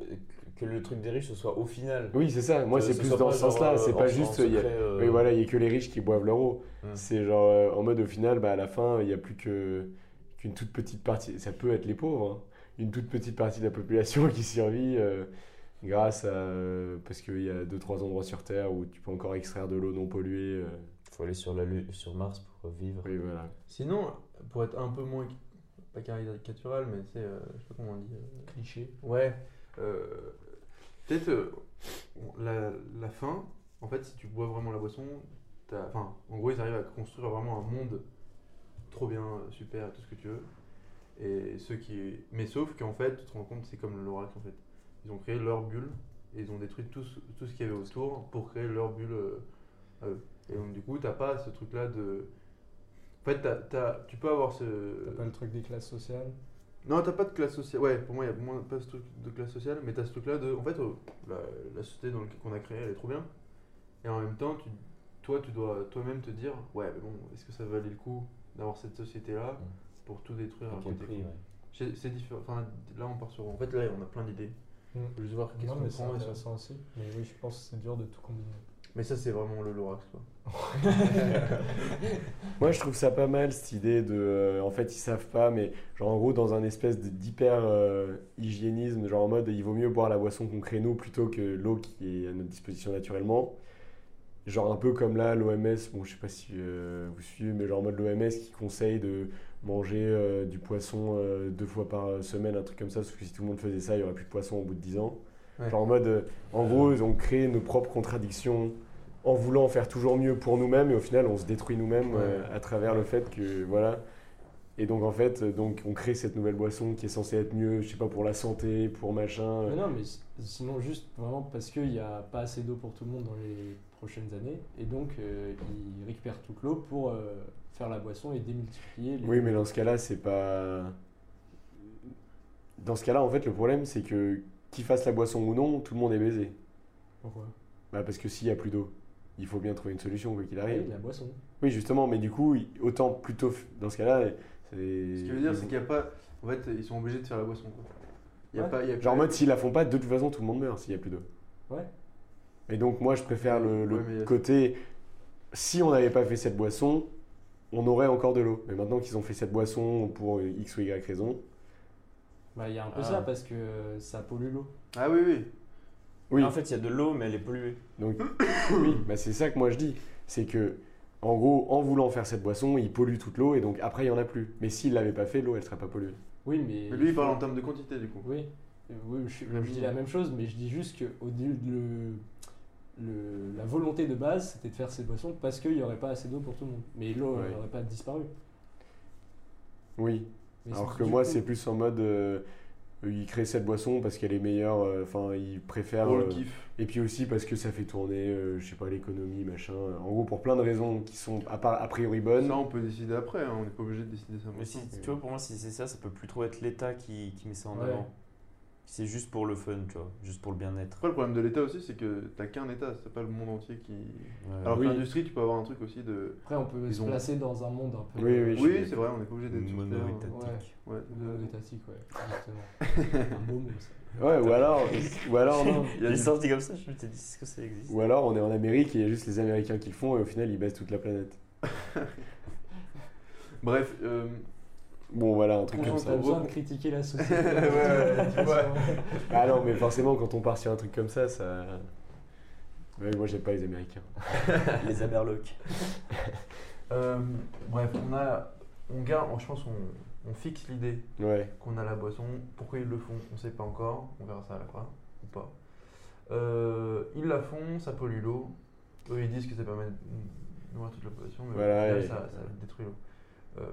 que le truc des riches, ce soit au final. Oui, c'est ça. Moi, c'est ce plus dans ce sens-là. euh, C'est pas juste. y a- euh, Oui, voilà, il n'y a que les riches qui boivent leur eau. Hmm. C'est genre euh, en mode au final, bah, à la fin, il n'y a plus que qu'une toute petite partie. Ça peut être les pauvres, hein. une toute petite partie de la population qui survit euh, grâce à. euh, parce qu'il y a deux trois endroits sur Terre où tu peux encore extraire de l'eau non polluée. euh. faut aller sur, la, sur Mars pour vivre. oui, voilà. Sinon, pour être un peu moins, pas caricatural, mais c'est, euh, je sais pas comment on dit. euh, Cliché. Ouais. euh, Peut-être euh, la, la fin, en fait, si tu bois vraiment la boisson, t'as- enfin, en gros, ils arrivent à construire vraiment un monde trop bien, super, tout ce que tu veux. Et ceux qui, mais sauf qu'en fait, tu te rends compte, c'est comme l'oracle en fait. Ils ont créé leur bulle et ils ont détruit tout, ce- tout ce qu'il y avait autour pour créer leur bulle euh, à eux. Et donc du coup, t'as pas ce truc-là de. En fait, t'as- t'as- tu peux avoir ce. T'as pas le truc des classes sociales? Non, t'as pas de classe sociale. Ouais, pour moi, il y a moins pas ce truc de classe sociale, mais t'as ce truc-là de. En fait, euh, la, la société qu'on a créée, elle est trop bien. Et en même temps, tu, toi, tu dois toi-même te dire, ouais, mais bon, est-ce que ça valait le coup d'avoir cette société-là Mm. pour tout détruire À à quel prix, ouais. C'est différent. Enfin, là, on part sur. En fait, là, on a plein d'idées. Mm. Juste voir qu'est-ce qu'on mais c'est prend. et ça. intéressant aussi. Mais oui, je pense que c'est dur de tout combiner. Mais ça, c'est vraiment le Lorax, quoi. Moi, je trouve ça pas mal cette idée de. euh, en fait, ils savent pas, mais genre en gros, dans un espèce de- d'hyper euh, hygiénisme, genre en mode il vaut mieux boire la boisson qu'on crée nous plutôt que l'eau qui est à notre disposition naturellement. Genre un peu comme là, l'OMS, bon, je sais pas si euh, vous suivez, mais genre en mode l'OMS qui conseille de manger euh, du poisson euh, deux fois par semaine, un truc comme ça, parce que si tout le monde faisait ça, il y aurait plus de poisson au bout de 10 ans. Ouais. Genre en mode, euh, en gros, ils ont créé nos propres contradictions en voulant faire toujours mieux pour nous-mêmes et au final on se détruit nous-mêmes euh, à travers le fait que voilà et donc en fait donc on crée cette nouvelle boisson qui est censée être mieux je sais pas pour la santé pour machin Mais non, mais sinon, juste vraiment parce qu'il n'y a pas assez d'eau pour tout le monde dans les prochaines années. Et donc, euh, ils récupèrent toute l'eau pour euh, faire la boisson et démultiplier les. oui mais dans ce cas-là c'est pas dans ce cas-là en fait le problème c'est que qu'ils fassent la boisson ou non tout le monde est baisé Pourquoi? Bah, parce que s'il y a plus d'eau il faut bien trouver une solution quoi qu'il arrive Oui, la boisson. oui justement mais du coup autant plutôt dans ce cas-là c'est Ce qui veut dire, c'est qu'il n'y a pas. En fait, ils sont obligés de faire la boisson, quoi. Il y a Ouais. pas. il Y a Genre en mode, s'ils la font pas, de toute façon, tout le monde meurt s'il y a plus d'eau. Ouais. Et donc, moi, je préfère le, le Ouais, mais- côté. Si on n'avait pas fait cette boisson, on aurait encore de l'eau. Mais maintenant qu'ils ont fait cette boisson pour X ou Y raison. Bah, il y a un peu Ah. ça parce que ça pollue l'eau. Ah oui, oui. Oui, En fait, il y a de l'eau, mais elle est polluée. donc, oui bah, c'est ça que moi je dis. C'est que, en gros, en voulant faire cette boisson, ils polluent toute l'eau et donc après, il n'y en a plus. Mais s'ils l'avaient pas fait, l'eau, elle serait pas polluée. Oui, mais. Mais lui, il faut- parle en termes de quantité, du coup. Oui, Euh, oui je, dis la même chose, mais je dis juste que au début, le, le- la volonté de base, c'était de faire cette boisson parce qu'il n'y aurait pas assez d'eau pour tout le monde. Mais l'eau Ouais. n'aurait pas disparu. Oui. Mais Alors c'est- que moi, c'est plus en mode. euh, ils créent cette boisson parce qu'elle est meilleure. euh, Enfin, ils préfèrent. Pour le euh, kiff. Et puis aussi parce que ça fait tourner, euh, je sais pas, l'économie, machin. En gros, pour plein de raisons qui sont a, priori bonnes. Ça, on peut décider après, hein, on n'est pas obligé de décider ça Mais si, tu vois, pour moi, si c'est ça, ça peut plus trop être l'État qui, qui met ça en Ouais. avant. C'est juste pour le fun, tu vois, juste pour le bien-être. Après, le problème de l'État aussi, c'est que t'as qu'un État, c'est pas le monde entier qui. Ouais. Alors Oui. que l'industrie, tu peux avoir un truc aussi de. Après, on peut Ils se ont- placer dans un monde un peu. Oui, oui, c'est vrai, on n'est pas obligé d'être. Mono-étatique. Ouais. Ouais, étatique, ouais, justement. un beau mot, ça. Ouais, ou alors, ou alors, non. Il y a J'ai du- sorti comme ça, je me suis dit, est-ce que ça existe? Ou alors, on est en Amérique et il y a juste les Américains qui le font et au final, ils baissent toute la planète. Bref, euh, Bon, voilà, un truc On comme s'en T'as ça. besoin de critiquer la société. Ouais, ouais, tu vois. Ah non, mais forcément, quand on part sur un truc comme ça, ça. Ouais, moi, j'aime pas les Américains. Les Amerlocs. Euh, bref, on a, on garde, je pense qu'on on fixe l'idée Ouais. qu'on a la boisson. Pourquoi ils le font, on sait pas encore. On verra ça à la fin ou pas. Euh, ils la font, ça pollue l'eau. Eux, ils disent que ça permet de nourrir toute la population, mais Voilà, au final, et- ça, ça détruit l'eau. Euh,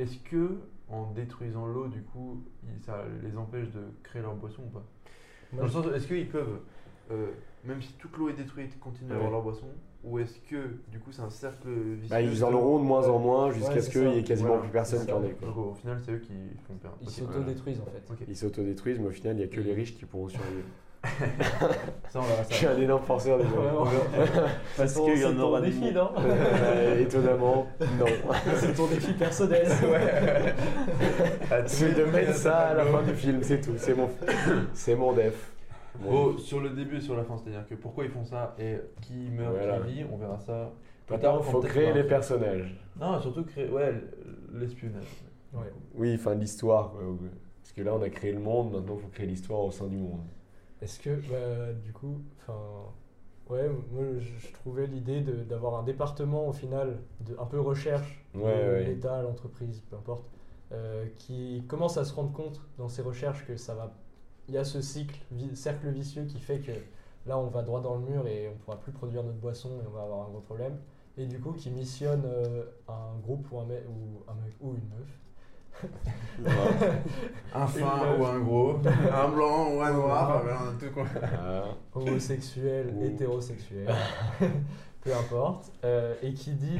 Est-ce que, en détruisant l'eau, du coup, ça les empêche de créer leur boisson ou pas? Dans le sens, où, est-ce qu'ils peuvent, euh, même si toute l'eau est détruite, continuer à avoir leur boisson? Ou est-ce que, du coup, c'est un cercle vicieux Bah, ils en auront de moins en moins Ouais, jusqu'à ce c'est qu'il y ça. ait quasiment Voilà, plus personne c'est qui en ait. quoi. Donc, au final, c'est eux qui font perdre. Ils Ok, s'autodétruisent en fait. Ok. Ils s'autodétruisent, mais au final, il n'y a que les riches qui pourront survivre. Ça, on verra Je suis un énorme forceur Vraiment. Parce qu'il y en aura défi, des non Euh, Étonnamment, non. C'est ton défi personnel. Ah, C'est de mettre ça à la fin du film, c'est tout. C'est mon, c'est mon def. Bon, sur le début et sur la fin, c'est-à-dire que pourquoi ils font ça et qui meurt, Voilà. qui vit, on verra ça. plus tard, il faut créer les personnages. Non, surtout créer, ouais, l'espionnage. Ouais. Oui, enfin l'histoire. Parce que là, on a créé le monde, maintenant, il faut créer l'histoire au sein du monde. Est-ce que, bah, du coup, enfin, ouais, moi je je trouvais l'idée d'avoir un département au final, de, un peu recherche, Ouais, de ouais. l'État, l'entreprise, peu importe, euh, qui commence à se rendre compte dans ses recherches que ça va. Il y a ce cycle, vi- cercle vicieux qui fait que là on va droit dans le mur et on pourra plus produire notre boisson et on va avoir un gros problème. Et du coup, qui missionne euh, un groupe ou un mec ou, un mec, ou une meuf Un fin ou un gros, un blanc ou un noir, on a tout quoi. Ah, homosexuel, Ouh. hétérosexuel, peu importe, euh, et qui dit,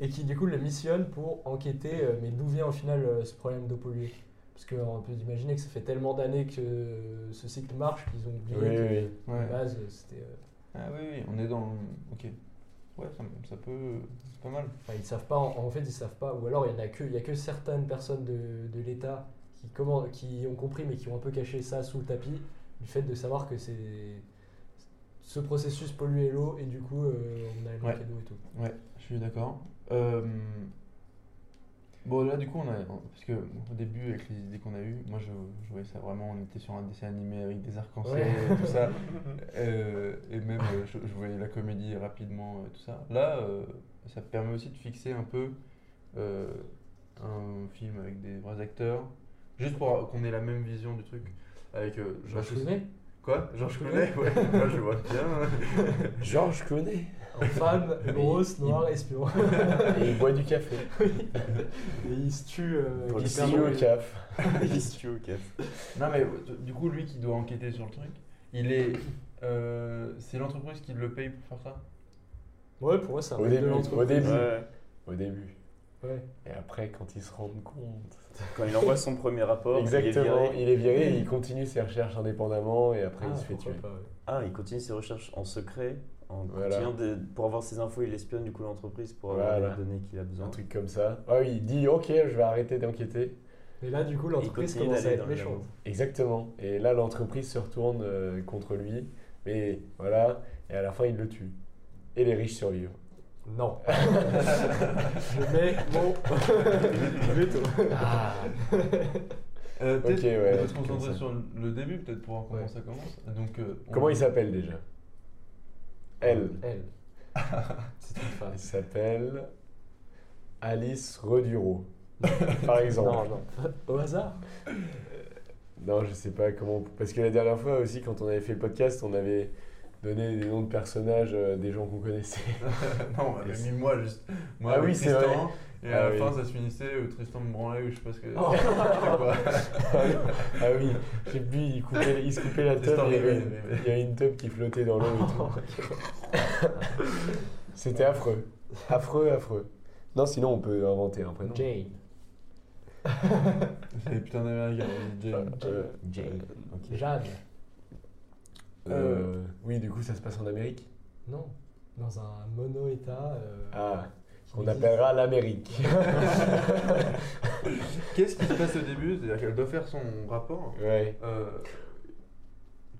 et qui du coup le missionne pour enquêter, euh, mais d'où vient au final euh, ce problème d'eau polluée Parce qu'on peut imaginer que ça fait tellement d'années que ce cycle marche qu'ils ont oublié Oui, que oui. Ouais. base c'était. euh, Ah oui, oui, on est dans. Ok. Ouais, ça, ça peut. C'est pas mal. Enfin, ils savent pas, en, en fait, ils savent pas, ou alors il y en a que, il y a que certaines personnes de, de l'État qui, comment, qui ont compris, mais qui ont un peu caché ça sous le tapis, du fait de savoir que c'est ce processus polluait l'eau et du coup euh, on a manqué Ouais. d'eau et tout. Ouais, je suis d'accord. Euh, Bon, là, du coup, on a. Parce que au début, avec les idées qu'on a eues, moi, je, je voyais ça vraiment. On était sur un dessin animé avec des arcs-en-ciel Ouais. et tout ça. Euh, et même, euh, je, je voyais la comédie rapidement et tout ça. Là, euh, ça permet aussi de fixer un peu euh, un film avec des vrais acteurs. Juste pour qu'on ait la même vision du truc. Avec. euh, Georges Clooney? Quoi? Georges Clooney? Clooney? Ouais, moi, je vois bien. Georges Clooney? En femme, grosse, il- noire, espion. Et il boit du café. Et il se tue euh, le des CEO perles. CAF. Il se tue au café. Non mais euh, du coup lui qui doit enquêter sur le truc, il est, euh, c'est l'entreprise qui le paye pour faire ça? Ouais, pour moi, un Au début, au début. Ouais. Au début. Ouais. Et après, quand ils se rendent compte. Quand il envoie son premier rapport, Exactement, il est viré. il est viré, et il continue ses recherches indépendamment et après Ah, il se fait tuer. pas, ouais. Ah, il continue ses recherches en secret. En Voilà. continuant de- pour avoir ses infos, il espionne du coup l'entreprise pour avoir Voilà. les données qu'il a besoin. Un truc comme ça. Ah oui, il dit ok, je vais arrêter d'enquêter. Et là, du coup, l'entreprise commence à être méchante. Exactement. Et là, l'entreprise se retourne euh, contre lui. Mais voilà, et à la fin, il le tue. Et les riches survivent. Non. je mets mon veto. Ah. Euh, peut-être Ok, ouais, on peut se concentrer sur le début peut-être pour voir comment Ouais. ça commence. Donc euh, on- Comment il s'appelle déjà? Elle. Elle. C'est une femme. Elle s'appelle Alice Reduro. Par exemple. Non, non. Au hasard Non, je sais pas comment. Parce que la dernière fois aussi, quand on avait fait le podcast, on avait donné des noms de personnages euh, des gens qu'on connaissait. non, on avait mis moi juste. Moi Ah oui, c'est Tristan. Et à Ah la oui. fin ça se finissait où Tristan me branlait ou je sais pas ce que. Oh. je sais quoi. ah oui, je sais plus, il, coupait, il se coupait la tub, il y, avait, rigole, mais- il y avait une tub qui flottait dans l'eau et tout. C'était affreux. Affreux, affreux. Non, sinon on peut inventer un prénom. Jane. C'est des putains d'américains. Jane. Euh, Jane. Ok. Jade. euh, oui, du coup, ça se passe en Amérique? Non. Dans un mono-état. euh, Ah, qu'on appellera l'Amérique. Qu'est-ce qui se passe au début? C'est-à-dire qu'elle doit faire son rapport. ouais. Euh,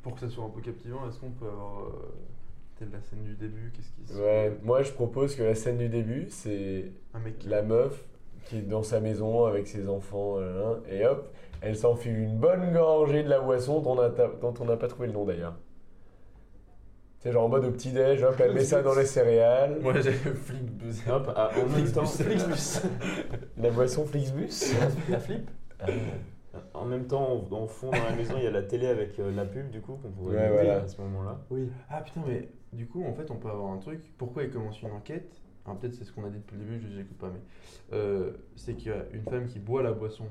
pour que ça soit un peu captivant, est-ce qu'on peut avoir euh, peut-être la scène du début? Qu'est-ce qui se Ouais, moi je propose que la scène du début, c'est qui la meuf qui est dans sa maison avec ses enfants, euh, hein, et hop, elle s'enfile une bonne gorgée de la boisson dont on n'a pas trouvé le nom d'ailleurs. C'est genre en mode au petit-déj, hop, elle met ça dans les céréales. Moi j'ai Flixbus. Hop, ah, en même temps, Flixbus. La boisson Flixbus. La flip en même temps, en, fond dans la maison, il y a la télé avec euh, la pub du coup qu'on pourrait Ouais, voilà. à ce moment-là. Oui. Ah putain, mais du coup, en fait, on peut avoir un truc. Pourquoi il commence une enquête? Alors, peut-être c'est ce qu'on a dit depuis le début, je n'écoute pas, mais. euh, c'est qu'il y a une femme qui boit la boisson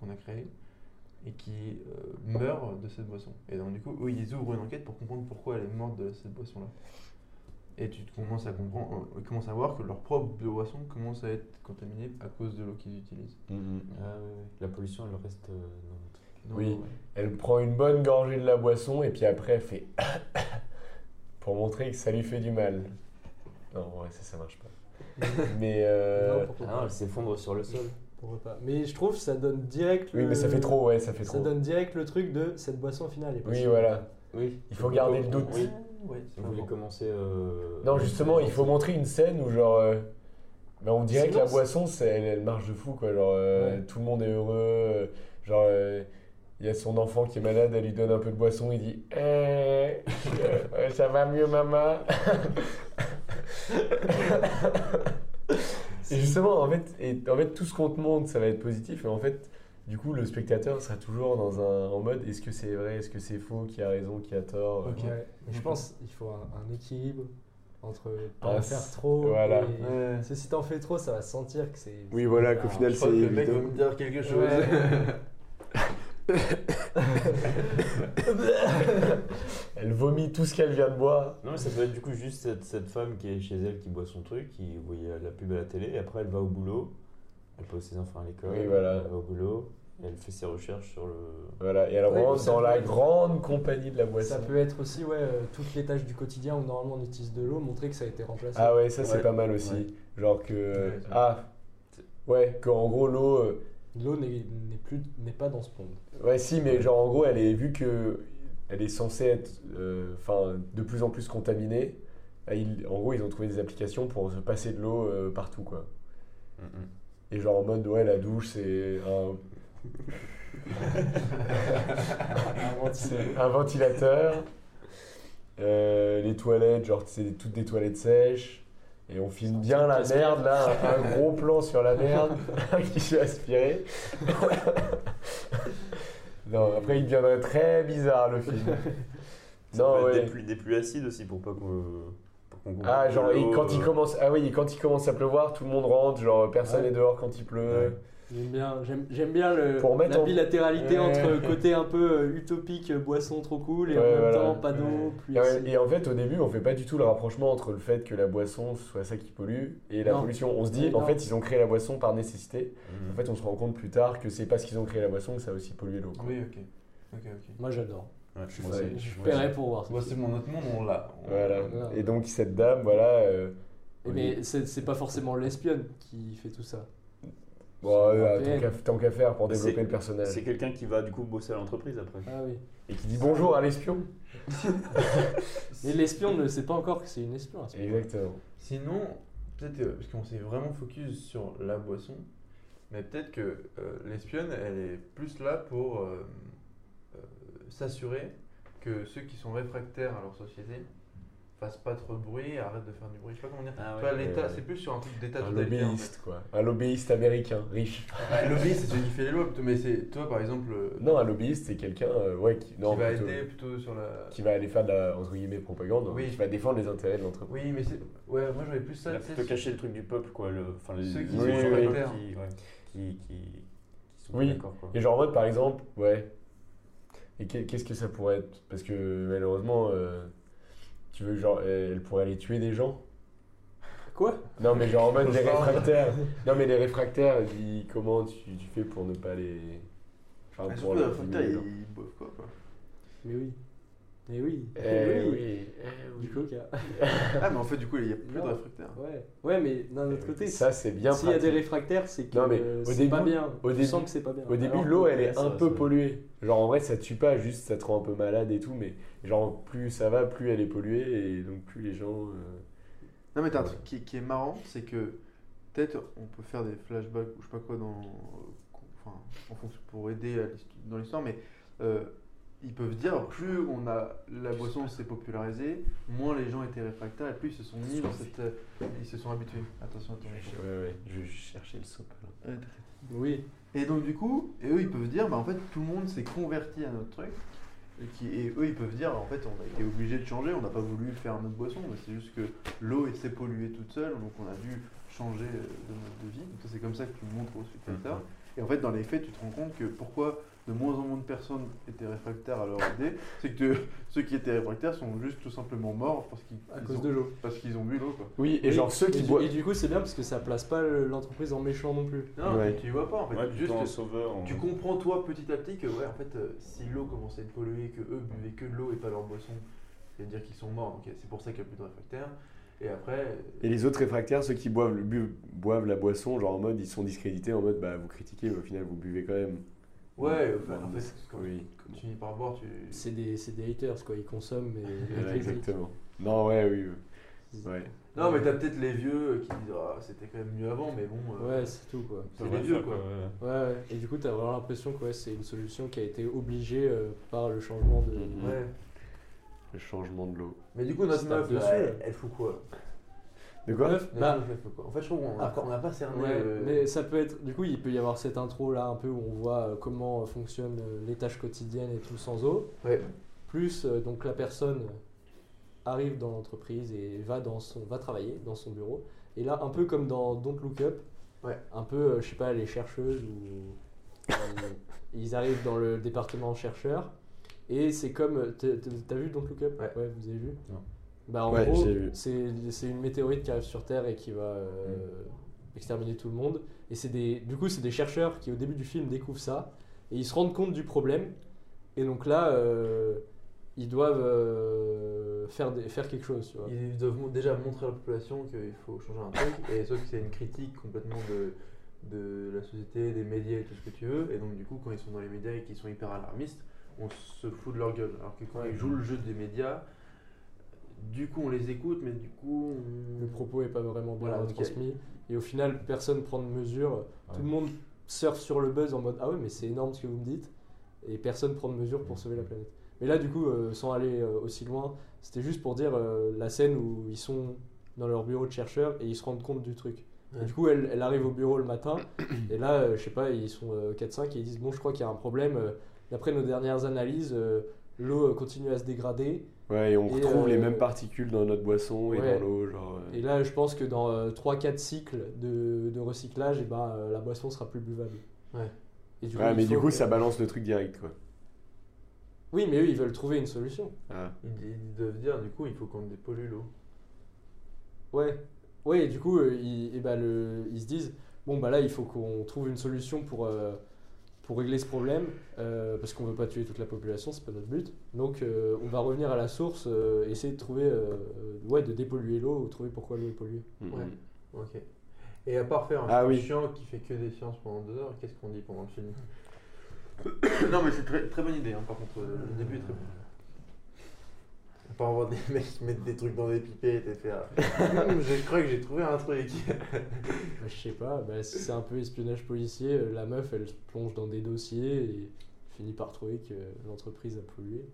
qu'on a créée et qui euh, meurt de cette boisson. Et donc, du coup, eux, ils ouvrent une enquête pour comprendre pourquoi elle est morte de cette boisson-là. Et tu commences à comprendre, euh, ils commencent à voir que leur propre boisson commence à être contaminée à cause de l'eau qu'ils utilisent. Mhm. Ah. La pollution, elle reste euh, dans notre. Oui. ouais. Elle prend une bonne gorgée de la boisson et puis après elle fait pour montrer que ça lui fait du mal. Non, ouais, ça, ça marche pas. Mais euh, Non, Ah non, elle s'effondre sur le sol. Pourquoi pas. Mais je trouve que ça donne direct oui, le- mais ça fait trop, ouais, ça fait Ça trop. donne direct le truc de cette boisson au final. est pas Oui, voilà. Oui. Il faut garder le doute. Oui. Ouais, Vous voulez commencer. euh, Non, justement, il faut montrer une scène où genre. euh, ben, on dirait que la boisson, c'est, elle, elle marche de fou, quoi. Genre, euh, Ouais. tout le monde est heureux. genre, euh, il y a son enfant qui est malade, elle lui donne un peu de boisson, il dit Eh, euh, Ça va mieux, maman? Et justement, en fait, et, en fait, tout ce qu'on te montre, ça va être positif. Et en fait, du coup, le spectateur sera toujours dans un, en mode est-ce que c'est vrai, est-ce que c'est faux, qui a raison, qui a tort Ok. Ouais. Mais je pense qu'il faut un, un équilibre entre pas Ah, en faire trop. voilà. et- Ouais. Parce que si t'en fais trop, ça va se sentir que c'est. Oui, voilà, qu'au final, Je crois que c'est le mec veut me dire quelque chose. Elle vomit tout ce qu'elle vient de boire. Non, mais ça peut être du coup juste cette, cette femme qui est chez elle qui boit son truc, qui voyait la pub à la télé, et après elle va au boulot, elle pose ses enfants à l'école, Oui, voilà. elle va au boulot, et elle fait ses recherches sur le. Voilà, et elle rentre ça dans peut la être- grande compagnie de la boisson. Ça peut être aussi ouais, euh, toutes les tâches du quotidien où normalement on utilise de l'eau, montrer que ça a été remplacé. Ah ouais, ça c'est Ouais. pas mal aussi. Ouais. Genre que. Ouais, ah Ouais, qu'en gros l'eau. euh, L'eau n'est plus n'est pas dans ce monde. Ouais, si, mais genre en gros, elle est vu que. Elle est censée être euh, enfin, de plus en plus contaminée. bah, ils- en gros, ils ont trouvé des applications pour se passer de l'eau euh, partout, quoi. Et genre en mode, ouais, la douche, c'est un, c'est un ventilateur. Euh, les toilettes, genre, c'est toutes des toilettes sèches. Et on filme bien la merde, là, un, gros plan sur la merde qui s'est aspiré. non, après, il deviendrait très bizarre le film. Ça Non, peut être ouais. des, pluies, des pluies acides aussi pour pas qu'on. Ah, genre, et quand il euh, commence, ah oui, quand il commence à pleuvoir, tout le monde rentre, genre, personne Ouais. est dehors quand il pleut. J'aime bien, j'aime, j'aime bien le, Pour la en- bilatéralité Ouais. entre côté un peu euh, utopique, euh, boisson trop cool, et en même voilà. temps pas d'eau, Et, acide. et en fait, au début, on fait pas du tout le rapprochement entre le fait que la boisson soit ça qui pollue et la Non. pollution. On se dit, en fait, ils ont créé la boisson par nécessité. Mhm. En fait, on se rend compte plus tard que c'est parce qu'ils ont créé la boisson que ça a aussi pollué l'eau. quoi. Oui, ok. Ok, ok. Moi j'adore. Ouais, Je, aussi. je paierais pour voir ça. Moi, c'est mon autre monde, on l'a. On- Voilà. Et donc, cette dame, voilà. euh, Mais c'est, c'est pas forcément l'espionne qui fait tout ça. Bon, euh, tant qu'à- tant qu'à faire pour développer le personnage. C'est quelqu'un qui va du coup bosser à l'entreprise après. Ah oui. Et qui dit bonjour à l'espion. Et l'espion ne sait pas encore que c'est une espion. à ce moment-là. Exactement. Sinon, peut-être, euh, parce qu'on s'est vraiment focus sur la boisson, mais peut-être que euh, l'espionne, elle est plus là pour euh, euh, s'assurer que ceux qui sont réfractaires à leur société fassent pas trop de bruit, arrêtent de faire du bruit. Je sais pas comment dire. Ah ouais, l'État, ouais. c'est plus sur un truc d'État Un en lobbyiste, quoi. Un lobbyiste américain, riche. Ah, le lobbyiste, c'est celui qui fait les lois, mais c'est toi, par exemple, euh, Non, un lobbyiste, c'est quelqu'un euh, ouais, qui, non, qui va plutôt- aider plutôt sur la. qui va aller faire de la entre guillemets, propagande, Oui. qui va défendre les intérêts de l'entreprise. Oui, mais c'est. Ouais, moi j'aurais plus ça. Il plutôt caché le truc du peuple, quoi. Le... Enfin, les, Ceux qui les sont peuple réfractaires. qui, ouais, qui, qui, qui sont Oui. d'accord. Et genre en mode par exemple, ouais. Et qu'est- qu'est-ce que ça pourrait être? Parce que malheureusement, euh, tu veux genre, elle pourrait aller tuer des gens? Quoi? Non mais genre en mode les réfractaires. Non mais les réfractaires, dis, comment tu, tu fais pour ne pas les. Enfin, Ah, pour surtout, les ils, ils boivent quoi, quoi. Mais oui. Mais oui. genre. Mais Eh oui. oui. eh Du oui. coca. Ah, mais en fait, du coup, il y a plus Non. de réfractaires. Ouais. Ouais, mais d'un autre côté, Ça c'est bien s'il y a des réfractaires, c'est que Non, mais au c'est début- pas bien. au tu début- sens que c'est pas bien. Au début, l'eau elle est ça un peu polluée. Genre en vrai, ça tue pas, juste ça te rend un peu malade et tout, mais genre plus ça va, plus elle est polluée et donc plus les gens. euh, Non, mais t'as un Ouais. truc qui, qui est marrant, c'est que peut-être on peut faire des flashbacks ou je sais pas quoi dans. Enfin, en fonction pour aider à dans l'histoire, mais euh, ils peuvent dire plus on a la boisson s'est popularisée, moins les gens étaient réfractaires et plus ils se sont mis dans cette. euh, Ils se sont habitués. Attention. Ouais, ouais, je cherchais le soap. Oui, Et donc du coup, et eux ils peuvent dire, bah en fait tout le monde s'est converti à notre truc. Et, qui, et eux ils peuvent dire, en fait on a été obligé de changer, on n'a pas voulu faire notre boisson, mais c'est juste que l'eau s'est polluée toute seule, donc on a dû changer euh, de mode de vie. Donc c'est comme ça que tu montres aux spectateurs. Et en fait dans les faits tu te rends compte que pourquoi de moins en moins de personnes étaient réfractaires à leur idée, c'est que ceux qui étaient réfractaires sont juste tout simplement morts parce qu'ils à ils cause ont- de l'eau. parce qu'ils ont bu l'eau quoi. Oui, et genre ceux et qui du- boivent. Et du coup, c'est bien parce que ça place pas l'entreprise en méchant non plus. Non, Ouais. tu, vois pas en fait. Ouais, juste en sauveur. en- Tu comprends toi petit à petit que ouais en fait euh, si l'eau commençait à être polluée, que eux buvaient que de l'eau et pas leur boisson, c'est-à-dire qu'ils sont morts, donc c'est pour ça qu'il n'y a plus de réfractaires. Et après, euh, Et les autres réfractaires, ceux qui boivent, le bu- boivent la boisson, genre en mode ils sont discrédités, en mode bah vous critiquez, mais au final vous buvez quand même. Ouais, enfin, en fait, quand, oui. quand tu finis par boire, tu. C'est des, c'est des haters, quoi. Ils consomment, mais. Exactement. Non, ouais, oui. oui. Ouais. Non, mais t'as peut-être les vieux qui disent ah, c'était quand même mieux avant, mais bon. euh, Ouais, c'est tout, quoi. c'est les vieux ça, quoi. ouais. Ouais, ouais. Et du coup, t'as vraiment l'impression que ouais, c'est une solution qui a été obligée euh, par le changement de. Mhm. Ouais. Le changement de l'eau. Mais du coup, notre meuf, là, dessus, elle, là. elle fout quoi? De quoi Notre bah, quoi En fait, je trouve qu'on n'a pas cerné. Ouais, le- mais ça peut être. Du coup, il peut y avoir cette intro là, un peu où on voit euh, comment euh, fonctionnent euh, les tâches quotidiennes et tout sans eau. Ouais. Plus, euh, donc la personne arrive dans l'entreprise et va, dans son, va travailler dans son bureau. Et là, un peu comme dans Don't Look Up, Ouais. un peu, euh, je sais pas, les chercheuses ou. ils- arrivent dans le département chercheurs. Et c'est comme. t'as vu Don't Look Up? Ouais. vous avez vu? Non. Bah, en Ouais, gros, c'est c'est une météorite qui arrive sur Terre et qui va euh, exterminer tout le monde. Et c'est des, du coup, c'est des chercheurs qui, au début du film, découvrent ça et ils se rendent compte du problème. Et donc là, euh, ils doivent euh, faire, des- faire quelque chose. Tu vois. Ils doivent déjà montrer à la population qu'il faut changer un truc, et sauf que c'est une critique complètement de, de la société, des médias et tout ce que tu veux. Et donc, du coup, quand ils sont dans les médias et qu'ils sont hyper alarmistes, on se fout de leur gueule. Alors que quand Ouais. ils jouent le jeu des médias, du coup, on les écoute, mais du coup, on... Le propos est pas vraiment bien Voilà, transmis. Et au final, personne prend de mesures. Tout le monde surfe sur le buzz en mode Ah ouais, mais c'est énorme ce que vous me dites. Et personne prend de mesures pour sauver la planète. Mais là, du coup, euh, sans aller euh, aussi loin, c'était juste pour dire euh, la scène où ils sont dans leur bureau de chercheurs et ils se rendent compte du truc. Et du coup, elle, elle arrive au bureau le matin. et là, euh, je sais pas, ils sont euh, 4-5 et ils disent Bon, je crois qu'il y a un problème. D'après nos dernières analyses, euh, l'eau continue à se dégrader. Ouais, et on Et, retrouve euh, les mêmes particules dans notre boisson et ouais. dans l'eau, genre. euh, Et là, je pense que dans 3-4 cycles de, de recyclage, et ben, euh, la boisson sera plus buvable. Ouais. Et du Ouais, il mais du coup, que- ça balance le truc direct, quoi. Oui, mais eux, ils veulent trouver une solution. Ah. Ils, ils doivent dire, du coup, il faut qu'on dépollue l'eau. Ouais. Ouais, et du coup, euh, ils, et ben, le, ils se disent bon, bah là, il faut qu'on trouve une solution pour, euh, pour régler ce problème, euh, parce qu'on veut pas tuer toute la population, c'est pas notre but. Donc, euh, on va revenir à la source, euh, essayer de trouver, euh, ouais, de dépolluer l'eau, ou trouver pourquoi l'eau est polluée. Mhm. Ouais. Ok. Et à part faire un Ah film oui. chiant qui fait que des sciences pendant deux heures, qu'est-ce qu'on dit pendant le film? Non, mais c'est très, très bonne idée, hein, par contre, le début est très bon. Part avoir des mecs qui mettent des trucs dans des pipettes et faire. Hum, je crois que j'ai trouvé un truc. Bah, je sais pas, bah, si c'est un peu espionnage policier, euh, la meuf, elle se plonge dans des dossiers et finit par trouver que l'entreprise a pollué.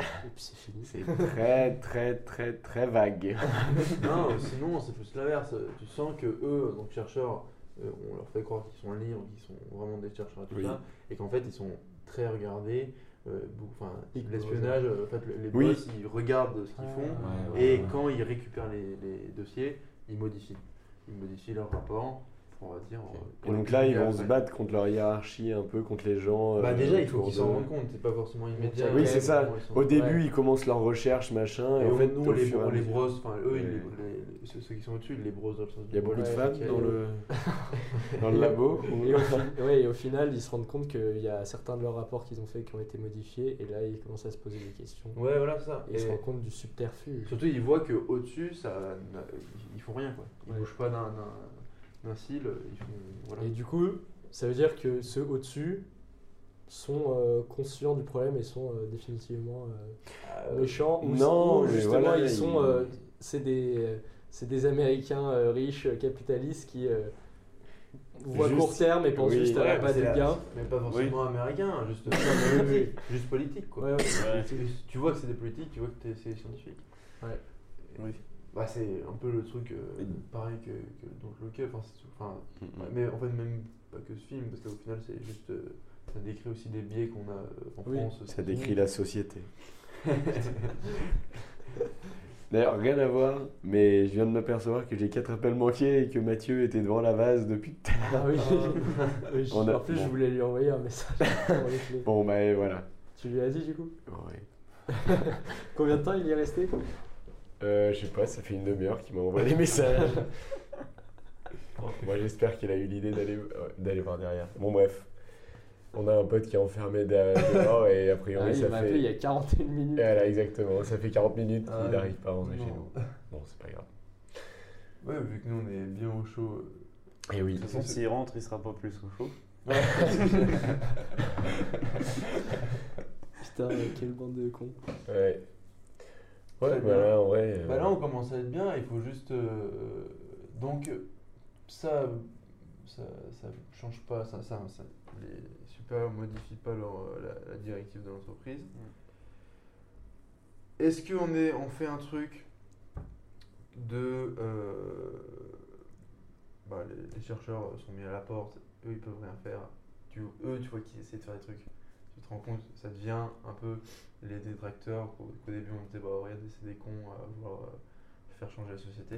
Et puis c'est fini. C'est très, très, très, très vague. non, sinon, c'est plus l'inverse. Tu sens que eux, donc chercheurs, euh, on leur fait croire qu'ils sont libres, qu'ils sont vraiment des chercheurs et tout Oui. ça, et qu'en fait, ils sont très regardés. Euh, Enfin, l'espionnage, en fait, les Oui. boss, ils regardent ce qu'ils Ah, font. Ouais, ouais, Et ouais. quand ils récupèrent les, les dossiers, ils modifient. Ils modifient leur rapport, on va dire. euh, Et donc là, ils vont se battre contre leur hiérarchie, un peu contre les gens. Bah euh, déjà, il faut qu'ils s'en rendent compte, c'est pas forcément immédiat. Oui, c'est ça. Comment ils sont- Au début, Ouais. ils commencent leur recherche, machin, et, Et en fait, nous, on les, brosse, enfin eux, ils Ouais. les- les- ceux, ceux qui sont au-dessus, ils les brossent dans le sens Il y a beaucoup de femmes dans le, dans le labo. Et au, fi- ouais, et au final, ils se rendent compte qu'il y a certains de leurs rapports qu'ils ont fait qui ont été modifiés, et là, ils commencent à se poser des questions. Ouais, voilà, c'est ça. Et ils se rendent compte du subterfuge. surtout, ils voient qu'au-dessus, ils font rien, quoi. Ils bougent pas d'un- d'un d'un cil, ils font. Voilà. Et du coup, ça veut dire que ceux au-dessus sont euh, conscients du problème et sont euh, définitivement euh, Euh, méchants. Ou, non, justement, voilà, ils sont. euh, c'est des, euh, c'est des Américains euh, riches, capitalistes qui, euh, voit Juste- court terme et pense oui, juste à Ouais, pas des gains. Mais pas forcément américain, juste, juste politique quoi. Ouais, ouais. Ouais. Tu- vois que c'est des politiques, tu vois que t'es- c'est des scientifiques. Ouais. Oui. Bah, c'est un peu le truc euh, Oui. pareil que, que dans le Local. Enfin, c'est- enfin, Mm, ouais, mais en fait, même pas que ce film, parce qu'au final, c'est juste. euh, ça décrit aussi des biais qu'on a euh, en Oui. France. Ça décrit la société. D'ailleurs, rien à voir, mais je viens de m'apercevoir que j'ai quatre appels manqués et que Mathieu était devant la vase depuis tout à l'heure. Ah oui. Oui, je- a- en plus, je voulais lui envoyer un message. pour les clés. Bon, bah et voilà. tu lui as dit du coup? Ouais. Combien de temps il y est resté? Euh, je sais pas, ça fait une demi-heure qu'il m'a envoyé des messages. Moi, j'espère qu'il a eu l'idée d'aller euh, d'aller voir derrière. Bon, bref. On a un pote qui est enfermé derrière- dehors et a priori, Ah, Il ça m'a fait. appelé il y a 41 minutes. Et Voilà, exactement. Ça fait 40 minutes Ah qu'il ouais. n'arrive pas à rentrer chez nous. Bon, c'est pas grave. Ouais, vu que nous, on est bien au chaud. Et oui. De toute façon, s'il rentre, il sera pas plus au chaud. Putain, quelle bande de cons. Ouais. Ouais, bah là, vrai. euh, Bah là, on commence à être bien, il faut juste. euh, donc, ça, ça, ça change pas, ça, ça, ça- les supérieurs modifient pas leur, euh, la, la directive de l'entreprise. Est-ce qu'on est, on fait un truc de. euh, bah, les, les chercheurs sont mis à la porte, eux ils peuvent rien faire. Tu, eux, tu vois qu'ils essaient de faire des trucs. Tu te rends compte, ça devient un peu les détracteurs. Qu'au début on disait, bah regardez, c'est des cons à vouloir euh, faire changer la société.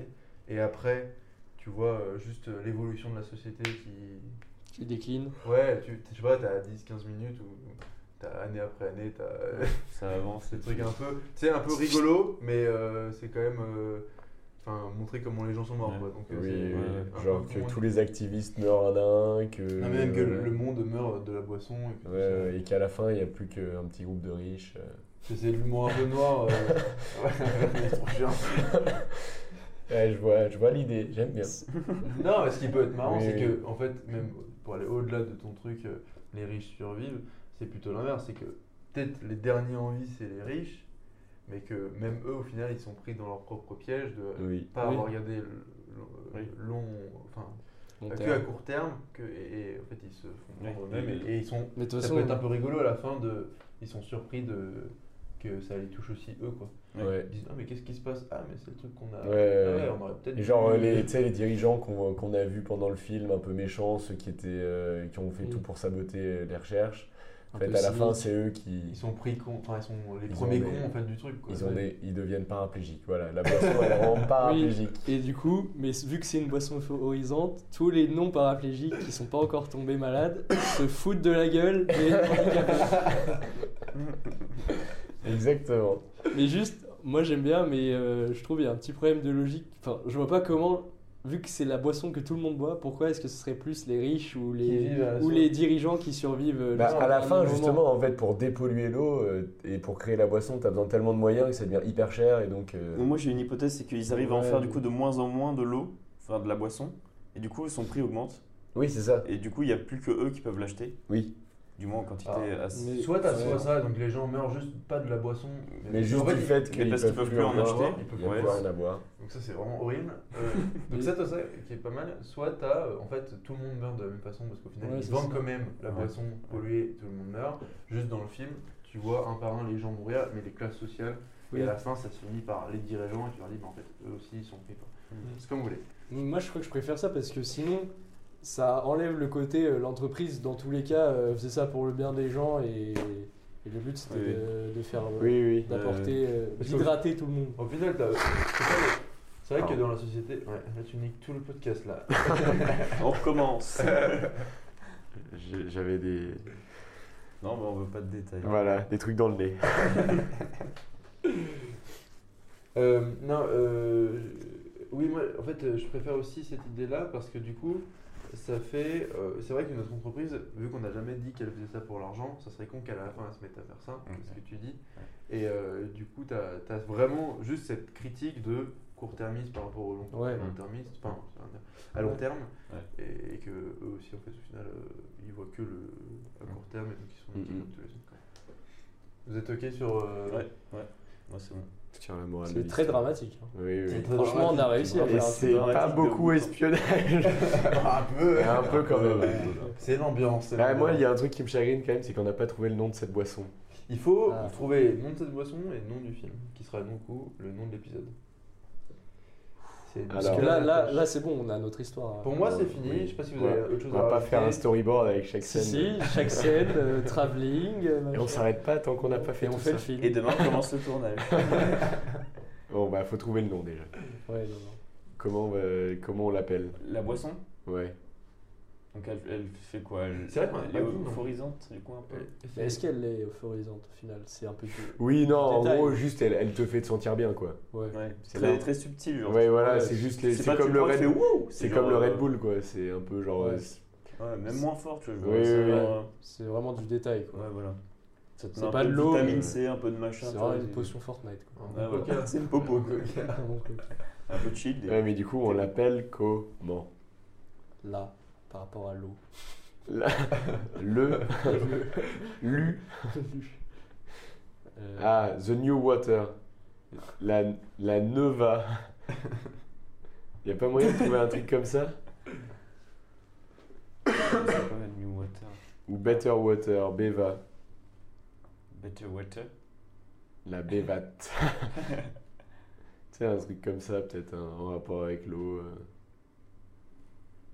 Et après, tu vois euh, juste euh, l'évolution de la société qui. Qui décline. Ouais, tu je sais pas, t'as 10-15 minutes ou t'as année après année, t'as. Ça avance. C'est des trucs un peu, tu sais, un peu rigolo, mais euh, c'est quand même, euh, enfin, montrer comment les gens sont morts, Ouais. quoi. Donc, euh, Oui, oui, genre que tous les activistes meurent un à un, que. Non, mais même que le le monde meurt de la boisson. Et, Ouais, et qu'à la fin, il n'y a plus qu'un petit groupe de riches. euh. C'est l'humour un peu noir. euh, je vois, je vois l'idée, j'aime bien. Non, mais ce qui peut être marrant, Oui, c'est que, en fait, même pour aller au-delà de ton truc, euh, les riches survivent, c'est plutôt l'inverse. C'est que peut-être les derniers en vie, c'est les riches, mais que même eux, au final, ils sont pris dans leur propre piège de Oui. pas Oui. avoir regardé le, le- Oui. long, enfin, Long que à court terme, que, et, et en fait, ils se font Oui. prendre eux-mêmes, et, et ils sont, Mais de toute ça façon, peut être un peu rigolo à la fin, de, ils sont surpris de que ça les touche aussi eux, quoi. Ouais. Ils disent, ah, mais qu'est-ce qui se passe? Ah, mais c'est le truc qu'on a. Ouais, Ah ouais. on aurait peut-être. Et genre euh, les, tu sais, les dirigeants qu'on qu'on a vus pendant le film, un peu méchants, ceux qui, étaient, euh, qui ont fait tout pour saboter les recherches. En fait, à la fin, c'est eux qui Ils sont pris con, enfin, ils sont les Ils premiers des- cons en fait du truc, quoi. ils, ont Ouais. des, ils deviennent paraplégiques. Voilà, la boisson, elle rend paraplégique. Et du coup, mais vu que c'est une boisson euphorisante, tous les non paraplégiques qui sont pas encore tombés malades se foutent de la gueule des handicapés. Exactement. Mais juste, moi j'aime bien, mais euh, je trouve il y a un petit problème de logique. Enfin, je vois pas comment, vu que c'est la boisson que tout le monde boit, pourquoi est-ce que ce serait plus les riches ou les, ou les dirigeants qui survivent euh, Bah, à la fin, justement, en fait, pour dépolluer l'eau euh, et pour créer la boisson, tu as besoin de tellement de moyens que ça devient hyper cher. Et donc, euh, Moi j'ai une hypothèse, c'est qu'ils arrivent à en faire du coup de moins en moins de l'eau, enfin de la boisson, et du coup son prix augmente, oui, c'est ça. et du coup il n'y a plus que eux qui peuvent l'acheter, Oui. Du moins en quantité Ah, assez. mais- Soit t'as soit ça, donc les gens meurent juste pas de la boisson, Mais juste du ils- fait qu'ils peuvent, qu'ils peuvent plus en acheter. ils peuvent il y a Ouais. plus rien à boire. Donc ça c'est vraiment horrible. Euh, donc ça, t'as ça qui est pas mal. Soit t'as, euh, en fait, tout le monde meurt de la même façon parce qu'au final Ouais, ils vendent ça. quand même la Ouais. boisson polluée, tout le monde meurt. Juste dans le film, tu vois un par un les gens mourir, mais les classes sociales. Oui. Et à la fin, ça se finit par les dirigeants et tu leur dis, bah, en fait, eux aussi ils sont pris. quoi. C'est comme vous voulez. Moi je crois que je préfère ça parce que sinon ça enlève le côté euh, l'entreprise dans tous les cas euh, faisait ça pour le bien des gens et, et le but c'était Oui. de, de faire euh, Oui, oui. d'apporter euh, d'hydrater tout le monde. Au final, t'as- c'est vrai que dans la société, ouais, là tu niques tout le podcast là. On recommence J'avais des, Non, mais on veut pas de détails. voilà, des trucs dans le nez. Euh, non, euh, oui, moi, en fait, je préfère aussi cette idée-là parce que du coup, ça fait. euh, c'est vrai que notre entreprise, vu qu'on n'a jamais dit qu'elle faisait ça pour l'argent, ça serait con qu'à la fin elle se mette à faire ça, c'est ce que tu dis. Et euh, du coup, tu as, vraiment juste cette critique de court-termisme par rapport au long, Ouais. long-termisme, enfin, à long terme, Ouais. et, et que eux aussi, en fait, au final, euh, ils voient que le à court terme et donc ils sont Mhm. comme tous les autres. Vous êtes ok sur. euh, Ouais, ouais, moi c'est bon. Je tiens la morale de C'est très dramatique. hein. Oui, oui. C'est très Franchement, on a réussi à Et faire un c'est pas beaucoup espionnage. un peu. Un peu quand même. C'est l'ambiance. c'est Ah, moi, il y a un truc qui me chagrine quand même, c'est qu'on n'a pas trouvé le nom de cette boisson. Il faut Ah. trouver le nom de cette boisson et le nom du film, qui sera donc coup le nom de l'épisode. Parce Alors- que là, là, là c'est bon, on a notre histoire. Pour moi, c'est fini. Oui. Je sais pas si vous Ouais. avez autre chose On à va pas rajouter. faire un storyboard avec chaque Si, scène. si, chaque scène, euh, travelling. euh, Et on s'arrête pas tant qu'on n'a pas fait Et on tout fait ça. le film. Et demain commence le tournage. Bon, bah, faut trouver le nom déjà. Ouais, non, non. Comment, euh, comment on l'appelle? La boisson? Ouais. Donc elle, elle fait quoi Elle, C'est vrai qu'on a elle pas est non euphorisante du coup un peu. Mais est-ce qu'elle est euphorisante au final? C'est un peu. Oui, non, en Détail. gros, juste, elle, elle te fait te sentir bien, quoi. Ouais. Ouais, C'est très, là. très subtil. Genre. Ouais, voilà, Ouais, c'est juste les- C'est pas comme le prends, tu Red fais Bull. wouh C'est genre, comme le euh, Red Bull, quoi. C'est un peu genre. Ouais. euh, c'est- Ouais, même moins fort, tu vois. je Oui, c'est oui, vraiment- C'est vraiment du détail, quoi. Ouais, voilà. Ça te C'est met un pas peu de l'eau, vitamine mais- C, un peu de machin. C'est tu vraiment une c'est- potion Fortnite, quoi. Ouais, bon voilà. coca. C'est une popo. Vraiment cool. Un peu de chill. Ouais, mais du coup, on l'appelle comment? Là, par rapport à l'eau. La- Le. Lu. Euh, Ah, The New Water. La, la Neva. Y a pas moyen de trouver un truc comme ça? C'est quoi la New Water? Ou Better Water, Beva. Better Water? La Bevat. tu sais, un truc comme ça, peut-être en rapport avec l'eau. euh.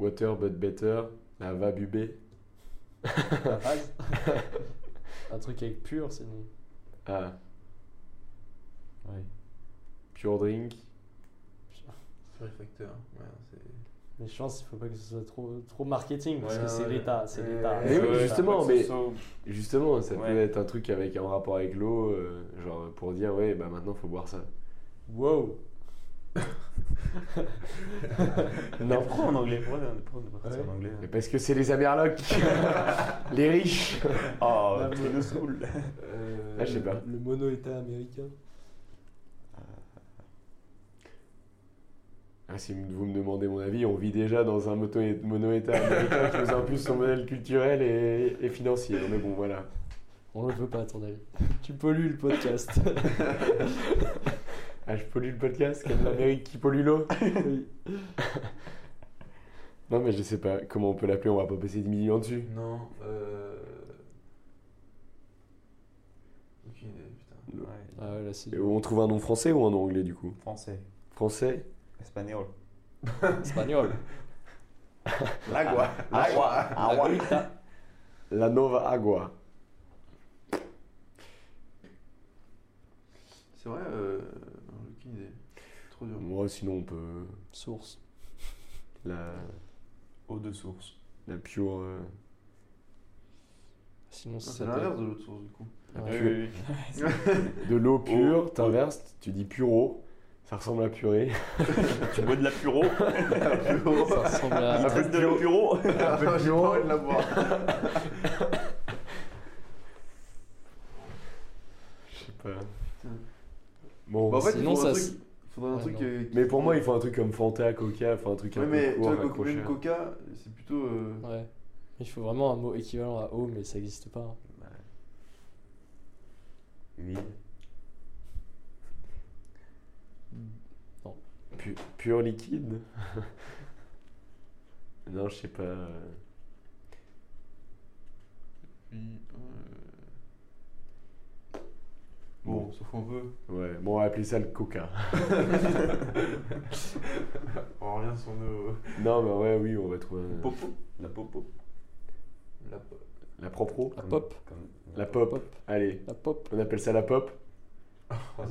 Water but better. La va bubé. la base. un truc avec pur, sinon. Ah, Ouais. pure drink. Réfracteur. Ouais, c'est. Mais je pense qu'il faut pas que ce soit trop, trop marketing, parce Ouais, que c'est ouais. l'État. C'est l'État. Mais oui, C'est justement, mais- soit- Justement, ça Ouais. peut être un truc avec un rapport avec l'eau, euh, genre pour dire, ouais, bah maintenant faut boire ça. Wow! Mais pourquoi en anglais Pourquoi on Ouais. en anglais Mais parce que c'est les Amerlocs, les riches. Oh, tu nous saoules. Je sais pas. Le mono-État américain. Ah, si vous me demandez mon avis, on vit déjà dans un mono-État américain qui nous impulse son modèle culturel et, et financier. Mais bon, voilà. On le veut pas, à ton avis. tu pollues le podcast. Ah, je pollue le podcast Comme l'Amérique qui pollue l'eau oui. Non, mais je sais pas comment on peut l'appeler, on va pas passer 10 millions dessus. Non, euh. Aucune idée, putain. Ouais. Ah ouais, là, c'est Et on trouve un nom français ou un nom anglais du coup? Français. Français? Espagnol. espagnol. L'agua. L'agua. Agüita. La Nova Agua. C'est vrai, euh. Aucune idée. Trop dur. Moi, sinon, on peut. Source. La, Eau de source. la pure. euh, Sinon, Non, ça C'est l'inverse de l'autre source du coup. la Ouais. pure- Oui, oui, De l'eau pure, Eau. t'inverses, tu dis puro. Ça ressemble à purée. tu bois de la puro. Ça ressemble à. Te reste de la puro. J'ai pas envie de la boire. Je sais pas. Bon, Bah, en fait, Sinon, il faudrait un ça truc. faudrait un Ouais, truc. non. euh, qui- mais pour moi, il faut un truc comme Fanta, Coca, enfin un truc un Ouais, peu mais tu court, vois, co- accrocheur. même Coca, c'est plutôt. euh, Ouais. Il faut vraiment un mot équivalent à eau, mais ça n'existe pas. hein. Huile. Pu- pur liquide Non, je sais pas. puis, Bon, sauf qu'on peut. Ouais, bon, on va appeler ça le Coca. On revient sur nos. non, mais ouais, oui, on va trouver un- Popo. La popo. La... la propro. La pop. Comme- La pop. Pop. Allez, La pop. on appelle ça la pop. Oh,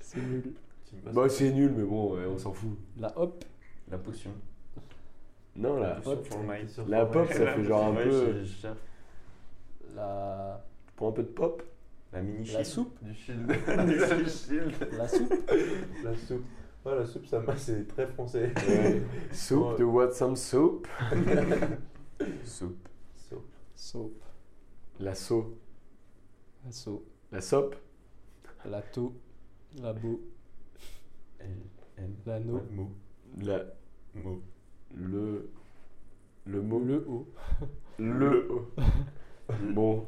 c'est- nul. tu Bah, c'est nul, mais bon, ouais, on s'en fout. La hop. La potion. Non, la, potion pop. la pop, ça La fait genre un peu. La. Pour un peu de pop La mini La soupe. Du shield. Du shield. La soupe. La soupe. Ouais, la soupe, ça m'a- c'est très français. Ouais. Soup, Ouais. de what some soup Soupe. Soupe. Soupe. La so. La soupe. La sop La to. La beau. La no. Mot. La. Mot. Le. Le mot. Le haut. Le. Bon,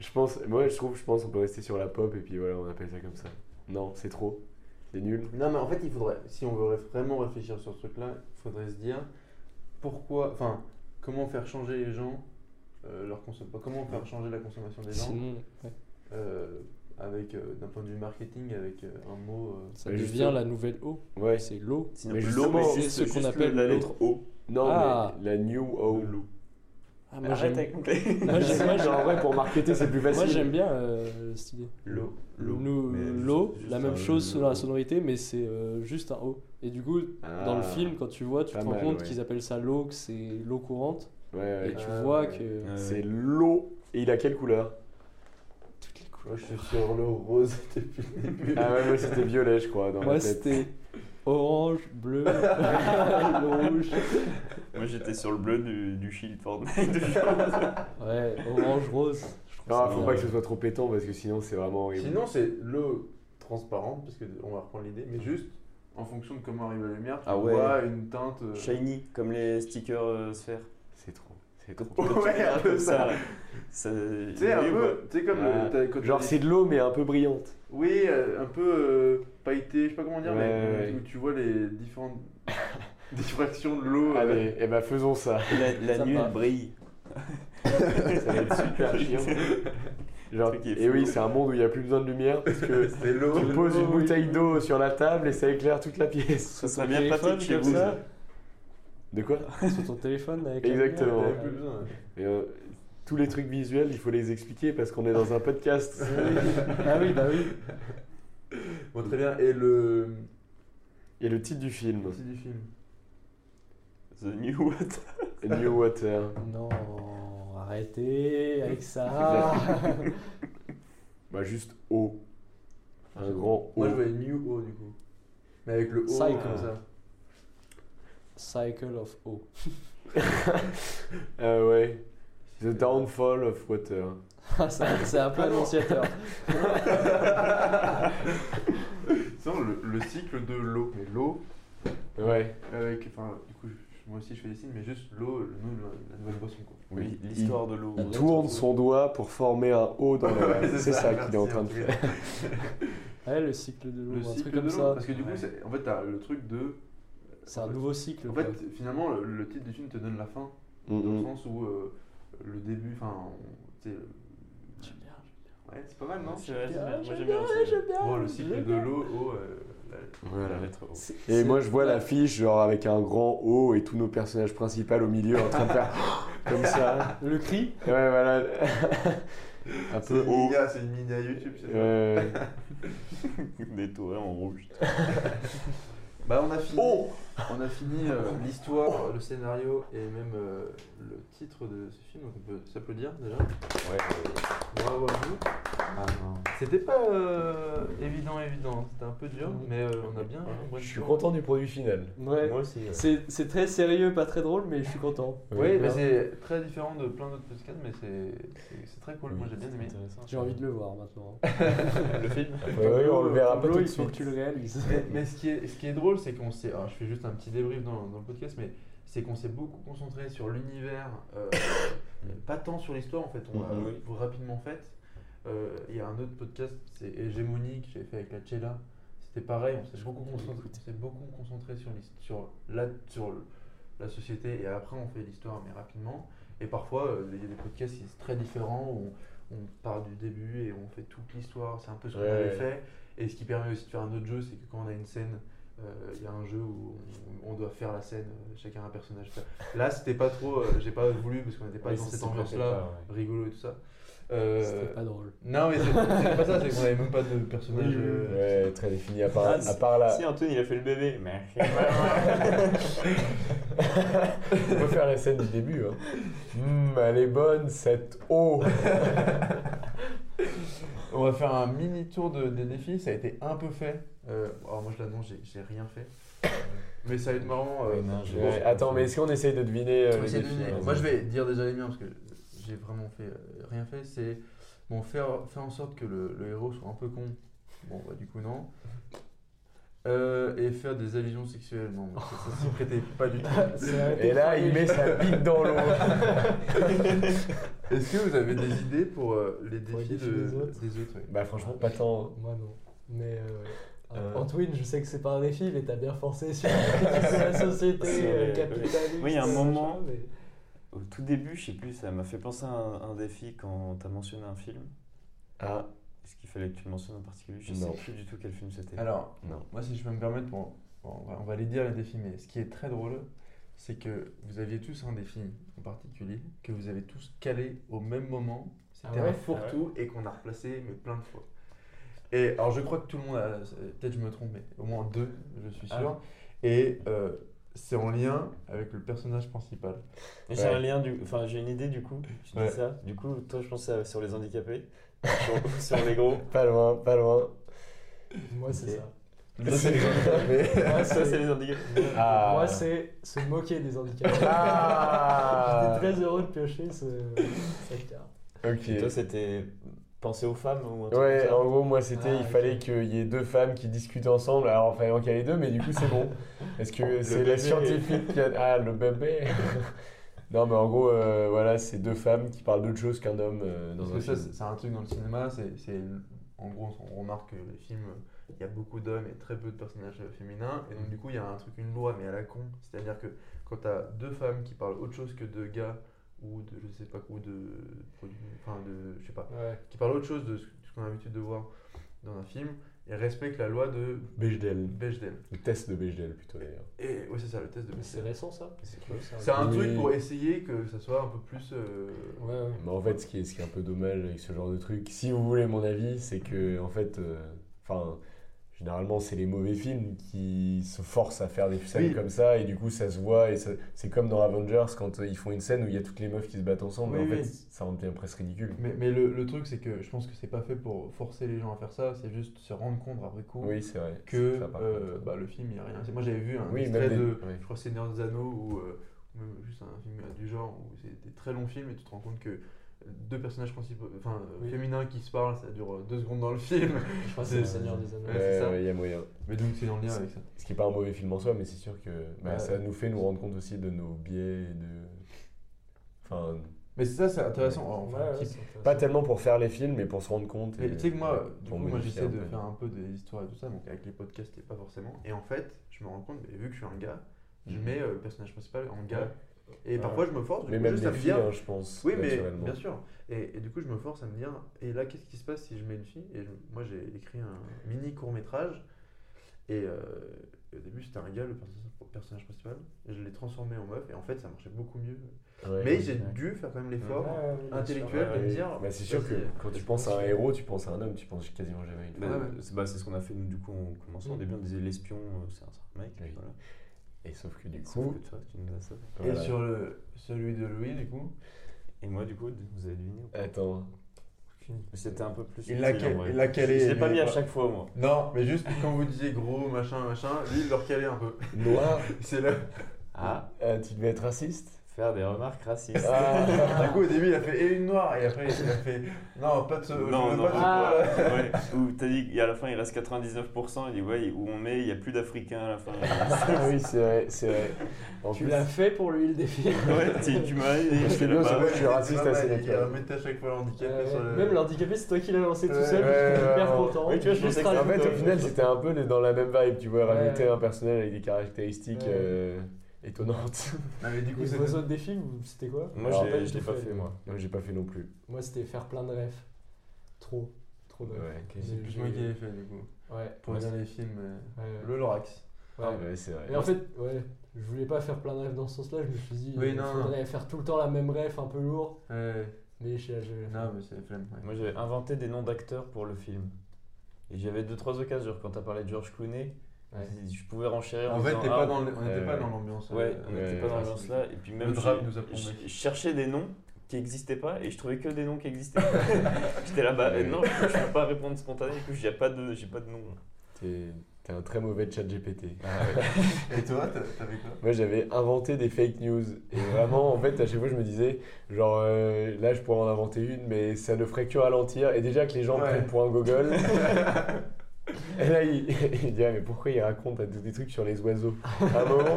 je pense. Moi, je trouve, je pense, on peut rester sur la pop et puis voilà, on appelle ça comme ça. Non, c'est trop. C'est nul. Non, mais en fait, il faudrait, si on veut vraiment réfléchir sur ce truc-là, il faudrait se dire pourquoi, enfin, comment faire changer les gens, euh, leur consom- comment faire changer la consommation des gens Sinon, ouais, euh, avec, euh, d'un point de vue marketing, avec euh, un mot. euh, ça devient justement- la nouvelle eau. Ouais. C'est l'eau. Sinon, Mais l'eau, c'est ce qu'on appelle la lettre O. Non, Ah. mais la New O. Ah, moi, Arrête avec mon clé. moi, Genre, en vrai, pour marketer, c'est plus facile. moi, j'aime bien euh, cette idée. L'eau. L'eau, la même chose selon la sonorité, mais c'est euh, juste un O. Et du coup, dans le Ah. film, quand tu vois, tu te rends mal, compte ouais. qu'ils appellent ça l'eau, que c'est l'eau courante. Ouais, ouais. Et tu Ah, vois ouais. que. C'est l'eau. Et il a quelle couleur? Toutes les Moi, je suis sur le rose depuis le début. Ah ouais, moi c'était violet, je crois, dans Moi, ma tête. c'était orange, bleu, rouge. Moi j'étais sur le bleu du, du shield Fortnite. Ouais, orange, rose. Non, faut pas que ce soit trop pétant parce que sinon c'est vraiment horrible. Sinon, c'est l'eau transparente, parce qu'on va reprendre l'idée, mais juste en fonction de comment arrive la lumière, tu Ah ouais. vois une teinte. euh, Shiny, comme les stickers euh, sphères. C'est trop. C'est trop. Quand Ouais, un peu ça. Tu sais, un peu, ouais. tu sais, comme le- quand Genre c'est de l'eau mais un peu brillante. Oui, euh, un peu euh, pailleté, je sais pas comment dire, Ouais, mais où tu vois les différentes diffractions de l'eau. euh, Allez, et bah faisons ça. La, la Ça nuit elle brille. Ça va être super chiant. Genre, et oui, flou. c'est un monde où il n'y a plus besoin de lumière parce que c'est l'eau. tu poses une bouteille d'eau sur la table et ça éclaire toute la pièce. Ça serait bien pratique chez comme vous. ça. De quoi? Sur ton téléphone avec la Exactement. lumière. T'avais plus besoin. Et, euh, Tous les trucs visuels, il faut les expliquer parce qu'on est dans un podcast. Ah oui, bah oui. Bon, très bien. Et le Et le titre du film, le titre du film The New Water. New Water. Non, arrêtez avec ça. Bah juste O. Un grand O. Moi, je voyais New O du coup. Mais avec le O Cycle. comme ça. Cycle of O. Ah ouais. The Downfall of Water. Ah, c'est un- c'est un peu annonciateur. Sinon, le, le cycle de l'eau. Mais l'eau, Ouais. avec. Enfin, du coup, je- moi aussi, je fais des signes, mais juste l'eau, le- nous, le- la nouvelle boisson, quoi. Oui, l'histoire de l'eau. Il- tourne son doigt pour former un O dans la... Ouais, C'est ça qu'il est en train de faire. Ouais, le cycle de l'eau, Le un cycle truc de comme ça. Parce que du coup, Ouais. en fait, t'as le truc de. C'est un nouveau cycle. En quoi. fait, finalement, le, le titre du film te donne la fin, dans le sens où euh, le début, enfin, tu sais, J'aime bien. ouais, c'est pas mal, non? J'aime bien. bien, Moi j'aime j'aime bien, bien j'aime bien. Le cycle j'aime de bien. l'eau, oh, euh, Voilà. La lettre O. C'est- Et c'est- moi je vois l'affiche genre avec un grand O et tous nos personnages principaux au milieu en train de faire comme ça. Le cri Ouais voilà. un C'est peu mini- c'est une mini à YouTube, c'est ça Ouais. Détouré en rouge. Bah, on a fini, Oh on a fini euh, l'histoire, le scénario et même euh, le titre de ce film, donc on peut s'applaudir déjà. Ouais. Bravo à vous. Ah non. C'était pas euh, évident, évident, c'était un peu dur, mais euh, on a bien. Je suis content du produit final. Ouais. Moi aussi. ouais. C'est c'est très sérieux, pas très drôle, mais je suis content. Oui, mais c'est très différent de plein d'autres podcasts, mais c'est- c'est c'est très cool. Moi j'ai bien aimé. J'ai envie de le voir maintenant. Le film Ouais, ouais, on le verra pas tout de il faut que tu le réalises. Mais, mais ce, qui est, ce qui est drôle, c'est qu'on s'est. Alors, je fais juste un petit débrief dans, dans le podcast, mais c'est qu'on s'est beaucoup concentré sur l'univers, euh, pas tant sur l'histoire en fait. On l'a Mhm, oui. rapidement fait. Euh, Il y a un autre podcast, c'est Hégémonie, que j'ai fait avec la Chela. C'était pareil, on s'est beaucoup, beaucoup concentré sur, sur, la, sur le- la société et après on fait l'histoire, mais rapidement. Et parfois, euh, il y a des podcasts qui sont très différents où on, on part du début et on fait toute l'histoire. C'est un peu ce qu'on Ouais. avait fait. Et ce qui permet aussi de faire un autre jeu, c'est que quand on a une scène, euh, il y a un jeu où on, on doit faire la scène, euh, chacun un personnage. Là, c'était pas trop, euh, j'ai pas voulu parce qu'on n'était pas Oui, dans ça cette ambiance-là, ouais. rigolo et tout ça. Euh, C'était pas drôle. Non, mais c'est pas ça, c'est qu'on avait même pas de personnage. Ouais, très défini à part, Ah, à part la. Si Antoine il a fait le bébé. Mais... On peut faire la scène du début. Hein. Hum, elle est bonne cette O. On va faire un mini tour de, des défis, ça a été un peu fait. Euh, alors moi je l'annonce, j'ai- rien fait. Mais ça va être marrant. euh, Ouais, non, j'ai- Ouais, attends, mais est-ce qu'on essaye de deviner euh, les essayer de défis. Moi je vais dire déjà les miens parce que j'ai vraiment fait euh, rien fait. C'est bon faire, faire en sorte que le, le héros soit un peu con. Bon bah du coup non. Euh, et faire des allusions sexuelles, non, ça, ça s'y prêtait pas du tout. Et là, il met sa bite dans l'eau. Est-ce que vous avez des idées pour euh, les Pour les défis défis de- des autres des autres ouais. Bah franchement, pas tant. Moi non. Mais euh. Antoine, je sais que c'est pas un défi, mais t'as bien forcé sur la société C'est euh, capitaliste. Oui, il y a un moment- mais- Au tout début, je sais plus, ça m'a fait penser à un, un défi quand t'as mentionné un film. Ah, Est-ce qu'il fallait que tu le mentionnes en particulier? Je Non. sais plus du tout quel film c'était. Alors, non. moi, si je peux me permettre, bon, bon, on, va, on va les dire les défis, mais ce qui est très drôle, c'est que vous aviez tous un défi en particulier, que vous avez tous calé au même moment. C'était Ah ouais? un fourre-tout et qu'on a replacé mais plein de fois. Et alors, je crois que tout le monde a. Peut-être je me trompe, mais au moins deux, je suis Ah sûr. Et euh, c'est en lien avec le personnage principal. Et J'ai Ouais. un lien, du... enfin j'ai une idée du coup. Tu dis Ouais. ça. Du coup, toi, je pensais sur les handicapés, sur, sur les gros. pas loin, pas loin. Moi, c'est ça. C'est- mais- Moi, Ça, c'est c'est les handicapés. Ah. moi, c'est se moquer des handicapés. Ah. J'étais très heureux de piocher ce, cette carte. Ok. Et toi, c'était penser aux femmes ou un truc Ouais, comme ça en gros, moi, c'était, Ah, il ok. fallait qu'il y ait deux femmes qui discutent ensemble. Alors, il fallait en caler deux, mais du coup, c'est bon. Est-ce que c'est bébé. la scientifique qui a... Ah, le bébé Non, mais en gros, euh, voilà, c'est deux femmes qui parlent d'autre chose qu'un homme euh, dans Parce un que ça, film. c'est c'est un truc dans le cinéma, c'est, c'est- en gros, on remarque que les films, il y a beaucoup d'hommes et très peu de personnages euh, féminins, et donc du coup, il y a un truc, une loi, mais à la con, c'est-à-dire que quand tu as deux femmes qui parlent autre chose que de gars, ou de, je sais pas quoi, ou de, enfin de, je sais pas, Ouais. qui parlent autre chose de ce qu'on a l'habitude de voir dans un film, et respectent la loi de Bechdel. Bechdel. Le test de Bechdel, plutôt, d'ailleurs. Et oui, c'est ça, le test de Mais C'est Bechdel. récent ça? C'est quoi ça C'est un truc pour essayer que ça soit un peu plus... euh, Ouais, ouais. Mais en fait, ce qui est, ce qui est un peu dommage avec ce genre de truc, si vous voulez mon avis, c'est que, en fait, euh, enfin, généralement, c'est les mauvais films qui se forcent à faire des scènes Oui. comme ça, et du coup, ça se voit, et ça- c'est comme dans Avengers, quand euh, ils font une scène où il y a toutes les meufs qui se battent ensemble, Oui, et en oui. fait, ça en devient presque ridicule. Mais, mais le, le truc, c'est que je pense que c'est pas fait pour forcer les gens à faire ça, c'est juste se rendre compte après coup vrai. que Ça, euh, bah, le film, il n'y a rien. Moi, j'avais vu un extrait des- de, je crois, Seigneur des Anneaux, ou euh, juste un film du genre, où c'est des très longs films, et tu te rends compte que deux personnages principaux, enfin, euh, Oui. féminins qui se parlent, ça dure euh, deux secondes dans le film. Je crois que C'est- le Seigneur des Anneaux. Ouais, il y a moyen. Mais donc, c'est en lien avec ça. Ce qui n'est pas un mauvais film en soi, mais c'est sûr que bah, Ouais. ça nous fait nous rendre compte aussi de nos biais et de. Enfin, Mais c'est ça, c'est intéressant. Enfin, Ouais, ouais, qui- c'est intéressant. pas tellement pour faire les films, mais pour se rendre compte. Et- tu sais que moi, ouais, du coup, moi j'essaie de faire un peu des histoires et tout ça, donc avec les podcasts et pas forcément. Et en fait, je me rends compte, mais vu que je suis un gars, je Mhm. mets euh, le personnage principal en gars. Et Ouais. parfois je me force, du Mais coup, même juste les à me filles, dire. hein, je pense. Oui, mais bien sûr. Et, et du coup, je me force à me dire, et là, qu'est-ce qui se passe si je mets une fille? Et je- moi, j'ai écrit un mini court métrage. Et euh, au début, c'était un gars, le perso- personnage principal. Et je l'ai transformé en meuf. Et en fait, ça marchait beaucoup mieux. Ouais. mais j'ai ouais. dû faire quand même l'effort intellectuel de me dire. bah, c'est sûr que quand tu penses à un héros, tu penses à un homme, tu penses quasiment jamais à une Bah, femme. Ouais, ouais. c'est bah, c'est ce qu'on a fait nous du coup en commençant. Au Mm. début on disait l'espion, euh, c'est un, c'est un mec. Oui. Voilà. Et sauf que du Sauf coup. que toi tu nous as. Et voilà. sur le, celui de Louis, du coup, Et moi du coup vous avez deviné ou pas? Attends. C'était un peu plus. il l'a calé. Je l'ai pas mis à chaque fois moi. Non, mais juste quand vous disiez gros, machin, machin, lui, il le recalait un peu. Noir, C'est là. Ah, euh, tu devais être raciste? Faire des remarques racistes. Ah. Du coup, au début, il a fait et une noire, et après, il a fait non, pas de ce. je Non, non, pas Ah. ouais. Ou t'as dit qu'à la fin il reste 99%, il dit ouais, où on met, il n'y a plus d'Africains à la fin. Ah oui, c'est vrai, c'est vrai. En Tu plus- l'as fait pour lui le défi. ouais, tu, tu m'as aidé, Parce que j'étais nous, là-bas. c'est vrai, je suis raciste Ouais, assez Il naturel. remettait à chaque fois l'handicapé Euh, sur le. Même l'handicapé, c'est toi qui l'as lancé tout Ouais, seul. ouais, j'étais ouais, hyper content. Oui, tu vois, je pensais que En fait, au final, c'était un peu dans la même vibe, tu vois, rajouter un personnage avec des caractéristiques Ouais. étonnantes. Ah, mais du coup, autres défis, vous- c'était quoi? Moi Alors, je pas l'ai pas fait, moi. Moi, j'ai pas fait non plus. Moi, c'était faire plein de refs. Trop. Trop de refs. Ouais. C'est plus moi qui l'ai fait, du coup. Ouais. Pour Ouais, dire les films. euh, ouais, Le Lorax. ouais. Ouais, c'est vrai. Et en fait, ouais, je voulais pas faire plein de rêves dans ce sens-là. Je me suis dit, Oui, il non, faudrait faire tout le temps la même rêve, un peu lourd. Ouais. Mais je, Non, mais c'est la flemme. ouais. Moi j'avais inventé des noms d'acteurs pour le film. Et j'avais deux trois occasions, genre quand t'as parlé de George Clooney, Ouais. je pouvais renchérir. En fait, disant, ah, pas dans le- on n'était euh, pas dans l'ambiance. Ouais, euh, on n'était ouais, pas dans l'ambiance là. Et puis même Le drap j'ai- nous a plombé. je cherchais des noms qui n'existaient pas et je trouvais que des noms qui existaient. J'étais là, bah Ouais. non, je peux pas répondre spontané, du coup j'ai pas de, j'ai pas de nom. T'es t'es un très mauvais chat GPT. Et toi, t'a- t'avais quoi? Moi, j'avais inventé des fake news. Et vraiment, en fait, à chaque fois, je me disais, genre, euh, là, je pourrais en inventer une, mais ça ne ferait que ralentir. Et déjà que les gens Ouais. prennent pour un gogol. Et là, il, il dit, Ah, mais pourquoi il raconte des trucs sur les oiseaux? À un moment,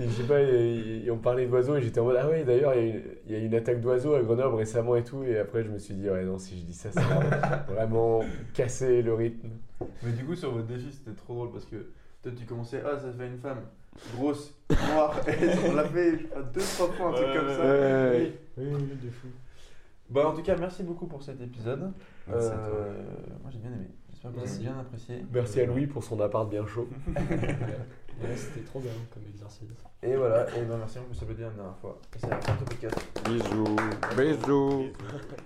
je sais pas, il- il- on parlait d'oiseaux et j'étais en mode, ah oui, d'ailleurs, il y a une- il y, a une attaque d'oiseaux à Grenoble récemment et tout. Et après, je me suis dit, ouais, non, si je dis ça, ça va vraiment casser le rythme. Mais du coup, sur votre défi, c'était trop drôle parce que toi, tu commençais, ah, ça fait une femme grosse, noire, et on l'a fait deux, trois fois, un truc Ouais, comme ouais, ça. ouais. Oui, oui, de fou. Bah, en tout cas, merci beaucoup pour cet épisode. Merci à Euh, toi. moi, j'ai bien aimé. Merci. bien apprécié. Merci à Louis pour son appart bien chaud. Ouais, c'était trop bien comme exercice. Et voilà, et ben merci, on peut s'applaudir une dernière fois. Et c'est la fin de podcast. Bisous. Bisous. Bisous.